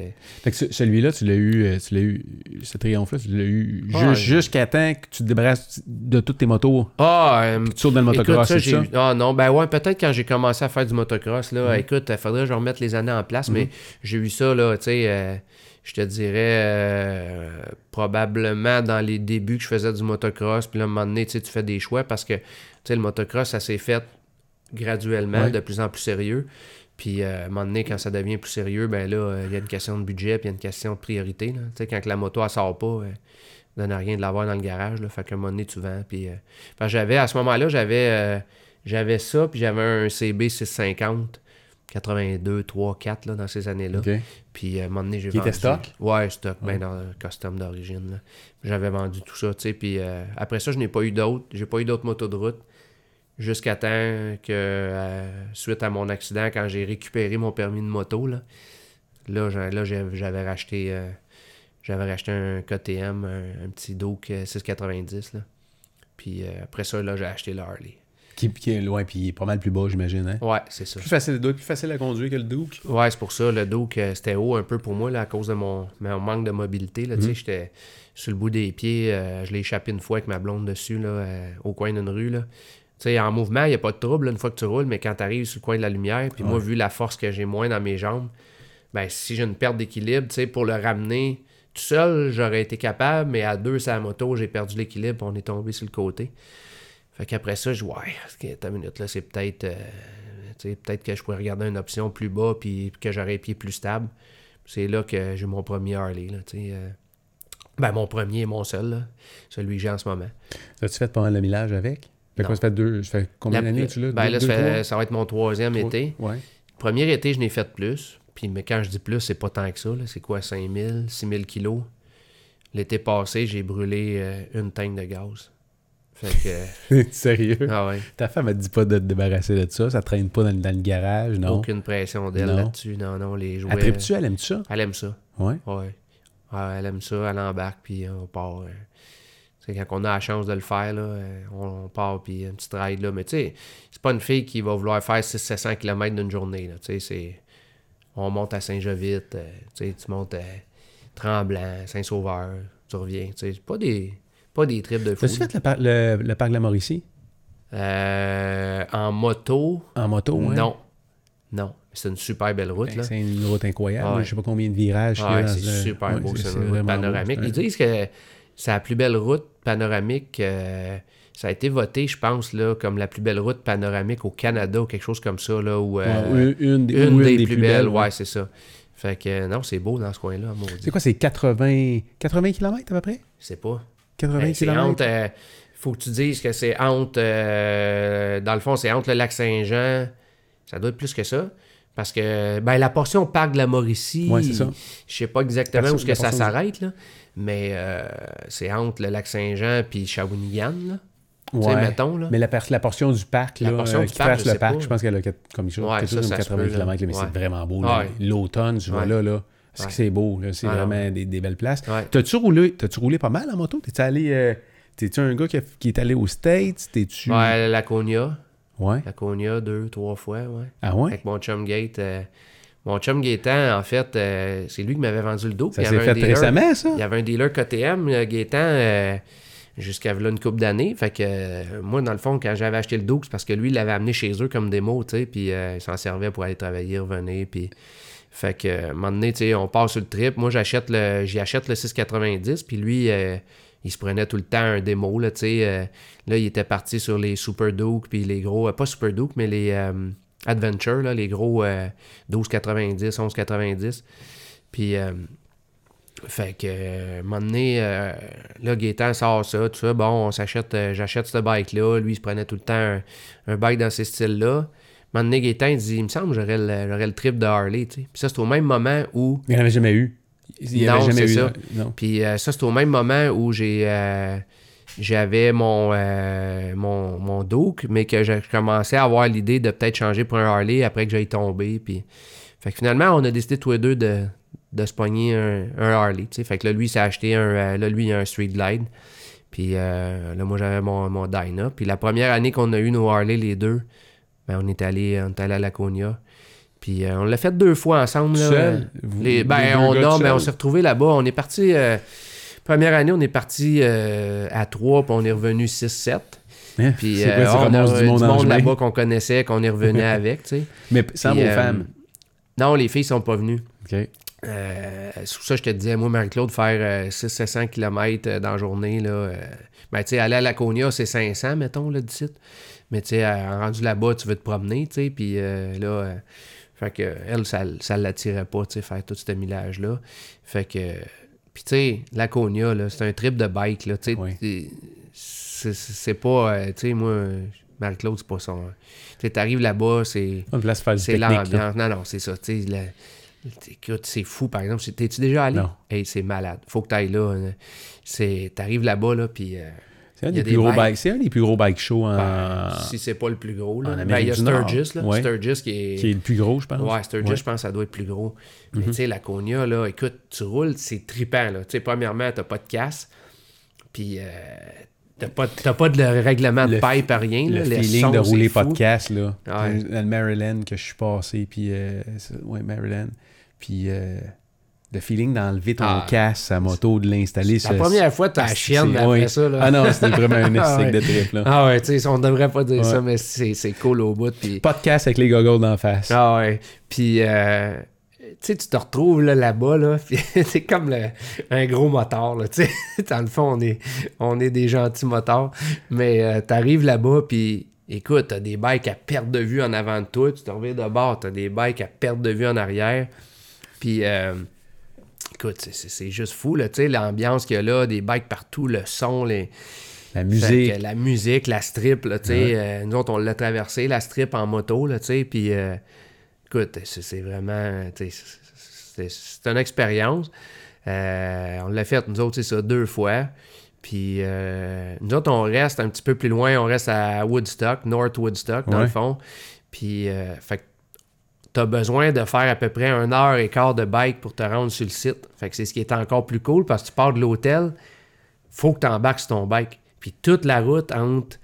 Fait que ce- celui-là, tu l'as eu, euh, tu l'as eu, ce triomphe-là, tu l'as eu ju- jusqu'à temps que tu te débarrasses de toutes tes motos, Ah, euh, tu sautes dans le motocross, ça, c'est Ah non, ben ouais, peut-être quand j'ai commencé à faire du motocross, là, Mhm. écoute, il faudrait que je remette les années en place, mais j'ai eu ça, là, tu sais, euh, je te dirais, euh, probablement dans les débuts que je faisais du motocross, puis là, à un moment donné, tu sais, tu fais des choix parce que, tu sais, le motocross, ça s'est fait graduellement, Ouais. de plus en plus sérieux. Puis euh, à un moment donné, quand ça devient plus sérieux, ben là, euh, il y a une question de budget, puis il y a une question de priorité. Tu sais, quand que la moto, elle sort pas, euh, ça donne rien de l'avoir dans le garage. Là, fait qu'à un moment donné, tu vends. Puis, euh, j'avais, à ce moment-là, j'avais, j'avais ça, puis j'avais un CB 650, 82, 3, 4, là, dans ces années-là. Puis à un moment donné, j'ai Qui vendu. était stock? Ouais, stock, Ouais. ben dans le custom d'origine. là. J'avais vendu tout ça, tu sais. Puis après ça, je n'ai pas eu d'autres. J'ai pas eu d'autres motos de route. Jusqu'à temps que, euh, suite à mon accident, quand j'ai récupéré mon permis de moto, là, là, j'ai- là, j'avais racheté euh, j'avais racheté un KTM, un, un petit euh, 690. Là. Puis euh, après ça, là, j'ai acheté le Harley. Qui, qui est loin, puis il est pas mal plus bas, j'imagine. Hein? Ouais, c'est ça. Plus facile, plus facile à conduire que le Duke. Ouais, c'est pour ça. Le Duke, c'était haut un peu pour moi là, à cause de mon, mon manque de mobilité. Là, tu sais, J'étais sur le bout des pieds. euh, je l'ai échappé une fois avec ma blonde dessus, là, euh, au coin d'une rue. Là. Tu sais, en mouvement, il n'y a pas de trouble là, une fois que tu roules, mais quand tu arrives sur le coin de la lumière, puis moi, vu la force que j'ai moins dans mes jambes, ben si j'ai une perte d'équilibre, tu sais, pour le ramener tout seul, j'aurais été capable, mais à deux sur la moto, j'ai perdu l'équilibre, on est tombé sur le côté. Fait qu'après ça, je dis, ouais, ta minute là, c'est peut-être. euh, peut-être que je pourrais regarder une option plus bas puis que j'aurais les pieds plus stables. C'est là que j'ai mon premier Harley. Là, tu sais, euh. ben, mon premier et mon seul, là, celui que j'ai en ce moment. As-tu fait pas mal de millage avec? Fait quoi, ça fait deux. Ça fait combien d'années tu l'as? ben, Deux- là, deux, ça, fait- ça va être mon troisième Trois? été. Ouais. Premier été, je n'ai fait plus. Puis, mais quand je dis plus, c'est pas tant que ça. là. C'est quoi, 5000, 6000 kilos? L'été passé, j'ai brûlé euh, une tank de gaz. Fait que. Sérieux? Ah ouais. Ta femme, elle te dit pas de te débarrasser de ça? Ça traîne pas dans, dans le garage, non? Aucune pression d'elle Non. là-dessus. Non, non, les jouets. Elle tripe-tu? Elle aime ça? Elle aime ça. Ouais. Ouais. Elle aime ça, elle embarque, puis on part. euh, tu quand on a la chance de le faire, là, euh, on, on part, puis un petit ride, là. Mais tu sais, c'est pas une fille qui va vouloir faire 600-700 km d'une journée, là. Tu sais, c'est... On monte à Saint-Jovite, euh, tu sais, tu montes à Tremblant, Saint-Sauveur, tu reviens. Tu sais, c'est pas des... Pas des trips de fou. T'as-tu fait le, par- le, le parc de la Mauricie? Euh, en moto, En moto, hein? non. Non. C'est une super belle route, Ben. C'est une route incroyable. Ouais. là. Je sais pas combien de virages. Ouais, c'est ce- super ouais, beau, c'est une route beau. panoramique. C'est Ils disent que la plus belle route panoramique. euh, ça a été voté, je pense, là, comme la plus belle route panoramique au Canada ou quelque chose comme ça. Là, où, euh, une, une des, une ou des, plus, belles, ouais. ouais, c'est ça. Fait que non, c'est beau dans ce coin-là. C'est quoi, c'est 80, 80 km à peu près? C'est pas. 80 Ben, c'est km? entre. euh, faut que tu dises que c'est entre. euh, dans le fond, c'est entre le lac Saint-Jean. Ça doit être plus que ça. Parce que ben, la portion parc de la Mauricie, Ouais, c'est ça. je sais pas exactement où que ça s'arrête, là. Mais euh, c'est entre le lac Saint-Jean puis Shawinigan, là. Tu sais, Ouais. mettons, là. Mais la, la portion du parc, La là, portion euh, du qui parc, je le parc, pas. je pense qu'elle a comme, ça, Ouais, quelque ça, chose comme ça se 80 peut, là. km, mais Ouais. c'est vraiment beau. L'automne, tu vois là, là. C'est que c'est beau. C'est Ah, vraiment des, des belles places. T'as-tu roulé, t'as-tu roulé pas mal en moto? T'es-tu allé. euh, T'es-tu un gars qui, a- qui est allé aux States? T'es-tu. Ouais, la Conia. Ouais. La Conia, deux, trois fois, ouais. Ah ouais? Avec mon chum Gate. euh, mon chum Gaétan, en fait, euh, c'est lui qui m'avait vendu le dos. Ça s'est fait dealer- récemment, ça? Il y avait un dealer KTM, euh, Gaétan, euh, jusqu'à là, une couple d'années. Fait que euh, moi, dans le fond, quand j'avais acheté le dos, c'est parce que lui, il l'avait amené chez eux comme démo, tu sais, puis il s'en servait pour aller travailler, revenir, puis... Fait que, à un moment donné, tu sais, on part sur le trip. Moi, j'achète le, j'y achète le 690, puis lui, il se prenait tout le temps un démo, là, tu sais. euh, là, il était parti sur les Super Duke, puis les gros... euh, pas Super Duke, mais les euh, Adventure, là, les gros euh, 1290, 1190. Puis... euh, fait que, euh, un moment donné, euh, là, Gaétan sort ça, tout ça. Bon, on s'achète, euh, j'achète ce bike-là. Lui, il se prenait tout le temps un, un bike dans ces styles-là. Moment donné, Gaétan, il dit, il me semble que j'aurais le, j'aurais le trip de Harley, tu sais. Puis ça, c'est au même moment où... Il n'y en avait jamais eu. Il n'y avait Non, jamais c'est eu. ça. Non. Puis euh, ça, c'est au même moment où j'ai... euh, j'avais mon, euh, mon, mon Duke, mais que j'ai commencé à avoir l'idée de peut-être changer pour un Harley après que j'aille tomber. Puis... Fait que finalement, on a décidé tous les deux de, de se pogner un, un Harley. Fait que là, lui, il s'est acheté un. euh, là, lui, il a un Street Glide. Puis euh, là, moi, j'avais mon, mon Dyna. Puis la première année qu'on a eu nos Harley, les deux, ben, on est allé, on est allé à Laconia. Puis euh, on l'a fait deux fois ensemble. Là, Seul? Vous- les- les ben, deux on, non, mais on s'est retrouvés là-bas. On est parti. euh, première année, on est parti euh, à 3, puis on est revenu 6-7. Hein? Puis C'est euh, quoi, on a du monde, chemin? là-bas qu'on connaissait, qu'on est revenu avec, tu sais. Mais sans vos euh, femmes. Non, les filles sont pas venues. OK. Euh, pour ça je te disais, moi, Marie-Claude, faire 600-700 km dans la journée, là, euh, ben, tu sais, aller à Laconia, c'est 500, mettons, là, d'ici. Mais, tu sais, euh, rendu là-bas, tu veux te promener, tu sais, puis euh, là, euh, fait que, elle, ça, ça l'attirait pas, tu sais, faire tout ce millage-là. Fait que, puis, tu sais, Laconia, là, c'est un trip de bike, là, tu sais, Oui. c'est c'est pas, euh, tu sais, moi, Marie-Claude, c'est pas ça. Tu sais, t'arrives là-bas, c'est... Du C'est là. l'ambiance. Non, non, c'est ça. Tu sais, la- écoute, c'est fou, par exemple. T'es-tu déjà allé? Non. Hey, c'est malade. Faut que t'ailles là. hein. C'est, t'arrives là-bas, là, puis... euh, C'est un, des des plus gros bikes. C'est un des plus gros bike shows en- ben, si c'est pas le plus gros, là. en Ben, il y a. Sturgis, là. Ouais. Sturgis qui est... qui est le plus gros, je pense. Ouais, Sturgis, Ouais. je pense que ça doit être plus gros. Mais Mhm. tu sais, la Konya, là, écoute, tu roules, c'est trippant, là. Tu sais, premièrement, t'as pas de casse, puis euh, t'as pas, t'as pas de règlement de Le pipe à rien, Le là. Feeling sons, de rouler podcast, là. Ouais. Dans le Maryland que je suis passé, puis... euh, ouais, Maryland. Puis... euh, le feeling d'enlever ton Ah. casque à moto, de l'installer La sur- première fois, t'as Ah, la chienne après ça, là. Ah non, c'était vraiment un Ah ouais. de trip, là. Ah ouais, tu sais, on devrait pas dire Ouais. ça, mais c'est c'est cool au bout. Puis, Podcast avec les goggles d'en face. ah ouais. Puis, euh, tu sais, tu te retrouves là, là-bas, là, puis c'est comme le- un gros moteur, là, tu sais. Dans le fond, on est, on est des gentils motards, mais euh, t'arrives là-bas, puis écoute, t'as des bikes à perte de vue en avant de toi, tu te reviens de bord, t'as des bikes à perte de vue en arrière, puis... euh, Écoute, c'est- juste fou, là, tu sais, l'ambiance qu'il y a là, des bikes partout, le son, les, La musique. que la musique, la strip, là, tu sais, euh, nous autres, on l'a traversé, la strip en moto, là, tu sais, puis euh, écoute, c'est vraiment, tu sais, c'est- une expérience. Euh, on l'a fait, nous autres, c'est ça, deux fois. Puis nous autres, on reste un petit peu plus loin. On reste à Woodstock, North Woodstock, dans Ouais. le fond. Puis, fait que t'as besoin de faire à peu près un heure et quart de bike pour te rendre sur le site. Fait que c'est ce qui est encore plus cool parce que tu pars de l'hôtel, faut que tu embarques sur ton bike. Puis toute la route entre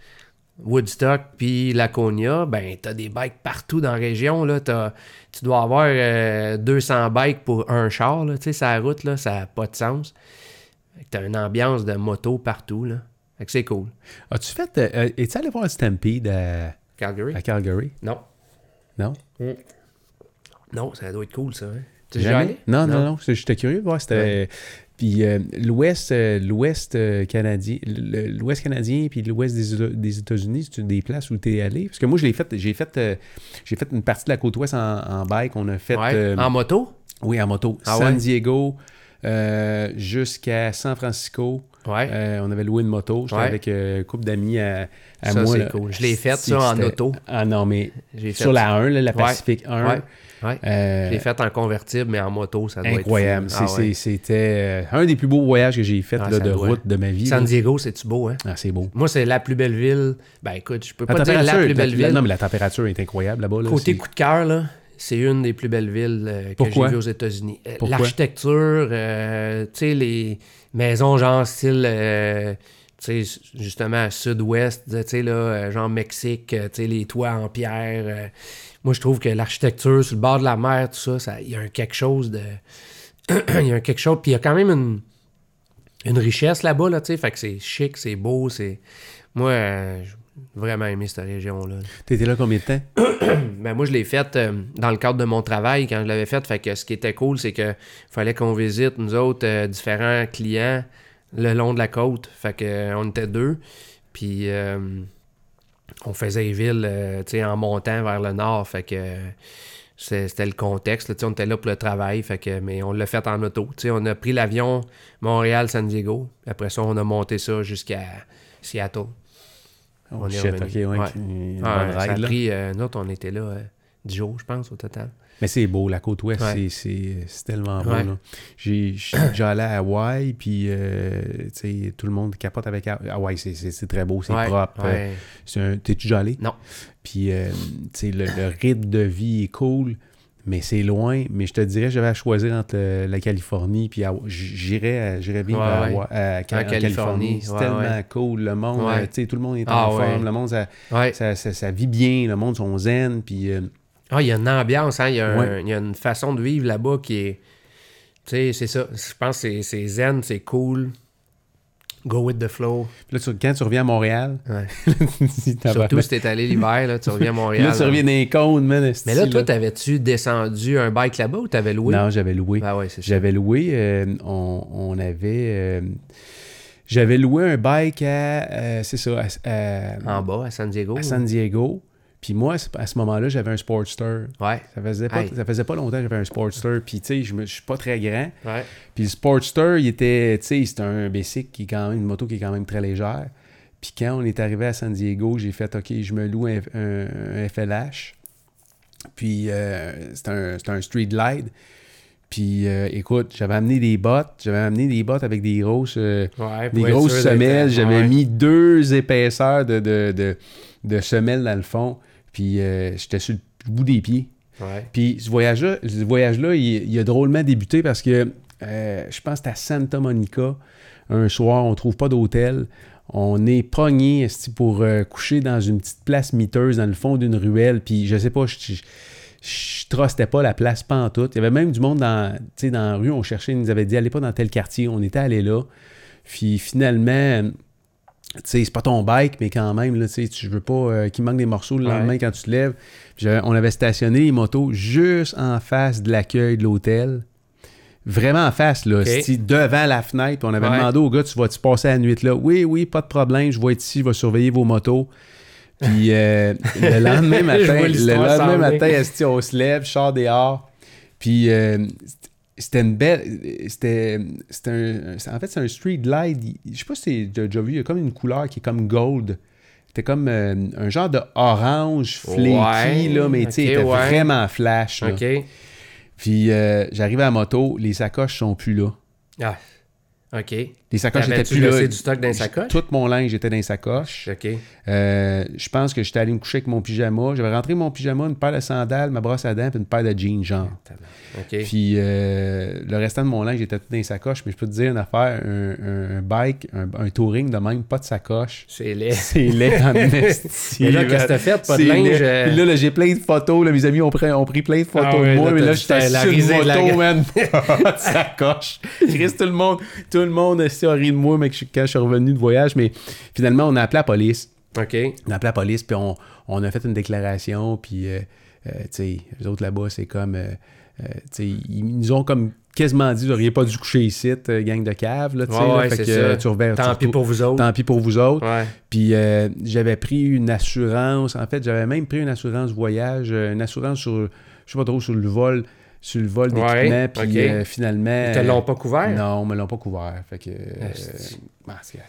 Woodstock puis Laconia, ben t'as des bikes partout dans la région. Là. T'as- tu dois avoir euh, 200 bikes pour un char. Là. Tu sais, sa route, là, ça n'a pas de sens. Que t'as une ambiance de moto partout. Là. Fait que c'est cool. As-tu fait. euh, euh, Es-tu allé voir Stampede à, Calgary? à Calgary? Non. Non? Non, ça doit être cool, ça. hein. Tu es déjà Jamais? allé? Non, non, non. J'étais curieux de voir. C'était. Puis euh, l'Ouest euh, l'Ouest euh, canadien, l'Ouest canadien puis l'Ouest des, Éta- des États-Unis, c'est des places où tu es allé? Parce que moi, je l'ai fait, j'ai fait, j'ai fait une partie de la côte ouest en, en bike. On a fait, Ouais. En moto? oui, en moto, Ah San ouais? Diego jusqu'à San Francisco. Ouais. Euh, on avait loué une moto. J'étais Ouais. avec euh, une couple d'amis à, à Ça, moi. là. cool. Je l'ai fait, C'est- ça, en auto. Ah non, mais sur la 1, là, la Ouais. Pacific 1. Ouais. Euh, Je l'ai fait en convertible, mais en moto, ça doit incroyable. être. C'est- Ah ouais. C'était euh, un des plus beaux voyages que j'ai fait Ah, là, de doit. route de ma vie. San. Diego, c'est-tu beau, hein? Ah, c'est beau. Moi, c'est la plus belle ville. Ben écoute, je peux La pas dire la plus belle la- ville. non, mais la température est incroyable là-bas. là. Côté coup de cœur, là, c'est une des plus belles villes euh, que j'ai vues aux États-Unis. Euh? L'architecture, euh, tu sais, les maisons genre style, tu sais, justement, sud-ouest, tu sais, là, genre Mexique, tu sais, les toits en pierre. Moi, je trouve que l'architecture sur le bord de la mer, tout ça, ça- il y a un quelque chose de... Il y a un quelque chose... Puis il y a quand même une, une richesse là-bas, là, tu sais, fait que c'est chic, c'est beau, c'est... Moi, euh, j'ai vraiment aimé cette région-là. T'étais là combien de temps? Ben moi, je l'ai faite euh, dans le cadre de mon travail quand je l'avais faite. Fait que ce qui était cool, c'est que fallait qu'on visite, nous autres, euh, différents clients le long de la côte. Fait que on était deux. Puis on faisait les villes euh, en montant vers le nord. Fait que euh, c'était le contexte. là. On était là pour le travail. Fait que, mais on l'a fait en auto. On a pris l'avion Montréal-San Diego. Après ça, on a monté ça jusqu'à Seattle. Oh, On est shit, revenu. ouais. Ouais. une Ah, bonne ça ride, a pris, euh, nous autres, on était là euh, 10 jours, je pense, au total. Mais c'est beau, la côte ouest, Ouais. c'est- tellement beau. Ouais. là. J'ai- allé à Hawaï, puis euh, tout le monde capote avec Ha- Hawaï. C'est- très beau, c'est Ouais, propre. un- T'es-tu déjà allé? Non. Puis, euh, le, le rythme de vie est cool, mais c'est loin. Mais je te dirais, j'avais à choisir entre euh, la Californie puis J'irais à- Ouais, à, à en Californie. C'est tellement cool. Le monde, euh, tu sais, tout le monde est Ah, en forme. Le monde, ça, ça, ça- ça vit bien. Le monde sont zen. Puis, euh, Ah, il y a une ambiance, hein, il, y a un- Ouais. il y a une façon de vivre là-bas qui est. Tu sais, c'est ça. Je pense que c'est- zen, c'est cool. Go with the flow. puis là, tu- quand tu reviens à Montréal, Ouais. Surtout si t'es allé l'hiver, là, tu reviens à Montréal. là, tu reviens dans les cônes, man. Mais là, toi, t'avais-tu descendu un bike là-bas ou t'avais loué? Non, j'avais loué. Ben ouais, c'est ça. J'avais loué, euh, on, on avait. euh, j'avais loué un bike à. euh, c'est ça, à, à- En bas, à San Diego. à San Diego. Puis moi, à ce moment-là, j'avais un Sportster. Ouais. Ça faisait pas, ça faisait pas longtemps que j'avais un Sportster. Puis, tu sais, je je suis pas très grand. Ouais. Puis le Sportster, il était, tu sais, c'est un basic qui est quand même, une moto qui est quand même très légère. Puis quand on est arrivé à San Diego, j'ai fait, OK, je me loue un, un- un FLH. Puis euh, c'est un, un Street Glide. Puis euh, écoute, j'avais amené des bottes. J'avais amené des bottes avec des grosses, euh, Ouais, des grosses semelles. J'avais ouais. mis deux épaisseurs de, de, de, de semelles dans le fond. Puis euh, j'étais sur le bout des pieds. Ouais. Puis ce voyage-là, ce voyage-là, il, il a drôlement débuté parce que euh, je pense que c'était à Santa Monica. Un soir, on trouve pas d'hôtel. On est pogné pour euh, coucher dans une petite place miteuse dans le fond d'une ruelle. Puis je sais pas, je, je, je trustais pas la place pantoute. Il y avait même du monde dans, dans la rue. On cherchait, ils nous avaient dit allez pas dans tel quartier. On était allé là. Puis finalement, c'est pas ton bike, mais quand même, là, tu veux pas euh, qu'il manque des morceaux le Ouais. lendemain quand tu te lèves. Puis on avait stationné les motos juste en face de l'accueil de l'hôtel. Vraiment en face, là, Ok. c'est-tu, devant la fenêtre. On avait Ouais. demandé au gars, tu vas-tu passer la nuit là? Oui, oui, pas de problème, je vais être ici, je vais surveiller vos motos. Puis euh, le lendemain matin, le lendemain matin, on se lève, je sors dehors. Puis euh, c'était une belle. C'était. c'était un- en fait, c'est un street. Il- Je sais pas si tu as déjà vu, il y a comme une couleur qui est comme gold. C'était comme euh, un genre de orange flaky, Ouais, là, mais tu sais, il ok, était ouais. vraiment flash. là. OK. Puis euh, j'arrive à la moto, les sacoches sont plus là. Ah. OK. Les sacoches étaient plus là. du stock dans les sacoches? Tout mon linge était dans les sacoches. OK. Euh, je pense que j'étais allé me coucher avec mon pyjama. J'avais rentré mon pyjama, une paire de sandales, ma brosse à dents, puis une paire de jeans, genre. OK. Puis euh, le restant de mon linge était tout dans les sacoches. Mais je peux te dire une affaire, un, un- bike, un, un touring de même, pas de sacoche. C'est laid. C'est laid en esti, Et là, qu'est-ce que t'as fait? Pas de linge? euh, Puis là, là, j'ai plein de photos. Là, mes amis ont pris, ont pris plein de photos Ah de moi. là, mais là, j'étais sur une moto, man. Pas de sacoche. Chris, tout le monde, tout le monde ri de moi mais que je- quand je suis revenu de voyage. Mais finalement, on a appelé la police. OK. On a appelé la police, puis on, on a fait une déclaration, puis, euh, euh, tu sais, les autres là-bas, c'est comme, euh, ils nous ont comme quasiment dit, vous n'auriez pas dû coucher ici, gang de cave, là, tu sais, Ouais, là, ouais, fait c'est que, ça. tu reverras- Tant tu- pis pour vous autres. Tant pis pour vous autres. Ouais. Puis euh, j'avais pris une assurance, en fait, j'avais même pris une assurance voyage, une assurance sur, je sais pas trop, sur le vol, sur le vol d'équipement, Ouais, puis euh, finalement... Ils te l'ont pas couvert? Non, ils me l'ont pas couvert, fait que... euh, bah, c'est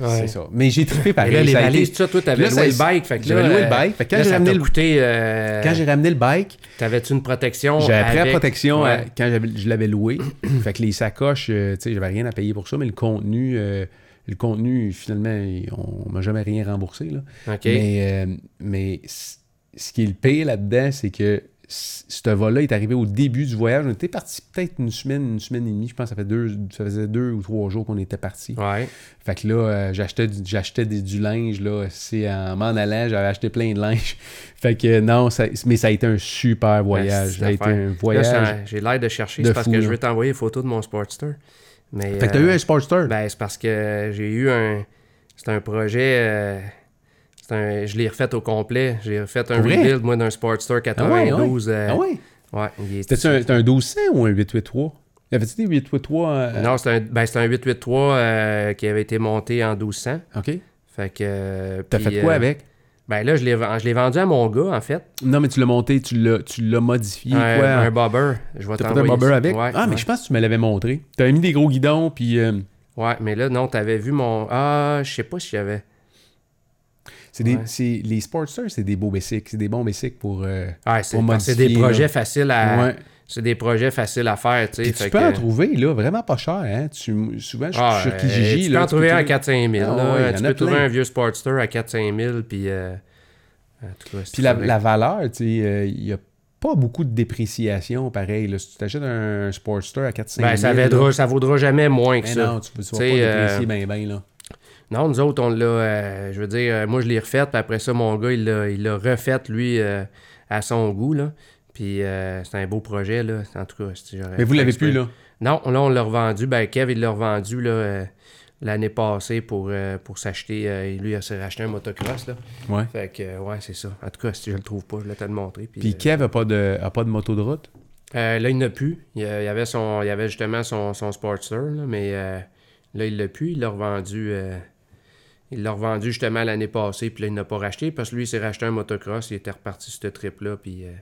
Ouais. ça. Mais j'ai trippé Et pareil. là, les valises, tout ça, toi, t'avais loué le bike. Fait que j'avais loué le euh, bike. Fait que quand j'ai ramené coûté... euh, Quand ramené le bike, T'avais-tu une protection? J'avais pris la protection Ouais. à- quand je l'avais loué. fait que les sacoches, euh, tu sais, j'avais rien à payer pour ça, mais le contenu, euh, le contenu, finalement, on m'a jamais rien remboursé. Là. Mais, euh, mais ce qui est le pire là-dedans, c'est que ce vol-là est arrivé au début du voyage. On était parti peut-être une semaine, une semaine et demie. Je pense que ça, fait deux, ça faisait deux ou trois jours qu'on était parti. Ouais. Fait que là, euh, j'achetais, du- j'achetais des- du linge, là. C'est en m'en allant, j'avais acheté plein de linge. fait que non, ça- mais ça a été un super voyage. Ça a été un Là, voyage. ça- j'ai l'air de chercher. de C'est parce fou, que là. je veux t'envoyer une photo de mon Sportster. Mais, Fait que t'as euh, eu un Sportster? Ben, c'est parce que j'ai eu un. C'est un projet. euh, un- je l'ai refait au complet. J'ai refait un vrai? rebuild, moi, d'un Sportster 92. euh, ah ouais? ouais, il est- C'était-tu un, c'était un 1200 ou un 883? Y avait-tu des 883? euh, Non, c'est un, ben, un 883 euh, qui avait été monté en 1200. OK. Fait que. euh, T'as fait quoi euh, avec? Ben là, je l'ai vendu à mon gars, en fait. Non, mais tu l'as monté, tu l'as, modifié, un, quoi? un bobber. Je vais fait un t'envoyer bobber avec? Ouais, ah, mais je pense que tu me l'avais montré. T'avais mis des gros guidons, puis... euh, Ouais, mais là, non, t'avais vu mon. Ah, je sais pas si j'avais. C'est des, Ouais. c'est, les Sportsters, c'est des beaux bicycles. C'est des bons bicycles pour... euh, Ouais, c'est des projets faciles à. ouais. C'est des projets faciles à faire, tu tu peux en trouver, là, vraiment pas cher, hein? Tu, souvent, je Ah, suis sur euh, Kijiji, tu là. peux en trouver un à trouver- 4-5 000. Ah là. ouais, il y tu peux trouver un vieux Sportster à 4-5 000. Puis, euh, en tout cas, si Puis tu la, la valeur, tu euh, il y a pas beaucoup de dépréciation, pareil. Là. Si tu t'achètes un Sportster à 4-5 ben, ça, 000, vaudra, là, ça vaudra jamais moins que ben ça. non, tu, tu vas pas Tu déprécier euh, bien, bien, là. Non, nous autres, on l'a. euh, je veux dire, euh, moi, je l'ai refait. Puis après ça, mon gars, il l'a, il refait, lui, euh, à son goût. Là. Puis euh, c'est un beau projet, là. En tout cas, Mais vous l'avez plus, là? Non, là, on l'a revendu. Ben, Kev, il l'a revendu, là. L'année passée pour, pour s'acheter, lui, il s'est racheté un motocross. Là. Ouais. Fait que, ouais, c'est ça. En tout cas, si je le trouve pas, je vais te le montrer. Puis, Puis Kev a pas de, a pas de moto de route? euh, là, il n'a plus. Il y avait, son, il y avait justement son, son Sportster, là, mais euh, là, il l'a plus. Il l'a revendu. euh, il l'a revendu justement l'année passée, puis là, il n'a pas racheté parce que lui, il s'est racheté un motocross. Il était reparti sur ce trip-là, puis euh,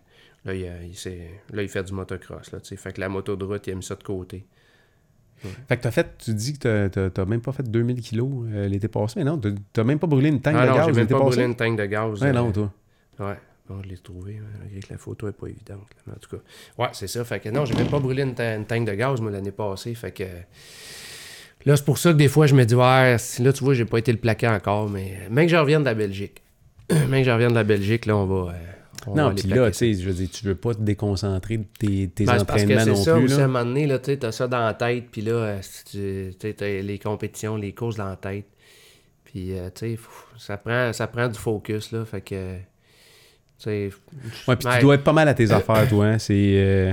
là, il, a- il s'est- là, il fait du motocross. Là, fait que la moto de route, il a mis ça de côté. Fait que t'as fait, tu dis que t'as- même pas fait 2000 kilos euh, l'été passé, mais non, t'as- même pas brûlé une tank Ah de non, j'ai gaz même l'été pas passé. brûlé une tank de gaz. Ouais, euh, non, toi. Ouais. Bon, je l'ai trouvé, hein, malgré que la photo est pas évidente. là, mais en tout cas. Ouais, c'est ça. Fait que non, j'ai même pas brûlé une, une tank de gaz, moi, l'année passée. Fait que. Là, c'est pour ça que des fois, je me dis, ouais, là, tu vois, j'ai pas été le plaquer encore, mais même que je revienne de la Belgique. même que je revienne de la Belgique, là, on va. euh, on Non, puis là, tu sais, je veux dire, tu veux pas te déconcentrer de tes, tes Ben, c'est parce que entraînements c'est non ça, plus. à un moment donné, là, tu t'as ça dans la tête, puis là, euh, tu t'as les compétitions, les courses dans la tête. Puis, euh, tu sais, ça prend, ça prend du focus, là, fait que, tu sais... Ouais, puis tu dois être pas mal à tes affaires, toi. Hein? C'est euh,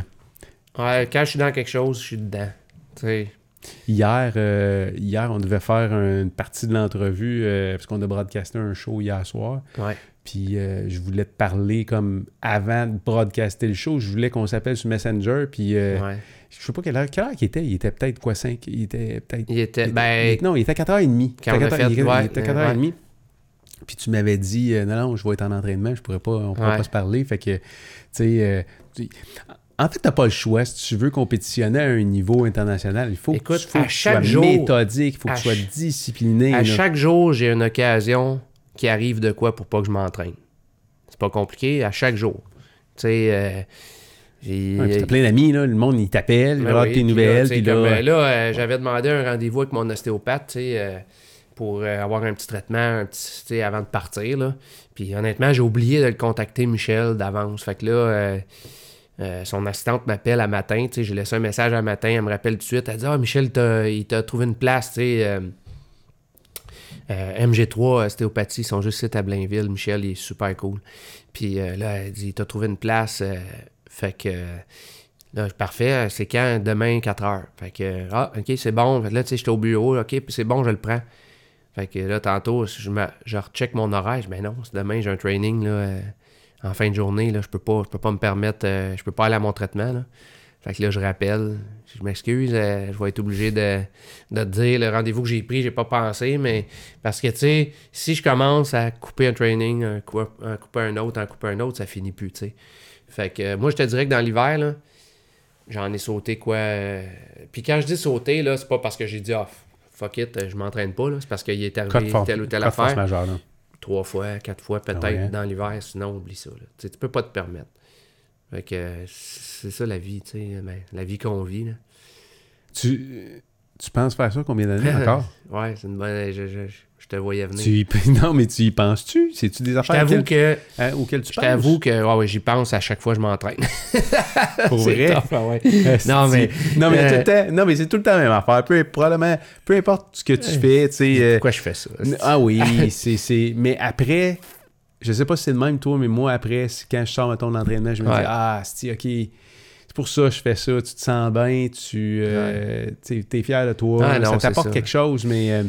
Ouais, quand je suis dans quelque chose, je suis dedans. Tu sais, hier, euh, hier, on devait faire une partie de l'entrevue euh, parce qu'on a broadcasté un show hier soir. ouais. Puis euh, je voulais te parler comme avant de broadcaster le show. Je voulais qu'on s'appelle sur Messenger. Puis ouais. je sais pas quelle heure, quelle heure qu'il était. Il était peut-être quoi, 5 Il était peut-être. Il était, il- ben, il- non, il était à 4h30. Quand on a fait, il, était- ouais, il était à euh, 4h30. Puis tu m'avais dit, non, non, je vais être en entraînement, je pourrais pas, on pas se parler. Fait que, tu sais, en fait, t'as pas le choix. Si tu veux compétitionner à un niveau international, il faut Écoute, que tu, faut à que tu chaque sois jour- méthodique, il faut que tu sois discipliné. à là. chaque jour, j'ai une occasion qui arrive de quoi pour pas que je m'entraîne. C'est pas compliqué, à chaque jour. Tu sais, euh, Ouais, t'as plein d'amis, là. Le monde, il t'appelle, il Ben regarde oui, tes nouvelles. Là, Puis là, comme, euh, là, euh, j'avais demandé un rendez-vous avec mon ostéopathe, tu sais, euh, pour euh, avoir un petit traitement un petit, avant de partir. Là. Puis honnêtement, j'ai oublié de le contacter Michel d'avance. Fait que là, euh, son assistante m'appelle à matin. tu sais, J'ai laissé un message à matin. Elle me rappelle tout de suite. Elle dit Ah, Michel, il t'a trouvé une place. tu sais, euh, euh, MG3 Ostéopathie, ils sont juste ici à Blainville. Michel, il est super cool. Puis là, elle dit T'as trouvé une place. fait que. Là, parfait, c'est quand? Demain, 4 heures. Fait que, ah, ok, c'est bon. Là, tu sais, j'étais au bureau, ok, puis c'est bon, je le prends. Fait que là, tantôt, je, me, recheck mon horaire. Je dis, ben non, demain, j'ai un training, là, en fin de journée, là, je peux pas, je peux pas me permettre, euh, je peux pas aller à mon traitement, là. Fait que là, je rappelle, je m'excuse, euh, je vais être obligé de, de te dire le rendez-vous que j'ai pris, j'ai pas pensé, mais parce que, tu sais, si je commence à couper un training, un, coup- un couper un autre, un couper un autre, ça finit plus, tu sais. Fait que euh, moi, je te dirais que dans l'hiver, là, j'en ai sauté quoi. euh, Puis quand je dis sauter, là, c'est pas parce que j'ai dit, ah, fuck it, je m'entraîne pas, là. C'est parce qu'il est arrivé telle ou telle affaire. majeure. Trois fois, quatre fois, peut-être Ah ouais. dans l'hiver, sinon, oublie ça. Tu peux pas te permettre. Fait que c'est ça la vie, tu sais. Ben, la vie qu'on vit, là. Tu, tu penses faire ça combien d'années encore? Ouais, c'est une bonne. Je, je- je te voyais venir. tu y... Non, mais tu y penses-tu? C'est-tu des affaires auxquelles, que. hein, auxquelles tu Je penses? t'avoue que ouais, ouais, j'y pense à chaque fois que je m'entraîne. Pour vrai? ah ouais. Esti. Non, mais- non, mais, euh, tout le temps- non, mais c'est tout le temps la même affaire. Peu, probablement, peu importe ce que tu fais, tu sais. euh, Pourquoi je fais ça? ah oui, c'est. Mais après, je sais pas si c'est le même toi, mais moi, après, quand je sors, mettons, d'entraînement, je me Ouais. dis, ah, c'est ok. C'est pour ça que je fais ça. Tu te sens bien, tu euh, es fier de toi. Ah, non, ça t'apporte quelque chose, mais, euh,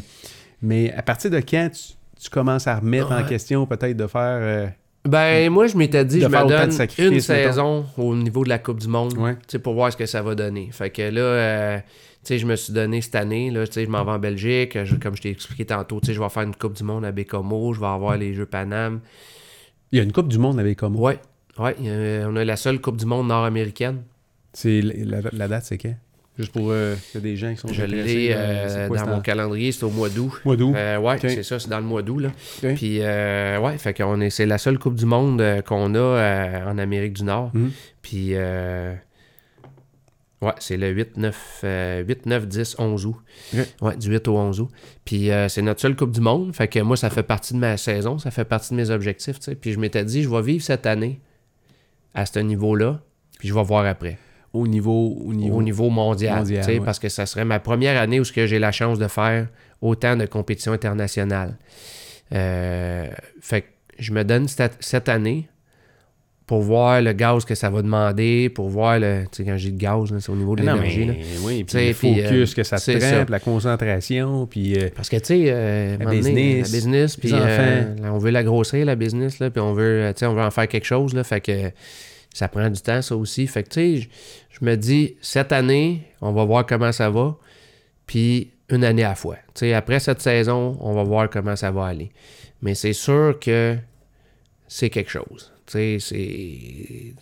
mais à partir de quand tu, tu commences à remettre en question, peut-être, de faire. euh, Ben, moi, je m'étais dit, je me donne une mettons. saison au niveau de la Coupe du Monde, Ouais. pour voir ce que ça va donner. Fait que là, tu sais, je me suis donné cette année, là, je m'en vais en Belgique, je- comme je t'ai expliqué tantôt, je vais faire une Coupe du Monde à Bécomo, je vais avoir les Jeux Paname. Il y a une Coupe du Monde avec comme Ouais, a- on a la seule Coupe du Monde nord-américaine. C'est la, la date, c'est quand? Juste pour euh, qu'il y a des gens qui sont Je l'ai euh, euh, dans mon en- calendrier, c'est au mois d'août. mois d'août. Euh, ouais, c'est ça, c'est dans le mois d'août, là. Puis, euh, ouais, fait qu'on est, c'est la seule Coupe du Monde euh, qu'on a euh, en Amérique du Nord. Mhm. Puis, euh, ouais, c'est le 8, 9, euh, 8, 9, 10, 11 août. Ouais, du 8 au 11 août. Puis, euh, c'est notre seule Coupe du Monde. Fait que moi, ça fait partie de ma saison, ça fait partie de mes objectifs, tu sais. Puis, je m'étais dit, je vais vivre cette année à ce niveau-là, puis je vais voir après Au niveau. Au niveau. au niveau mondial, ouais. parce que ça serait ma première année où j'ai la chance de faire autant de compétitions internationales. Euh, fait que je me donne cette, cette année pour voir le gaz que ça va demander, pour voir le. Tu sais, quand j'ai de gaz, là, c'est au niveau de l'énergie. oui, puis le puis, focus euh, que ça te prend, puis la concentration, puis euh, Parce que, tu sais, euh, La business, la business, puis euh, on veut la grossir, la business, là, puis on veut, euh, on en faire quelque chose, là, fait que ça prend du temps, ça aussi. Fait que, tu sais, je- je me dis, cette année, on va voir comment ça va, puis une année à la fois. Tu sais, après cette saison, on va voir comment ça va aller. Mais c'est sûr que c'est quelque chose. Tu sais, c'est...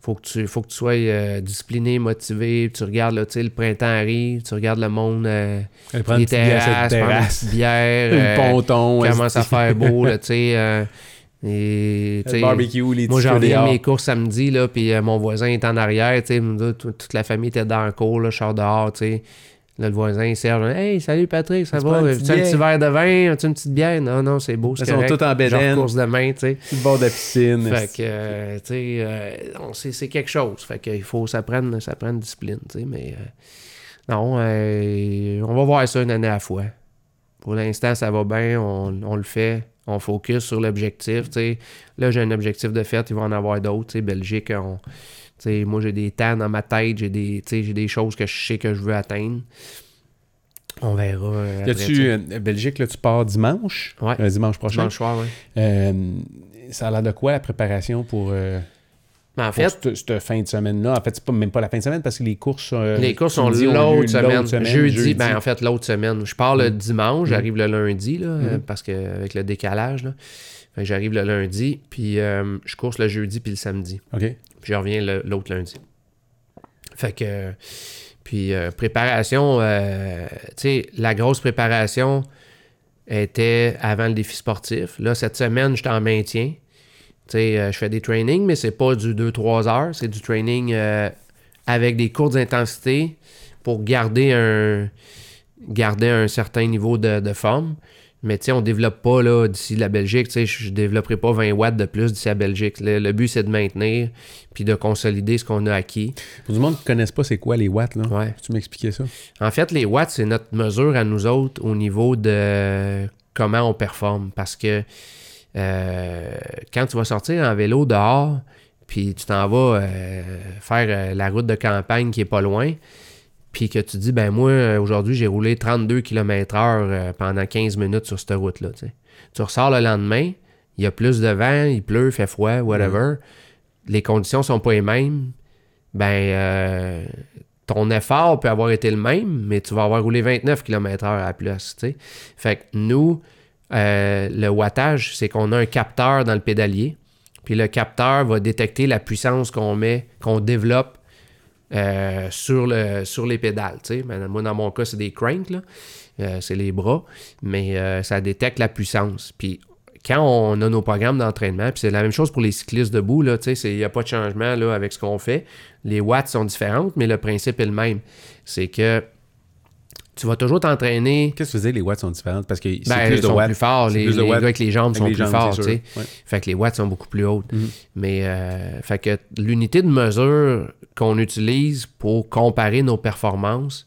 Faut que tu, faut que tu sois euh, discipliné, motivé, tu regardes, là, tu sais, le printemps arrive, tu regardes le monde... euh, prend une les terrasses, terrasse, bière, euh, ponton, commence à faire beau, là, tu sais. euh, et, le barbecue, les moi, j'en dehors. mes courses samedi, là, puis euh, mon voisin est en arrière, tu sais, toute la famille était dans le cours, là, je sors dehors, tu sais. Là, le voisin, il serge, « Hey, salut Patrick, ça Tu va? As-tu petite un petit verre de vin? As-tu une petite bière? » Non, non, c'est beau, c'est Ils sont tous en bédaine. course demain, tu sais. Le bord de piscine. Fait que, euh, tu sais, euh, c'est quelque chose. Fait qu'il faut ça prenne, ça prenne discipline, tu sais, mais euh, non, euh, on va voir ça une année à la fois. Pour l'instant, ça va bien, on, on le fait, on focus sur l'objectif, tu sais. Là, j'ai un objectif de fait, il va en avoir d'autres, tu sais, Belgique, on, moi, j'ai des temps dans ma tête, j'ai des, j'ai des choses que je sais que je veux atteindre. On verra. euh, après, tu euh, Belgique, là, tu pars dimanche? Ouais. Euh, dimanche prochain? Dimanche soir, ouais. Euh, ça a l'air de quoi la préparation pour, Mais en fait, cette, cette fin de semaine-là? En fait, c'est pas, même pas la fin de semaine parce que les courses. euh, Les courses sont l'autre semaine. Jeudi, jeudi. ben en fait l'autre semaine. Je pars le Mm. dimanche, j'arrive le lundi, là, Mhm. parce que avec le décalage, là. J'arrive le lundi, puis euh, je course le jeudi puis le samedi. OK. Puis je reviens l'autre lundi. Fait que. Puis euh, préparation, euh, tu sais, la grosse préparation était avant le défi sportif. Là, cette semaine, j'étais en maintien. Tu sais, euh, je fais des trainings, mais c'est pas du 2-3 heures. C'est du training avec des courtes intensités pour garder un, garder un certain niveau de forme. Mais tu sais, on développe pas là d'ici la Belgique. Tu sais, je ne développerai pas 20 watts de plus d'ici la Belgique. Le, le but, c'est de maintenir puis de consolider ce qu'on a acquis. Pour du monde qui ne connaisse pas c'est quoi les watts, là. Ouais. Tu m'expliquer ça? En fait, les watts, c'est notre mesure à nous autres au niveau de comment on performe. Parce que euh, quand tu vas sortir en vélo dehors, puis tu t'en vas euh, faire euh, la route de campagne qui est pas loin, puis que tu dis, ben moi, euh, aujourd'hui, j'ai roulé 32 km/h euh, pendant 15 minutes sur cette route-là. tu sais. Tu ressors le lendemain, il y a plus de vent, il pleut, il fait froid, whatever. Les conditions sont pas les mêmes. Ben, euh, ton effort peut avoir été le même, mais tu vas avoir roulé 29 km/h à la place. tu sais. Fait que nous, euh, le wattage, c'est qu'on a un capteur dans le pédalier. Puis le capteur va détecter la puissance qu'on met, qu'on développe euh, sur, le, sur les pédales. moi, dans mon cas, c'est des cranks. Euh, c'est les bras, mais euh, ça détecte la puissance. Puis quand on a nos programmes d'entraînement, c'est la même chose pour les cyclistes debout, il n'y a pas de changement là, avec ce qu'on fait. Les watts sont différentes, mais le principe est le même. C'est que tu vas toujours t'entraîner. Qu'est-ce que tu faisais, les watts sont différentes? Parce que c'est Ben, plus de sont watts. plus forts. Les, plus de les watts gars avec les jambes avec sont les plus jambes, forts. Ouais. Fait que les watts sont beaucoup plus hautes. Mhm. Mais, euh, fait que l'unité de mesure qu'on utilise pour comparer nos performances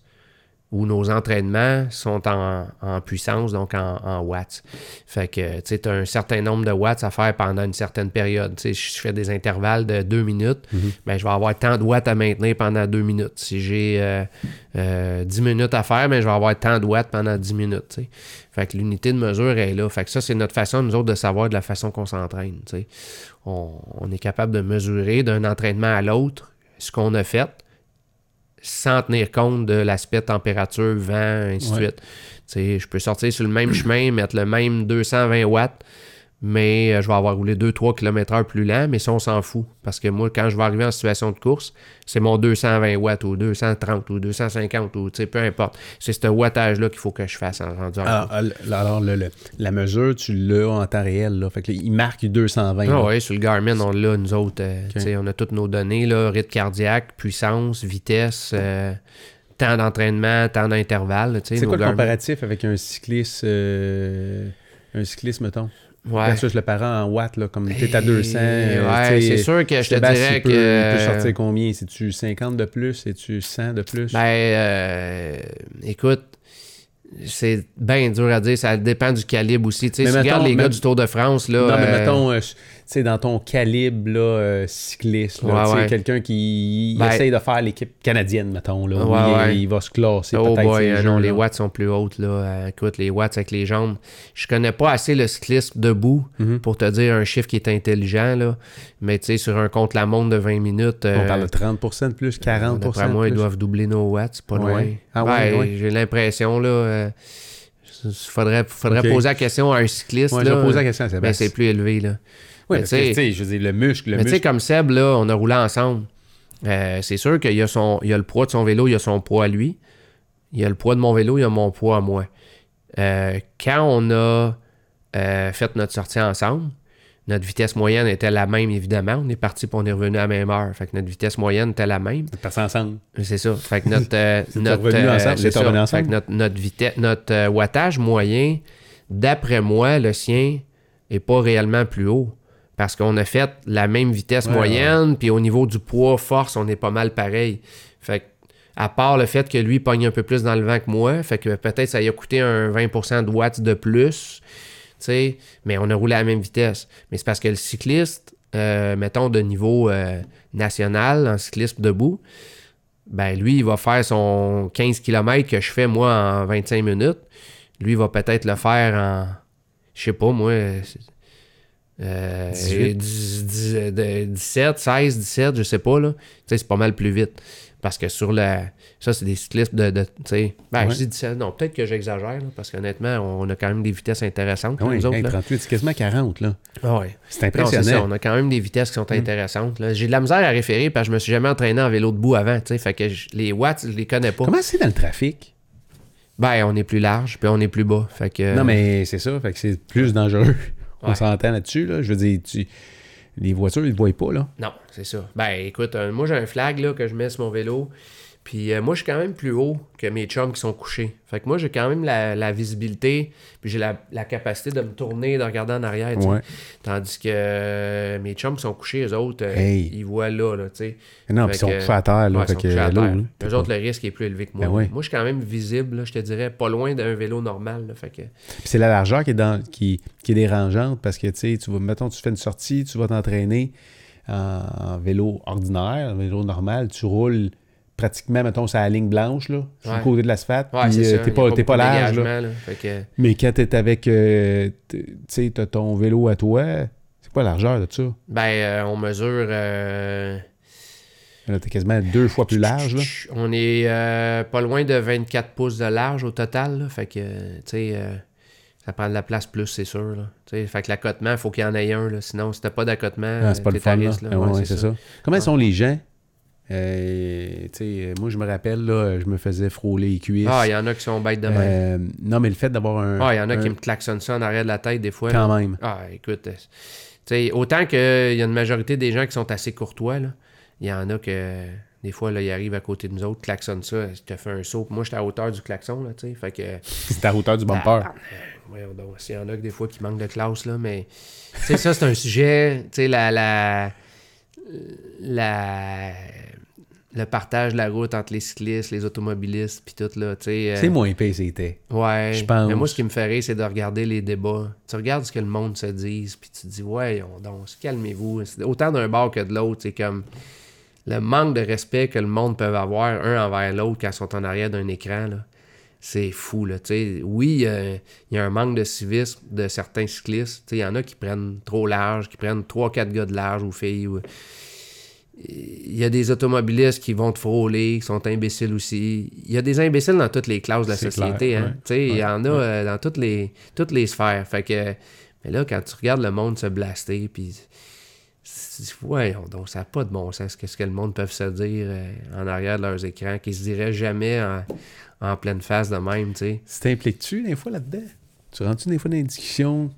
ou nos entraînements sont en, en puissance, donc en, en watts. Fait que, tu sais, as un certain nombre de watts à faire pendant une certaine période. Tu sais, si je fais des intervalles de deux minutes, ben, je vais avoir tant de watts à maintenir pendant deux minutes. Si j'ai euh, euh, 10 minutes à faire, ben, je vais avoir tant de watts pendant 10 minutes, tu sais. Fait que l'unité de mesure est là. Fait que ça, c'est notre façon, nous autres, de savoir de la façon qu'on s'entraîne, tu sais. On, on est capable de mesurer d'un entraînement à l'autre ce qu'on a fait sans tenir compte de l'aspect température, vent, ainsi de Ouais. suite. Je peux sortir sur le même chemin, mettre le même 220 watts, mais euh, je vais avoir roulé 2-3 km/h plus lent, mais ça, on s'en fout. Parce que moi, quand je vais arriver en situation de course, c'est mon 220 watts ou 230 ou 250 ou tu sais, peu importe. C'est ce wattage-là qu'il faut que je fasse en rendu en Alors, alors, le- le- la mesure, tu l'as en temps réel. Là. Fait que, là, il marque 220. Ah ouais, sur le Garmin, on l'a, nous autres. euh, tu sais, On a toutes nos données, là, rythme cardiaque, puissance, vitesse, euh, temps d'entraînement, temps d'intervalle. C'est quoi le comparatif avec un cycliste, euh, un cycliste, mettons? Ouais. Versus le parent en watts, là, comme t'es à 200. euh, ouais, tu sais, c'est sûr que je te dirais que. il peut sortir combien? C'est-tu 50 de plus? C'est-tu 100 de plus? Ben, euh, écoute, c'est bien dur à dire. Ça dépend du calibre aussi. Tu sais, Mais si tu regardes les gars même- du Tour de France, là. non, mais euh, mettons, euh, tu sais, dans ton calibre là, euh, cycliste, là, Ouais, ouais. quelqu'un qui Ben- essaye de faire l'équipe canadienne, mettons, là, Ouais, il, va se classer Oh boy, euh, non, les watts sont plus hautes, là. Euh, écoute, les watts avec les jambes. Je connais pas assez le cyclisme debout Mhm. pour te dire un chiffre qui est intelligent, là. Mais tu sais, sur un contre-la-montre de 20 minutes. On parle de 30% de plus, 40% D'après moi, ils doivent doubler nos watts, pas loin. Ah Ben. J'ai l'impression, là. il faudrait faudrait poser la question à un cycliste. Ouais, je là, vais poser la question à Ben, c'est plus élevé, là. Oui, Mais parce que, je veux dire, le muscle, le Mais tu sais, comme Seb, là, on a roulé ensemble. Euh, c'est sûr qu'il y a, son, il y a le poids de son vélo, il y a son poids à lui. Il y a le poids de mon vélo, il y a mon poids à moi. Euh, quand on a euh, fait notre sortie ensemble, notre vitesse moyenne était la même, évidemment. On est parti pour on est revenu à la même heure. Fait que notre vitesse moyenne était la même. On passe ensemble. C'est ça. Fait que notre. euh, notre revenus euh, ensemble, c'est ça. revenus Fait ensemble? que notre, notre, vitesse, notre wattage moyen, d'après moi, le sien est pas réellement plus haut. Parce qu'on a fait la même vitesse Ouais, moyenne, puis au niveau du poids, force, on est pas mal pareil. Fait que, à part le fait que lui pogne un peu plus dans le vent que moi, fait que peut-être ça lui a coûté un 20% de watts de plus, mais on a roulé à la même vitesse. Mais c'est parce que le cycliste, euh, mettons de niveau euh, national, en cyclisme debout, ben lui, il va faire son 15 km que je fais moi en 25 minutes. Lui, il va peut-être le faire en, je sais pas moi, euh, 18. 10, 10, de- 17, 16, 17, je sais pas là. C'est pas mal plus vite. Parce que sur la. Ça, c'est des cyclistes de. Ben, Ouais. je dis 17. Non, peut-être que j'exagère, parce qu'honnêtement, on a quand même des vitesses intéressantes, oui, nous autres. hey, là. 38, c'est quasiment 40, là. Ah ouais. C'est Non, c'est ça, impressionnant. on a quand même des vitesses qui sont Mm. intéressantes. J'ai de la misère à référer parce que je me suis jamais entraîné en vélo debout avant, tu sais. Fait que je- les watts, je les connais pas. Comment c'est dans le trafic? Ben, on est plus large, puis on est plus bas. Fait que. Non, mais c'est ça, fait que c'est plus dangereux. On Ouais. s'entend là-dessus, là. Je veux dire, tu... les voitures, ils ne te voient pas, là. Non, c'est ça. Ben, écoute, euh, moi, j'ai un flag là, que je mets sur mon vélo. Puis euh, moi, je suis quand même plus haut que mes chums qui sont couchés. Fait que moi, j'ai quand même la, la visibilité, puis j'ai la, la capacité de me tourner, de regarder en arrière. Ouais. Tandis que euh, mes chums qui sont couchés, eux autres, euh, Hey. ils voient là, là, tu sais. Non, puis ils sont couchés à terre, là. Ouais, fait ils sont que couchés à l'eau, terre. là, Eux autres, le risque est plus élevé que moi. Ben ouais. Moi, je suis quand même visible, là, je te dirais, pas loin d'un vélo normal. là, fait que... Puis c'est la largeur qui est, dans, qui, qui est dérangeante parce que, tu sais, tu vas, mettons, tu fais une sortie, tu vas t'entraîner en, en vélo ordinaire, en vélo normal, tu roules pratiquement, mettons, sur la ligne blanche, là, sur Ouais. le côté de l'asphalte, Ouais, puis c'est euh, t'es pas, large, là. que... Mais quand t'es avec, euh, t- tu sais, t'as ton vélo à toi, c'est quoi la largeur de ça? Ben, euh, on mesure... euh, Là, t'es quasiment deux fois plus large, là. On est pas loin de 24 pouces de large au total. là. fait que, tu sais, ça prend de la place plus, c'est sûr. Là. Fait que l'accotement, il faut qu'il y en ait un. Là. Sinon, si t'as pas d'accotement, Ah, c'est pas le fun, ouais, c'est ça. Comment sont les gens? Euh, sais, moi, je me rappelle, là, je me faisais frôler les cuisses. Ah, il y en a qui sont bêtes de même. Euh, non, mais le fait d'avoir un... Ah, il y en a un- qui me klaxonnent ça en arrière de la tête des fois. là. Quand même. Ah, écoute, euh, tu sais, autant qu'il y a une majorité des gens qui sont assez courtois, là, il y en a que des fois, là, ils arrivent à côté de nous autres, klaxonnent ça, je te fais un saut. Moi, j'étais à hauteur du klaxon, là, tu sais, fait que... C'est à hauteur du bumper. Ah, Voyons donc, s'il y en a que des fois qui manquent de classe, là, mais... Tu sais, ça, c'est un sujet, tu sais, la... la... la le partage de la route entre les cyclistes, les automobilistes, puis tout, là, tu sais... euh, C'est moins épais, c'était. Ouais. Je pense. Mais moi, ce qui me rire, c'est de regarder les débats. Tu regardes ce que le monde se dise, puis tu te dis, ouais, on, donc, calmez-vous. Autant d'un bord que de l'autre, c'est comme le manque de respect que le monde peut avoir un envers l'autre quand ils sont en arrière d'un écran, là. C'est fou, là, tu sais. Oui, euh, il y a un manque de civisme de certains cyclistes. Tu sais, il y en a qui prennent trop large, qui prennent 3-4 gars de large ou filles. ou- Il y a des automobilistes qui vont te frôler, qui sont imbéciles aussi. Il y a des imbéciles dans toutes les classes de la société. clair, hein. ouais. Il y en a euh, dans toutes les, toutes les sphères. Fait que, mais là, quand tu regardes le monde se blaster, puis voyons donc, ça n'a pas de bon sens. Qu'est-ce que le monde peut se dire euh, en arrière de leurs écrans, qui se dirait jamais en, en pleine face de même, tu sais. Tu t'impliques-tu des fois là-dedans? Tu rentres-tu des fois dans des discussions,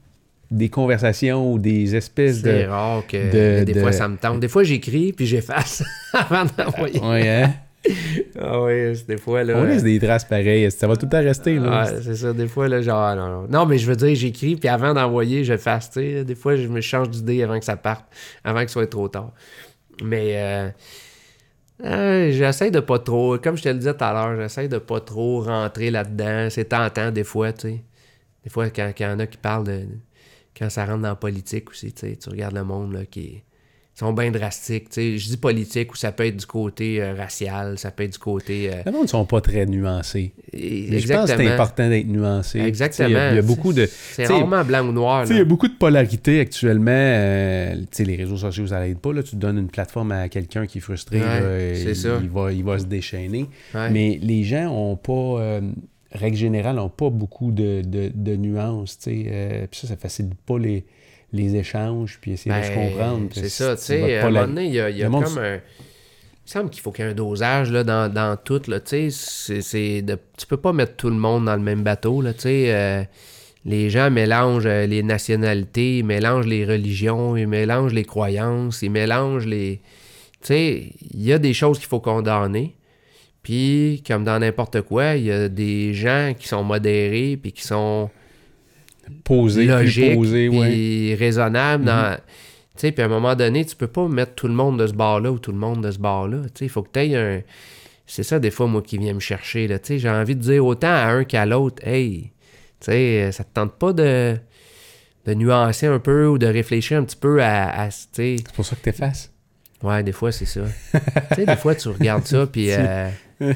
des conversations ou des espèces C'est de... rare que de- des de- fois ça me tente. Des fois j'écris puis j'efface avant d'envoyer. Ouais, hein? Ah oui, c'est des fois là. On laisse des traces pareilles. Ça va tout le temps rester, là. C'est ça, des fois, là, genre, ah, non, non. Non, mais je veux dire, j'écris, puis avant d'envoyer, je fasse, tu sais. Des fois, je me change d'idée avant que ça parte, avant que ce soit trop tard. Mais, euh, euh, j'essaie de pas trop, comme je te le disais tout à l'heure, j'essaie de pas trop rentrer là-dedans. C'est tentant, des fois, tu sais. Des fois, quand il y en a qui parlent de. Quand ça rentre dans la politique aussi, tu regardes le monde, là, qui est- ils sont bien drastiques. Je dis politique, ou ça peut être du côté euh, racial, ça peut être du côté. euh, Le monde ne sont pas très nuancés. Mais je pense que c'est important d'être nuancé. Exactement. Il y, a- il y a beaucoup de... C'est rarement blanc ou noir. Il y a beaucoup de polarité actuellement. euh, les réseaux sociaux, ça n'aide pas. Là. Tu donnes une plateforme à quelqu'un qui est frustré. Ouais, là, ça. Il va, il va se déchaîner. Ouais. Mais les gens ont pas, règle générale, n'ont pas beaucoup de, de, de nuances. euh, Puis ça, ça facilite pas les, les échanges. Puis essayer de se Ben, comprendre. C'est ça, tu sais. À un moment donné, il y a, y a monde comme un. Il me semble qu'il faut qu'il y ait un dosage là, dans, dans tout. Là, tu sais, c'est, c'est de... Tu peux pas mettre tout le monde dans le même bateau. Là, euh, les gens mélangent euh, les nationalités, ils mélangent les religions, ils mélangent les croyances, ils mélangent les. Tu sais, il y a des choses qu'il faut condamner. Puis, comme dans n'importe quoi, il y a des gens qui sont modérés puis qui sont Posé, plus logique posé, ouais. puis raisonnable. Mhm. Tu sais, puis à un moment donné, tu peux pas mettre tout le monde de ce bord-là ou tout le monde de ce bord-là. Tu sais, il faut que tu aies un... C'est ça, des fois, moi, qui vient me chercher. Là. Tu sais, j'ai envie de dire autant à un qu'à l'autre, hey, tu sais, ça te tente pas de, de nuancer un peu ou de réfléchir un petit peu à... C'est pour ça que t'effaces. Ouais, des fois, c'est ça. tu sais, des fois, tu regardes ça, puis... Euh,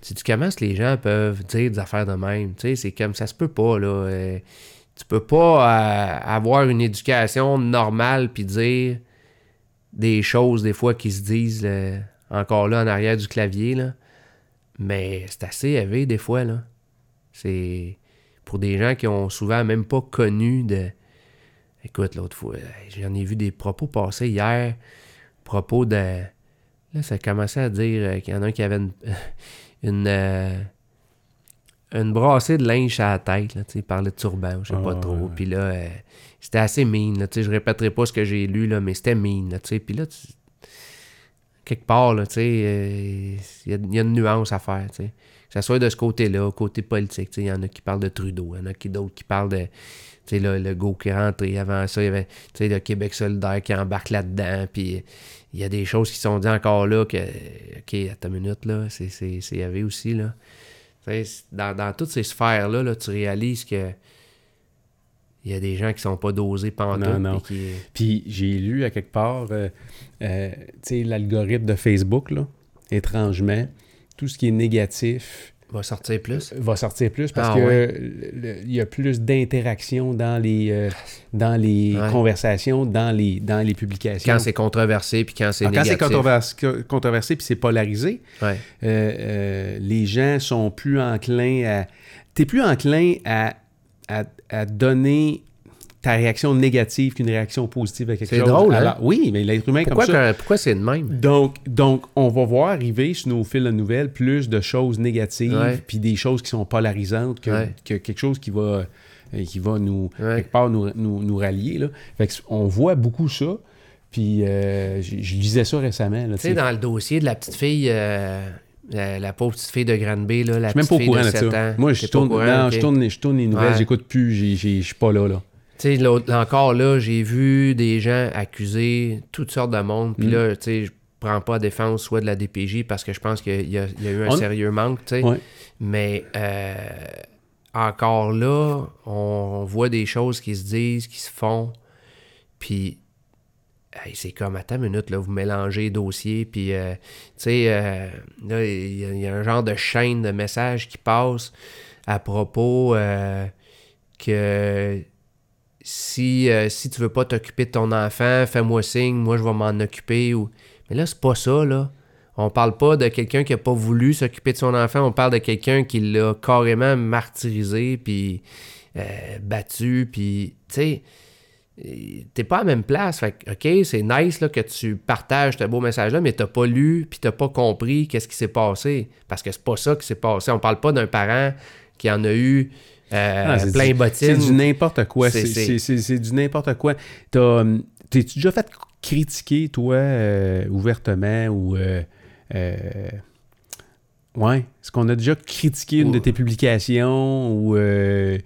tu dis comment les gens peuvent dire des affaires de même? Tu sais, c'est comme ça se peut pas, là. Euh, tu peux pas euh, avoir une éducation normale puis dire des choses, des fois, qui se disent là, encore là, en arrière du clavier, là. Mais c'est assez élevé, des fois, là. C'est pour des gens qui ont souvent même pas connu de... Écoute, l'autre fois, euh, j'en ai vu des propos passer hier, propos de... Là, ça commençait à dire euh, qu'il y en a un qui avait une... une, euh, une brassée de linge à la tête. Là, tu sais, il parlait de turban, je sais Ah, pas ouais, trop. Puis là, euh, c'était assez mean. Là, tu sais, je répéterai pas ce que j'ai lu, là, mais c'était mean. Là, tu sais. Puis là, tu- quelque part, là, tu sais, euh, il y, a- il y a une nuance à faire. tu sais. Que ce soit de ce côté-là, côté politique. tu sais, Il y en a qui parlent de Trudeau, il y en a qui d'autres qui parlent de. Tu sais, là, le go qui est rentré. Avant ça, il y avait tu sais, le Québec solidaire qui embarque là-dedans. Puis il y a des choses qui sont dites encore là que. OK, attends une minute, là. C'est y avait aussi, là. Dans, dans toutes ces sphères-là, là, tu réalises que. Il y a des gens qui sont pas dosés pantoute. Non, non. puis qui- Puis j'ai lu à quelque part, euh, euh, tu sais, l'algorithme de Facebook, là, étrangement, tout ce qui est négatif va sortir plus. va sortir plus parce Ah, que ouais. le- le- il y a plus d'interaction dans les, euh, dans les Ouais. conversations, dans les, dans les publications. Quand c'est controversé, puis quand c'est Alors, quand c'est négatif. controvers- controversé puis c'est polarisé, Ouais. euh, euh, les gens sont plus enclins à. T'es plus enclin à, à, à donner ta réaction négative qu'une réaction positive à quelque C'est chose. drôle, hein? Oui, mais l'être humain Pourquoi, comme ça. pourquoi c'est de même? Donc, donc, on va voir arriver sur nos fils de nouvelles plus de choses négatives, puis des choses qui sont polarisantes que, Ouais. que quelque chose qui va, euh, qui va nous, Ouais. quelque part, nous, nous, nous rallier. Là. Fait que on voit beaucoup ça. Puis, euh, je je lisais ça récemment. Tu sais, dans le dossier de la petite fille, euh, la, la pauvre petite fille de Granby, là, la Je suis même pas au fille courant de de 7 ça. ans. Moi, je tourne, courant, non, je tourne, je tourne les nouvelles, Ouais. j'écoute plus, je suis pas là. là. Tu sais, là encore, là, j'ai vu des gens accuser toutes sortes de monde. Puis Mm. là, tu sais, je prends pas défense soit de la DPJ parce que je pense qu'il y y a eu un On- sérieux manque, tu sais. Ouais. Mais euh, encore là, on, voit des choses qui se disent, qui se font. Puis, hey, c'est comme, attends une minute, là, vous mélangez dossiers. Puis, euh, tu sais, euh, là, il y, a- il y a un genre de chaîne de messages qui passe à propos euh, que si, euh, si tu veux pas t'occuper de ton enfant, fais-moi signe, moi je vais m'en occuper. Ou... Mais là, c'est pas ça, là. On parle pas de quelqu'un qui a pas voulu s'occuper de son enfant, on parle de quelqu'un qui l'a carrément martyrisé, puis euh, battu, puis, tu sais, t'es pas à la même place. Fait que, OK, c'est nice là, que tu partages ce beau message-là, mais t'as pas lu, puis t'as pas compris qu'est-ce qui s'est passé. Parce que c'est pas ça qui s'est passé. On parle pas d'un parent qui en a eu euh, Ah, c'est plein du- bottines. C'est du n'importe quoi. C'est- du n'importe quoi. Hum, T'es-tu déjà fait critiquer, toi, euh, ouvertement ou. euh, ouais? Est-ce qu'on a déjà critiqué une de tes publications ou. il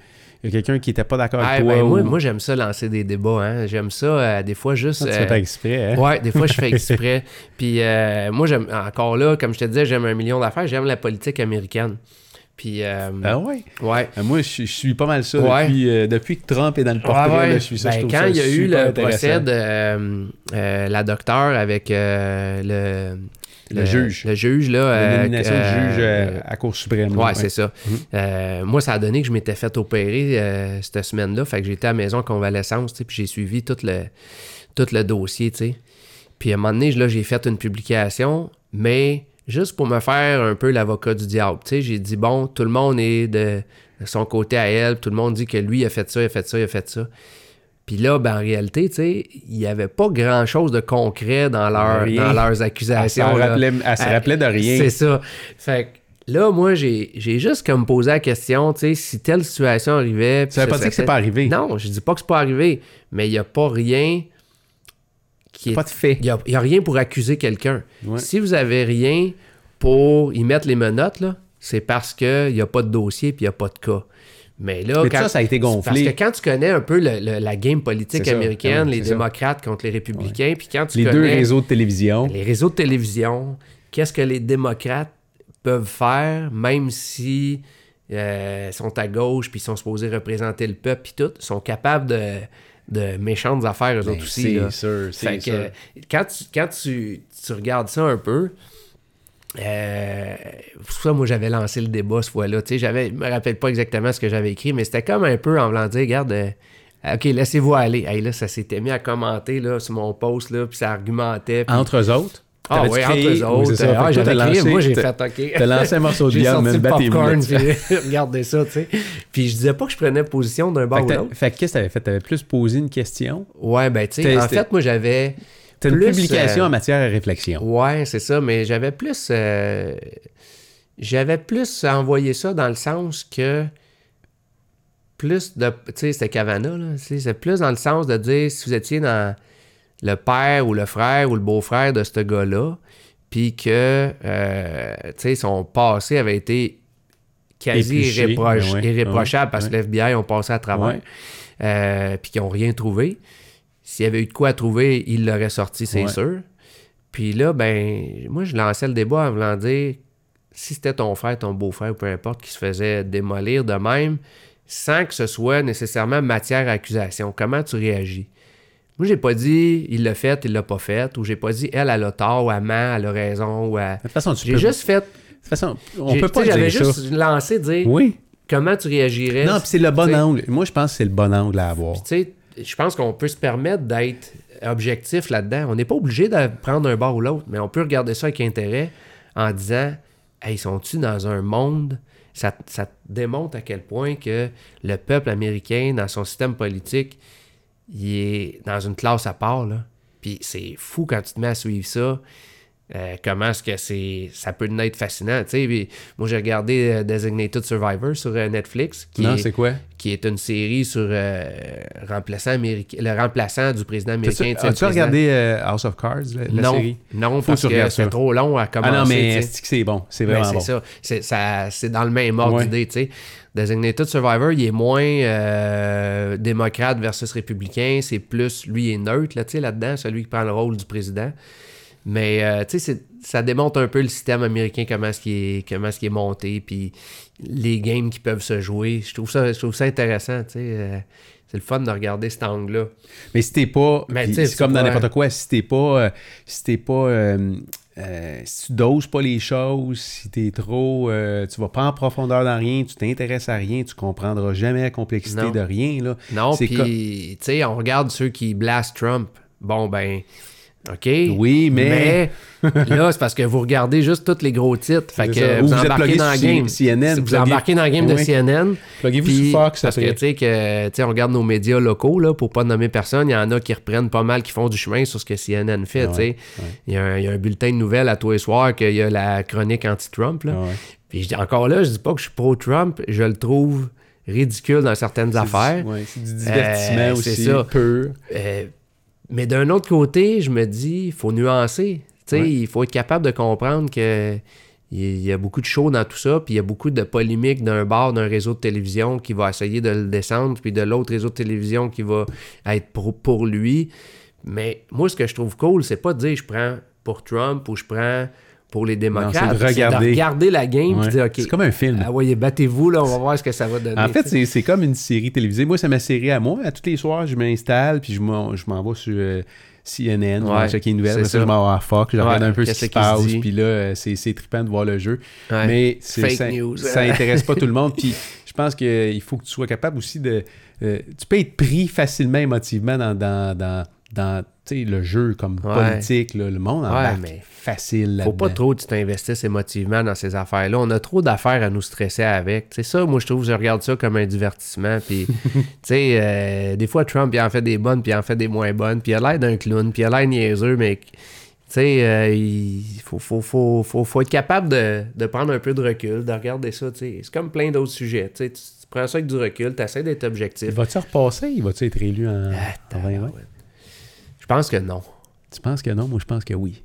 y a quelqu'un qui n'était pas d'accord Ah, avec toi? ben, moi, ou- moi, j'aime ça lancer des débats. Hein. J'aime ça, euh, des fois, juste. Ça, tu euh, fais exprès, hein? Ouais, des fois, je fais exprès. Puis euh, moi, j'aime encore là, comme je te disais, j'aime un million d'affaires. J'aime la politique américaine. Puis, euh, Ah ouais? ouais. Euh, Moi, je, je suis pas mal ça Ouais. depuis, euh, depuis que Trump est dans le portrait. Ouais, ouais. là, je suis ça, je Ben, trouve quand ça il y a eu le procès de euh, euh, la docteure avec le, Le juge. Le juge, là. La nomination du juge à Cour suprême. Ouais, c'est ça. Mhm. Moi, ça a donné que je m'étais fait opérer cette semaine-là. Fait que j'étais à la maison en convalescence, tu sais, puis j'ai suivi tout le, tout le dossier, tu sais. Puis à un moment donné, là, j'ai fait une publication, mais juste pour me faire un peu l'avocat du diable. Tu sais, j'ai dit, bon, tout le monde est de, de son côté à elle, tout le monde dit que lui, a fait ça, il a fait ça, il a fait ça. Puis là, ben, en réalité, tu sais, il n'y avait pas grand-chose de concret dans, leur, dans leurs Elle, accusations. là. rappelait, elle se Elle- rappelait de rien. C'est ça. Fait que là, moi, j'ai juste comme posé la question, tu sais, si telle situation arrivait... Ça veut pas dire que c'est pas arrivé. Non, je dis pas que c'est pas arrivé, mais il n'y a pas rien qui est... Pas de fait. Il n'y a, rien pour accuser quelqu'un. Ouais. Si vous avez rien pour y mettre les menottes, là, c'est parce qu'il n'y a pas de dossier puis il n'y a pas de cas. Mais là, Mais quand- ça, ça a été gonflé. Parce que quand tu connais un peu le- le- la game politique ça. américaine, Ouais, les ça. démocrates contre les républicains, puis quand tu Les deux connais réseaux de télévision. les réseaux de télévision, qu'est-ce que les démocrates peuvent faire, même si euh, sont à gauche, puis sont supposés représenter le peuple, puis tout, sont capables de, de méchantes affaires, eux Ben, autres aussi. c'est sûr, c'est que, sûr. quand tu, quand tu, tu regardes ça un peu, euh, ça, moi, j'avais lancé le débat ce fois-là. Tu sais, j'avais, je me rappelle pas exactement ce que j'avais écrit, mais c'était comme un peu en voulant dire, regarde, euh, OK, laissez-vous aller. Hey, là, ça s'était mis à commenter là, sur mon post, là, puis ça argumentait. Entre eux autres? Ah oui, entre eux Oui, autres. ça. Fait Ah, toi, j'avais créé, lancé- moi, j'ai fait OK. T'as lancé un morceau de viande, même puis regardez ça, tu sais. Puis je disais pas que je prenais position d'un bord ou l'autre. fait que qu'est-ce que t'avais fait? T'avais plus posé une question? Ouais, ben tu sais, en fait, moi, j'avais... T'as une publication euh, en matière à réflexion. Ouais, c'est ça, mais j'avais plus... euh, J'avais plus envoyé ça dans le sens que plus de. Tu sais, c'était Cavana, là. C'est plus dans le sens de dire si vous étiez dans le père ou le frère ou le beau-frère de ce gars-là, puis que, euh, tu sais, son passé avait été quasi ben ouais, irréprochable ouais, parce que l'FBI ont passé à travers, euh, puis qu'ils n'ont rien trouvé. S'il y avait eu de quoi à trouver, il l'aurait sorti, c'est sûr. Puis là, ben, moi, je lançais le débat en voulant dire si c'était ton frère, ton beau-frère ou peu importe qui se faisait démolir de même, sans que ce soit nécessairement matière à accusation, comment tu réagis? Moi, j'ai pas dit il l'a fait, il l'a pas fait, ou j'ai pas dit elle, elle a tort, ou elle ment, elle a raison, ou elle... De toute façon, tu J'ai peux... juste fait. De toute façon, on peut pas J'avais dire ça. juste lancé dire Oui. comment tu réagirais. Non, puis c'est le bon angle. Moi, je pense que c'est le bon angle à avoir. Tu sais, je pense qu'on peut se permettre d'être objectif là-dedans. On n'est pas obligé de prendre un bord ou l'autre, mais on peut regarder ça avec intérêt en disant Hey, sont-ils dans un monde? Ça, ça démontre à quel point que le peuple américain, dans son système politique, il est dans une classe à part. Là. Puis c'est fou quand tu te mets à suivre ça. Euh, comment est-ce que c'est ça peut être fascinant puis moi j'ai regardé euh, Designated Survivor sur euh, Netflix qui Non, est- c'est quoi? qui est une série sur remplaçant le remplaçant du président américain. As-tu tu as-tu regardé House of Cards, la, la non, série? non, Faut parce que c'est trop long à commencer. Ah non, mais c'est bon. C'est Ben, vraiment c'est bon. ça. C'est, ça. c'est dans le même ordre Ouais. d'idée, tu sais. Designated Survivor, il est moins euh, démocrate versus républicain. C'est plus, lui, il est neutre, là, là-dedans, celui qui prend le rôle du président. Mais, euh, tu sais, ça démontre un peu le système américain, comment est-ce qu'il est, comment est-ce qu'il est monté, puis les games qui peuvent se jouer. Je trouve ça, je trouve ça intéressant, tu sais. euh, c'est le fun de regarder cet angle-là. Mais si t'es pas. C'est comme dans n'importe quoi, si t'es pas. euh, si t'es pas. euh, euh, si tu doses pas les choses, si t'es trop. euh, tu vas pas en profondeur dans rien, tu t'intéresses à rien, tu comprendras jamais la complexité Non. de rien. Là. Non, puis, tu sais, on regarde ceux qui blastent Trump. Bon, ben, OK? Oui, mais- là, c'est parce que vous regardez juste tous les gros titres. Fait que vous, Ou vous êtes embarquez dans sur game. CNN, vous plugué- embarquez dans le game de. CNN. Pluguez-vous sur Fox parce que, tu sais, que, tu sais, on regarde nos médias locaux, là, pour pas nommer personne. Il y en a qui reprennent pas mal, qui font du chemin sur ce que CNN fait, Ouais, ouais. Il, y a un, il y a un bulletin de nouvelles à tous les soirs qu'il y a la chronique anti-Trump, là. Ouais. Puis encore là, je dis pas que je suis pro-Trump, je le trouve ridicule dans certaines affaires. c'est du divertissement Euh, aussi. c'est ça. Euh, mais d'un autre côté, je me dis, il faut nuancer. Ouais. Il faut être capable de comprendre que il y a beaucoup de shows dans tout ça, puis il y a beaucoup de polémiques d'un bar, d'un réseau de télévision qui va essayer de le descendre, puis de l'autre réseau de télévision qui va être pour, pour lui. Mais moi, ce que je trouve cool, c'est pas de dire je prends pour Trump ou je prends pour les démocrates. c'est de regarder. regarder la game Ouais. dire, OK, C'est comme un film. ah ouais, battez-vous, là, on va voir ce que ça va donner. En fait, c'est c'est comme une série télévisée. Moi, c'est ma série à moi. À tous les soirs, je m'installe, puis je m'en je m'en vais sur euh, CNN, je Ouais, vais checker les nouvelles. c'est Après ça, je m'en vais à Fox, je regarde un peu ce qui se passe, puis là, euh, c'est c'est trippant de voir le jeu. Ouais. Mais c'est- Fake ça, news. ça intéresse pas tout le monde. Puis je pense qu'il faut que tu sois capable aussi de... euh, tu peux être pris facilement émotivement dans, dans, dans, le jeu comme Ouais. politique. là. le monde en Ouais, mais facile Faut pas trop que tu t'investisses émotivement dans ces affaires-là. On a trop d'affaires à nous stresser avec. C'est ça, moi, je trouve, je regarde ça comme un divertissement. Puis, euh, des fois, Trump, il en fait des bonnes, puis il en fait des moins bonnes. Puis il a l'air d'un clown, puis il a l'air niaiseux, mais, tu sais, euh, il faut, faut, faut, faut, faut être capable de, de prendre un peu de recul, de regarder ça. C'est comme plein d'autres sujets. Tu prends ça avec du recul, tu essaies d'être objectif. Il va-tu repasser? Il va-tu être élu en, Ah, en 2020? Je pense que non. Tu penses que non? Moi, je pense que oui.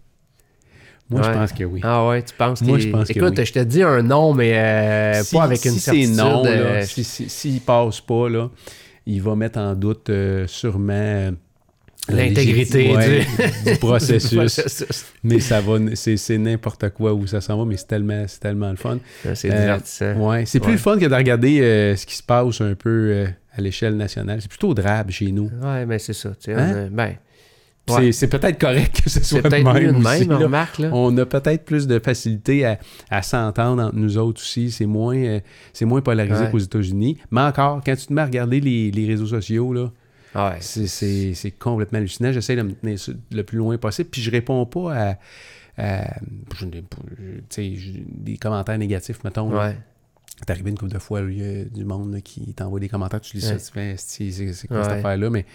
Moi, Ouais. je pense que oui. Ah ouais, tu penses Moi, je pense que Écoute, oui. je te dis un non, mais euh, Si- pas avec une si certitude. c'est non, là, euh, si- si- s'il passe pas, là, il va mettre en doute euh, sûrement L'intégrité ouais, du- du processus. processus. mais ça va, c'est, c'est n'importe quoi où ça s'en va, mais c'est tellement, c'est tellement le fun. C'est divertissant. Ouais, c'est plus le fun que de regarder ce qui se passe un peu à l'échelle nationale. C'est plutôt drabe chez nous. Ouais, mais c'est ça. Hein? on ben, Ouais. c'est peut-être correct que ce soit c'est de peut-être mieux même de aussi, même, là. remarque. Là. On a peut-être plus de facilité à, à s'entendre entre nous autres aussi. C'est moins, euh, c'est moins polarisé Ouais. qu'aux États-Unis. Mais encore, quand tu te mets à regarder les, les réseaux sociaux, là, Ouais. c'est, c'est- c'est complètement hallucinant. J'essaie de me tenir ça le plus loin possible. Puis je réponds pas à, je- des commentaires négatifs, mettons. C'est arrivé une couple de fois, il y a du monde là, qui t'envoie des commentaires, tu lis ça, Ouais. tu fais, c'est, quoi cette affaire-là? Mais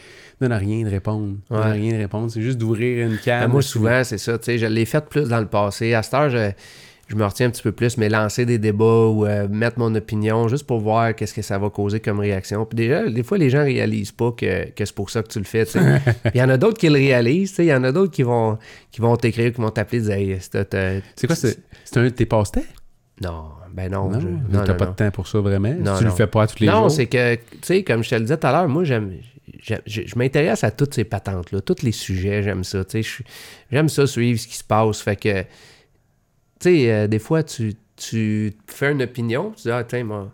non, n'a rien de répondre. Ouais. rien de répondre. C'est juste d'ouvrir une cam. Ben, moi, souvent, c'est ça. tu sais, Je l'ai fait plus dans le passé. À cette heure, je, je me retiens un petit peu plus, mais lancer des débats ou euh, mettre mon opinion juste pour voir qu'est-ce que ça va causer comme réaction. Puis déjà, des fois, les gens réalisent pas que, que c'est pour ça que tu le fais. Il y en a d'autres qui le réalisent. Il y en a d'autres qui vont, qui vont t'écrire, qui vont t'appeler, dire Hey, c'est- quoi, c'est c'est un de tes passe-temps? Non, ben non. Non, je- t'as non, pas non, de temps pour ça vraiment? Non, tu non. le fais pas tous les non, jours? c'est que, tu sais, comme je te le disais tout à l'heure, moi, j'aime. Je, m'intéresse à toutes ces patentes-là, tous les sujets, j'aime ça. tu sais, J'aime ça suivre ce qui se passe. Fait que, tu sais, euh, des fois, tu, tu fais une opinion, tu dis, ah, tiens, m'a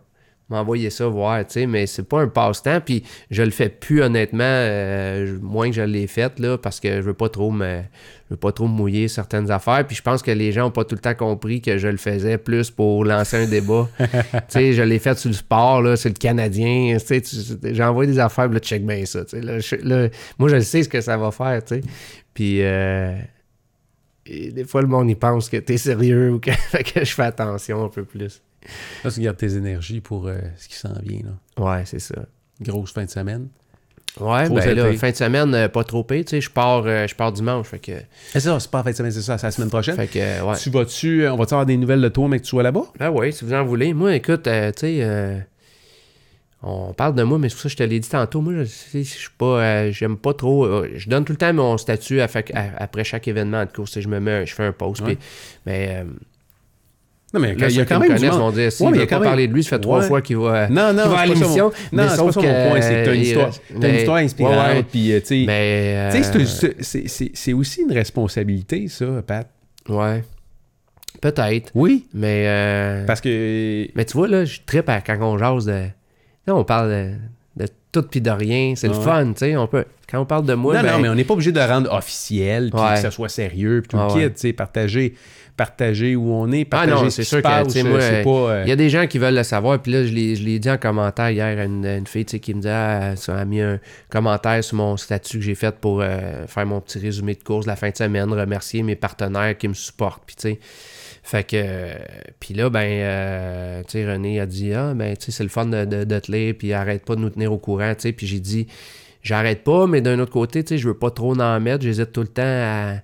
m'a envoyé ça voir, tu sais, mais c'est pas un passe-temps, puis je le fais plus honnêtement, euh, moins que je l'ai fait, là, parce que je veux pas trop me, je veux pas trop mouiller certaines affaires, puis je pense que les gens ont pas tout le temps compris que je le faisais plus pour lancer un débat. tu sais, je l'ai fait sur le sport, là, c'est le Canadien, tu sais, envoyé des affaires, puis là, check bien ça, tu sais, là, je- là, moi, je sais ce que ça va faire, tu sais, puis... euh, des fois, le monde, il pense que t'es sérieux ou que je fais attention un peu plus. Là, tu gardes tes énergies pour euh, ce qui s'en vient. Là. Ouais, c'est ça. Grosse fin de semaine. Ouais, Trop ben là, fin de semaine, euh, pas trop payé, tu sais, je pars, euh, je pars dimanche, fait que, C'est ça, c'est pas en fin de semaine, c'est ça, c'est la semaine prochaine. fait que, ouais. Tu vas-tu, on va-tu avoir des nouvelles de toi, mais que tu sois là-bas? Ben oui, si vous en voulez. Moi, écoute, tu sais, on parle de moi, mais c'est pour ça que je te l'ai dit tantôt. Moi, je sais, je suis pas, euh, j'aime pas trop. euh, je donne tout le temps mon statut à fait- à- après chaque événement de course. Je me mets, je fais un post. Ouais. mais euh, Non, mais il y a quand me même monde. vont dire si Ouais, il a pas parler de lui, ça fait trois fois qu'il va, Non, non, qu'il va à l'émission. Non, c'est pas ça mon point, c'est que t'as une euh, histoire, une histoire inspirante, puis euh, tu sais, Mais, tu sais, euh, c'est- aussi une responsabilité, ça, Pat. ouais. Peut-être. Oui. Mais, euh, Parce que. mais tu vois, là, je trippe à- quand on jase de. Là, on parle de, de tout pis de rien. C'est le fun, tu sais. On peut... Quand on parle de moi, non, ben, non, mais on n'est pas obligé de rendre officiel, puis Ouais. que ça soit sérieux, puis tout Ah le ouais. kit, tu sais, partager, partager où on est, Ah partager non, ce c'est qui sûr se que, passe, sais, moi, c'est pas... euh, Il y a des gens qui veulent le savoir, puis là, je l'ai je l'ai dit en commentaire hier à une, une fille qui me disait, ah, ça a mis un commentaire sur mon statut que j'ai fait pour euh, faire mon petit résumé de course de la fin de semaine, remercier mes partenaires qui me supportent, puis tu sais. Fait que, euh, puis là, ben, euh, tu sais, René a dit, ah, ben, tu sais, c'est le fun de, de, de te lire, puis arrête pas de nous tenir au courant, tu sais, puis j'ai dit, j'arrête pas, mais d'un autre côté, tu sais, je veux pas trop en mettre, j'hésite tout le temps à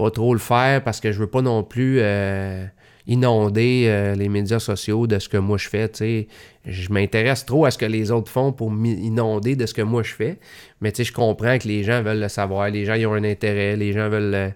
pas trop le faire parce que je veux pas non plus euh, inonder euh, les médias sociaux de ce que moi je fais. tu sais. Je m'intéresse trop à ce que les autres font pour m'inonder de ce que moi je fais. Mais tu sais, je comprends que les gens veulent le savoir. Les gens ils ont un intérêt. Les gens veulent euh,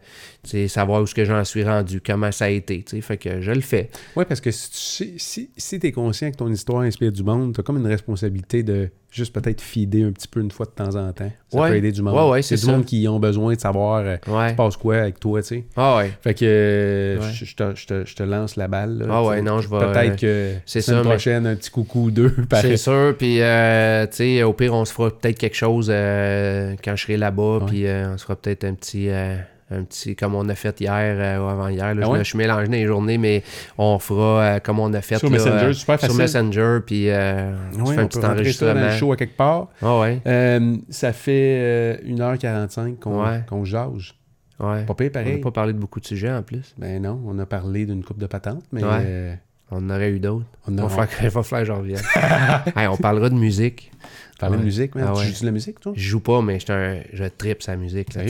tu savoir où ce que j'en suis rendu, comment ça a été. tu sais. Fait que je le fais. Ouais, parce que si tu sais, si, si t'es conscient que ton histoire inspire du monde, t'as comme une responsabilité de juste peut-être fider un petit peu une fois de temps en temps. Ça Ouais. peut aider du monde. Ouais, ouais, c'est du monde qui ont besoin de savoir euh, Ouais. se passe quoi avec toi, tu sais. Ah ouais. Fait que euh, Ouais. je, te, je te- je te lance la balle. là, Ah tu ouais, non, je vais, Peut-être que c'est semaine ça, mais- prochaine, un petit coucou ou deux. C'est sûr, puis euh, tu sais, au pire, on se fera peut-être quelque chose euh, quand je serai là-bas, Ouais. puis euh, on se fera peut-être un petit, un petit, comme on a fait hier ou avant-hier. Ah je, ouais? suis mélangé dans les journées, mais on fera comme on a fait Sur là, Messenger, super sur. Messenger, puis on Ouais, fait un on peut petit rentrer ça dans le enregistrement. show à quelque part. Ah ouais, ça fait euh, 1h45 qu'on qu'on jase. ouais. Pas pire, On pareil. n'a pas parlé de beaucoup de sujets en plus. Ben non, on a parlé d'une coupe de patentes, mais On en aurait eu d'autres. on va falloir que- il va falloir que j'en revienne. Hey, on parlera de musique. parlé de Ouais. musique. man? Ah Tu ouais. joues de la musique, toi? Je joue pas, mais un- je tripe sa musique. Là,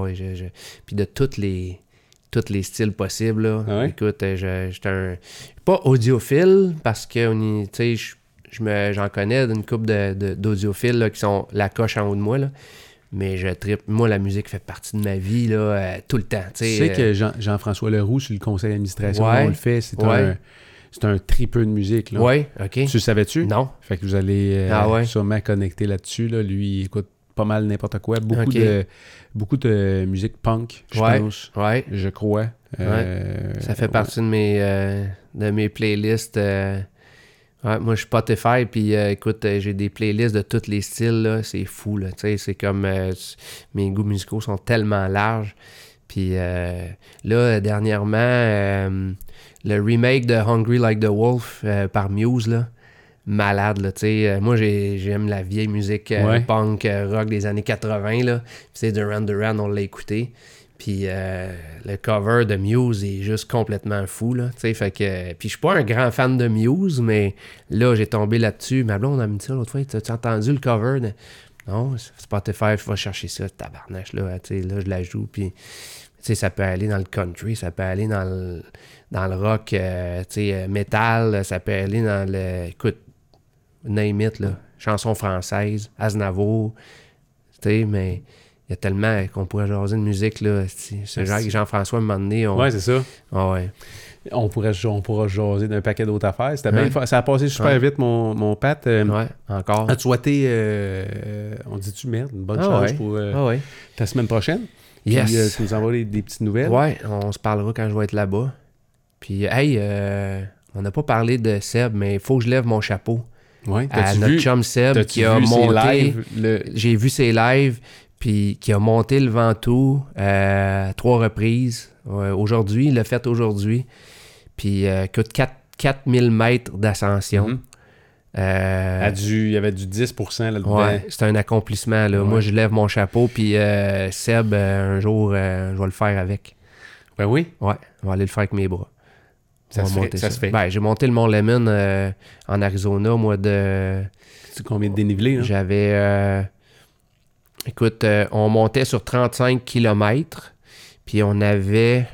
ouais, je- je- Puis de tous les, tous les styles possibles. Là. Ah ouais? Écoute, euh, je- j'étais un. Pas audiophile, parce que on y- tu sais, je, je me- j'en connais d'une couple de, de- d'audiophiles là, qui sont la coche en haut de moi. Là. Mais je tripe. Moi, la musique fait partie de ma vie là, euh, tout le temps. Tu sais euh, que Jean- Jean-François Leroux, sur le conseil d'administration, Ouais. on le fait. C'est Ouais. un, c'est un tripeux de musique. Là. Ouais, ok. Tu le savais-tu? Non. Fait que vous allez euh, Ah ouais? sûrement connecter là-dessus. Là. Lui, il écoute pas mal n'importe quoi. Beaucoup, de, beaucoup de musique punk, je Ouais. pense. Ouais. Je crois. Euh, Ça fait partie de mes, euh, de mes playlists. moi, je suis Spotify, puis écoute, j'ai des playlists de tous les styles. C'est fou. Là, c'est comme mes goûts musicaux sont tellement larges. Puis là, dernièrement, le remake de Hungry Like the Wolf euh, par Muse, là, malade. Là, tu sais. Euh, moi, j'ai- j'aime la vieille musique euh, Ouais. punk, rock des années 80. Là. C'est Duran Duran, on l'a écouté. Puis euh, le cover de Muse est juste complètement fou, là. Tu sais, fait que... Puis je suis pas un grand fan de Muse, mais là, j'ai tombé là-dessus. Ma blonde a me dit ça l'autre fois. T'as-tu entendu le cover? De... Non, Spotify, je vais chercher ça, tabarnache, là, tu sais, là, je la joue, puis, tu sais, ça peut aller dans le country, ça peut aller dans le, dans le rock, euh, tu sais, euh, metal, ça peut aller dans le, écoute, name it, là, chanson française, Aznavour, tu sais, mais il y a tellement qu'on pourrait jaser de musique, là, c'est genre Jean-François, un moment donné, on... Ouais, c'est ça. Ah ouais. On, pourrait, on pourra jaser d'un paquet d'autres affaires. C'était bien, ça a passé super vite, mon, mon Pat. Euh, ouais, encore. As-tu souhaité, euh, on dit-tu merde, une bonne Ah chance pour euh, Ah ta semaine prochaine? Yes. Puis, euh, tu nous envoies des, des petites nouvelles. Ouais, on se parlera quand je vais être là-bas. Puis, hey, euh, on n'a pas parlé de Seb, mais il faut que je lève mon chapeau Ouais. à notre vu, chum Seb qui a monté. le- J'ai vu ses lives, puis qui a monté le Ventoux euh, à trois reprises. Aujourd'hui, il l'a fait aujourd'hui. Puis, coûte 4, 4000 mètres d'ascension. Mhm. Euh, du- il y avait du 10% là-dedans. Ouais, c'est un accomplissement. Là. Ouais. Moi, je lève mon chapeau, puis euh, Seb, euh, un jour, je vais le faire avec. Ben oui. Ouais, on va aller le faire avec mes bras. Ça se fait, monter ça se fait. Ben, j'ai monté le Mont Lemmon euh, en Arizona, moi, de... C'est combien de dénivelé, là? J'avais... euh, Écoute, euh, on montait sur 35 km, puis on avait...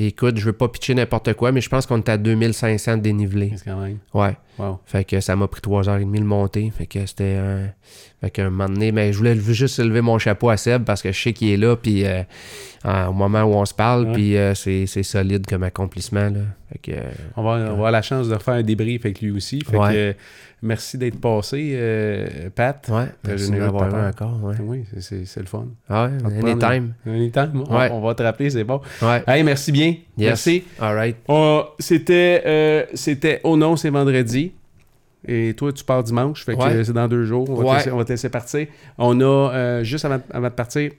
Écoute, je veux pas pitcher n'importe quoi, mais je pense qu'on était à 2500 de dénivelé. C'est quand même. Ouais. Wow. Fait que ça m'a pris 3h30 le monter. Fait que c'était un. Fait qu'un moment donné, mais je voulais juste lever mon chapeau à Seb parce que je sais qu'il est là, puis euh, au moment où on se parle, Ouais. puis euh, c'est solide comme accomplissement. Là. Fait que. On va, on va avoir la chance de refaire un débrief avec lui aussi. Fait Ouais. que, euh, merci d'être passé, euh, Pat. ouais, merci d'avoir un part. encore. Ouais, Oui, c'est- le fun. Ah ouais anytime. Anytime. On, Ouais. on va te rappeler, c'est bon. Ouais. Hey, merci bien. Yes. Merci. All right. On- C'était, c'était Oh non, c'est vendredi. Et toi, tu pars dimanche. Fait que Ouais. c'est dans deux jours. On va, te Ouais. te laisser partir. On a, euh, juste avant, avant de partir,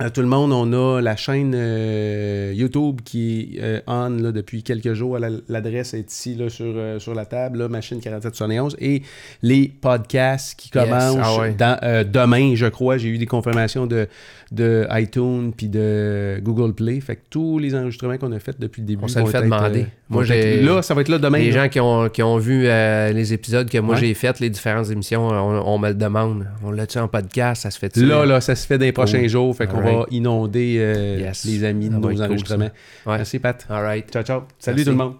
à tout le monde, on a la chaîne euh, YouTube qui est euh, on là, depuis quelques jours. La- L'adresse est ici là, sur, euh, sur la table, là, machine 4771. Et les podcasts qui Yes. commencent Ah ouais. dans, euh, demain, je crois. J'ai eu des confirmations de, de iTunes puis de Google Play. Fait que tous les enregistrements qu'on a faits depuis le début On se le vont fait demander. euh, Moi, j'ai- Là, ça va être là demain. Les gens qui ont, qui ont vu euh, les épisodes que moi Ouais. j'ai fait, les différentes émissions, on, on me le demande. On l'a-tu en podcast? Ça se fait Là, là, ça se fait dans les prochains Cool. jours. Fait qu'on Alright. va inonder euh, Yes. les amis de va nos cool, enregistrements. Ouais. Merci, Pat. All right. Ciao, ciao. Salut Merci. tout le monde.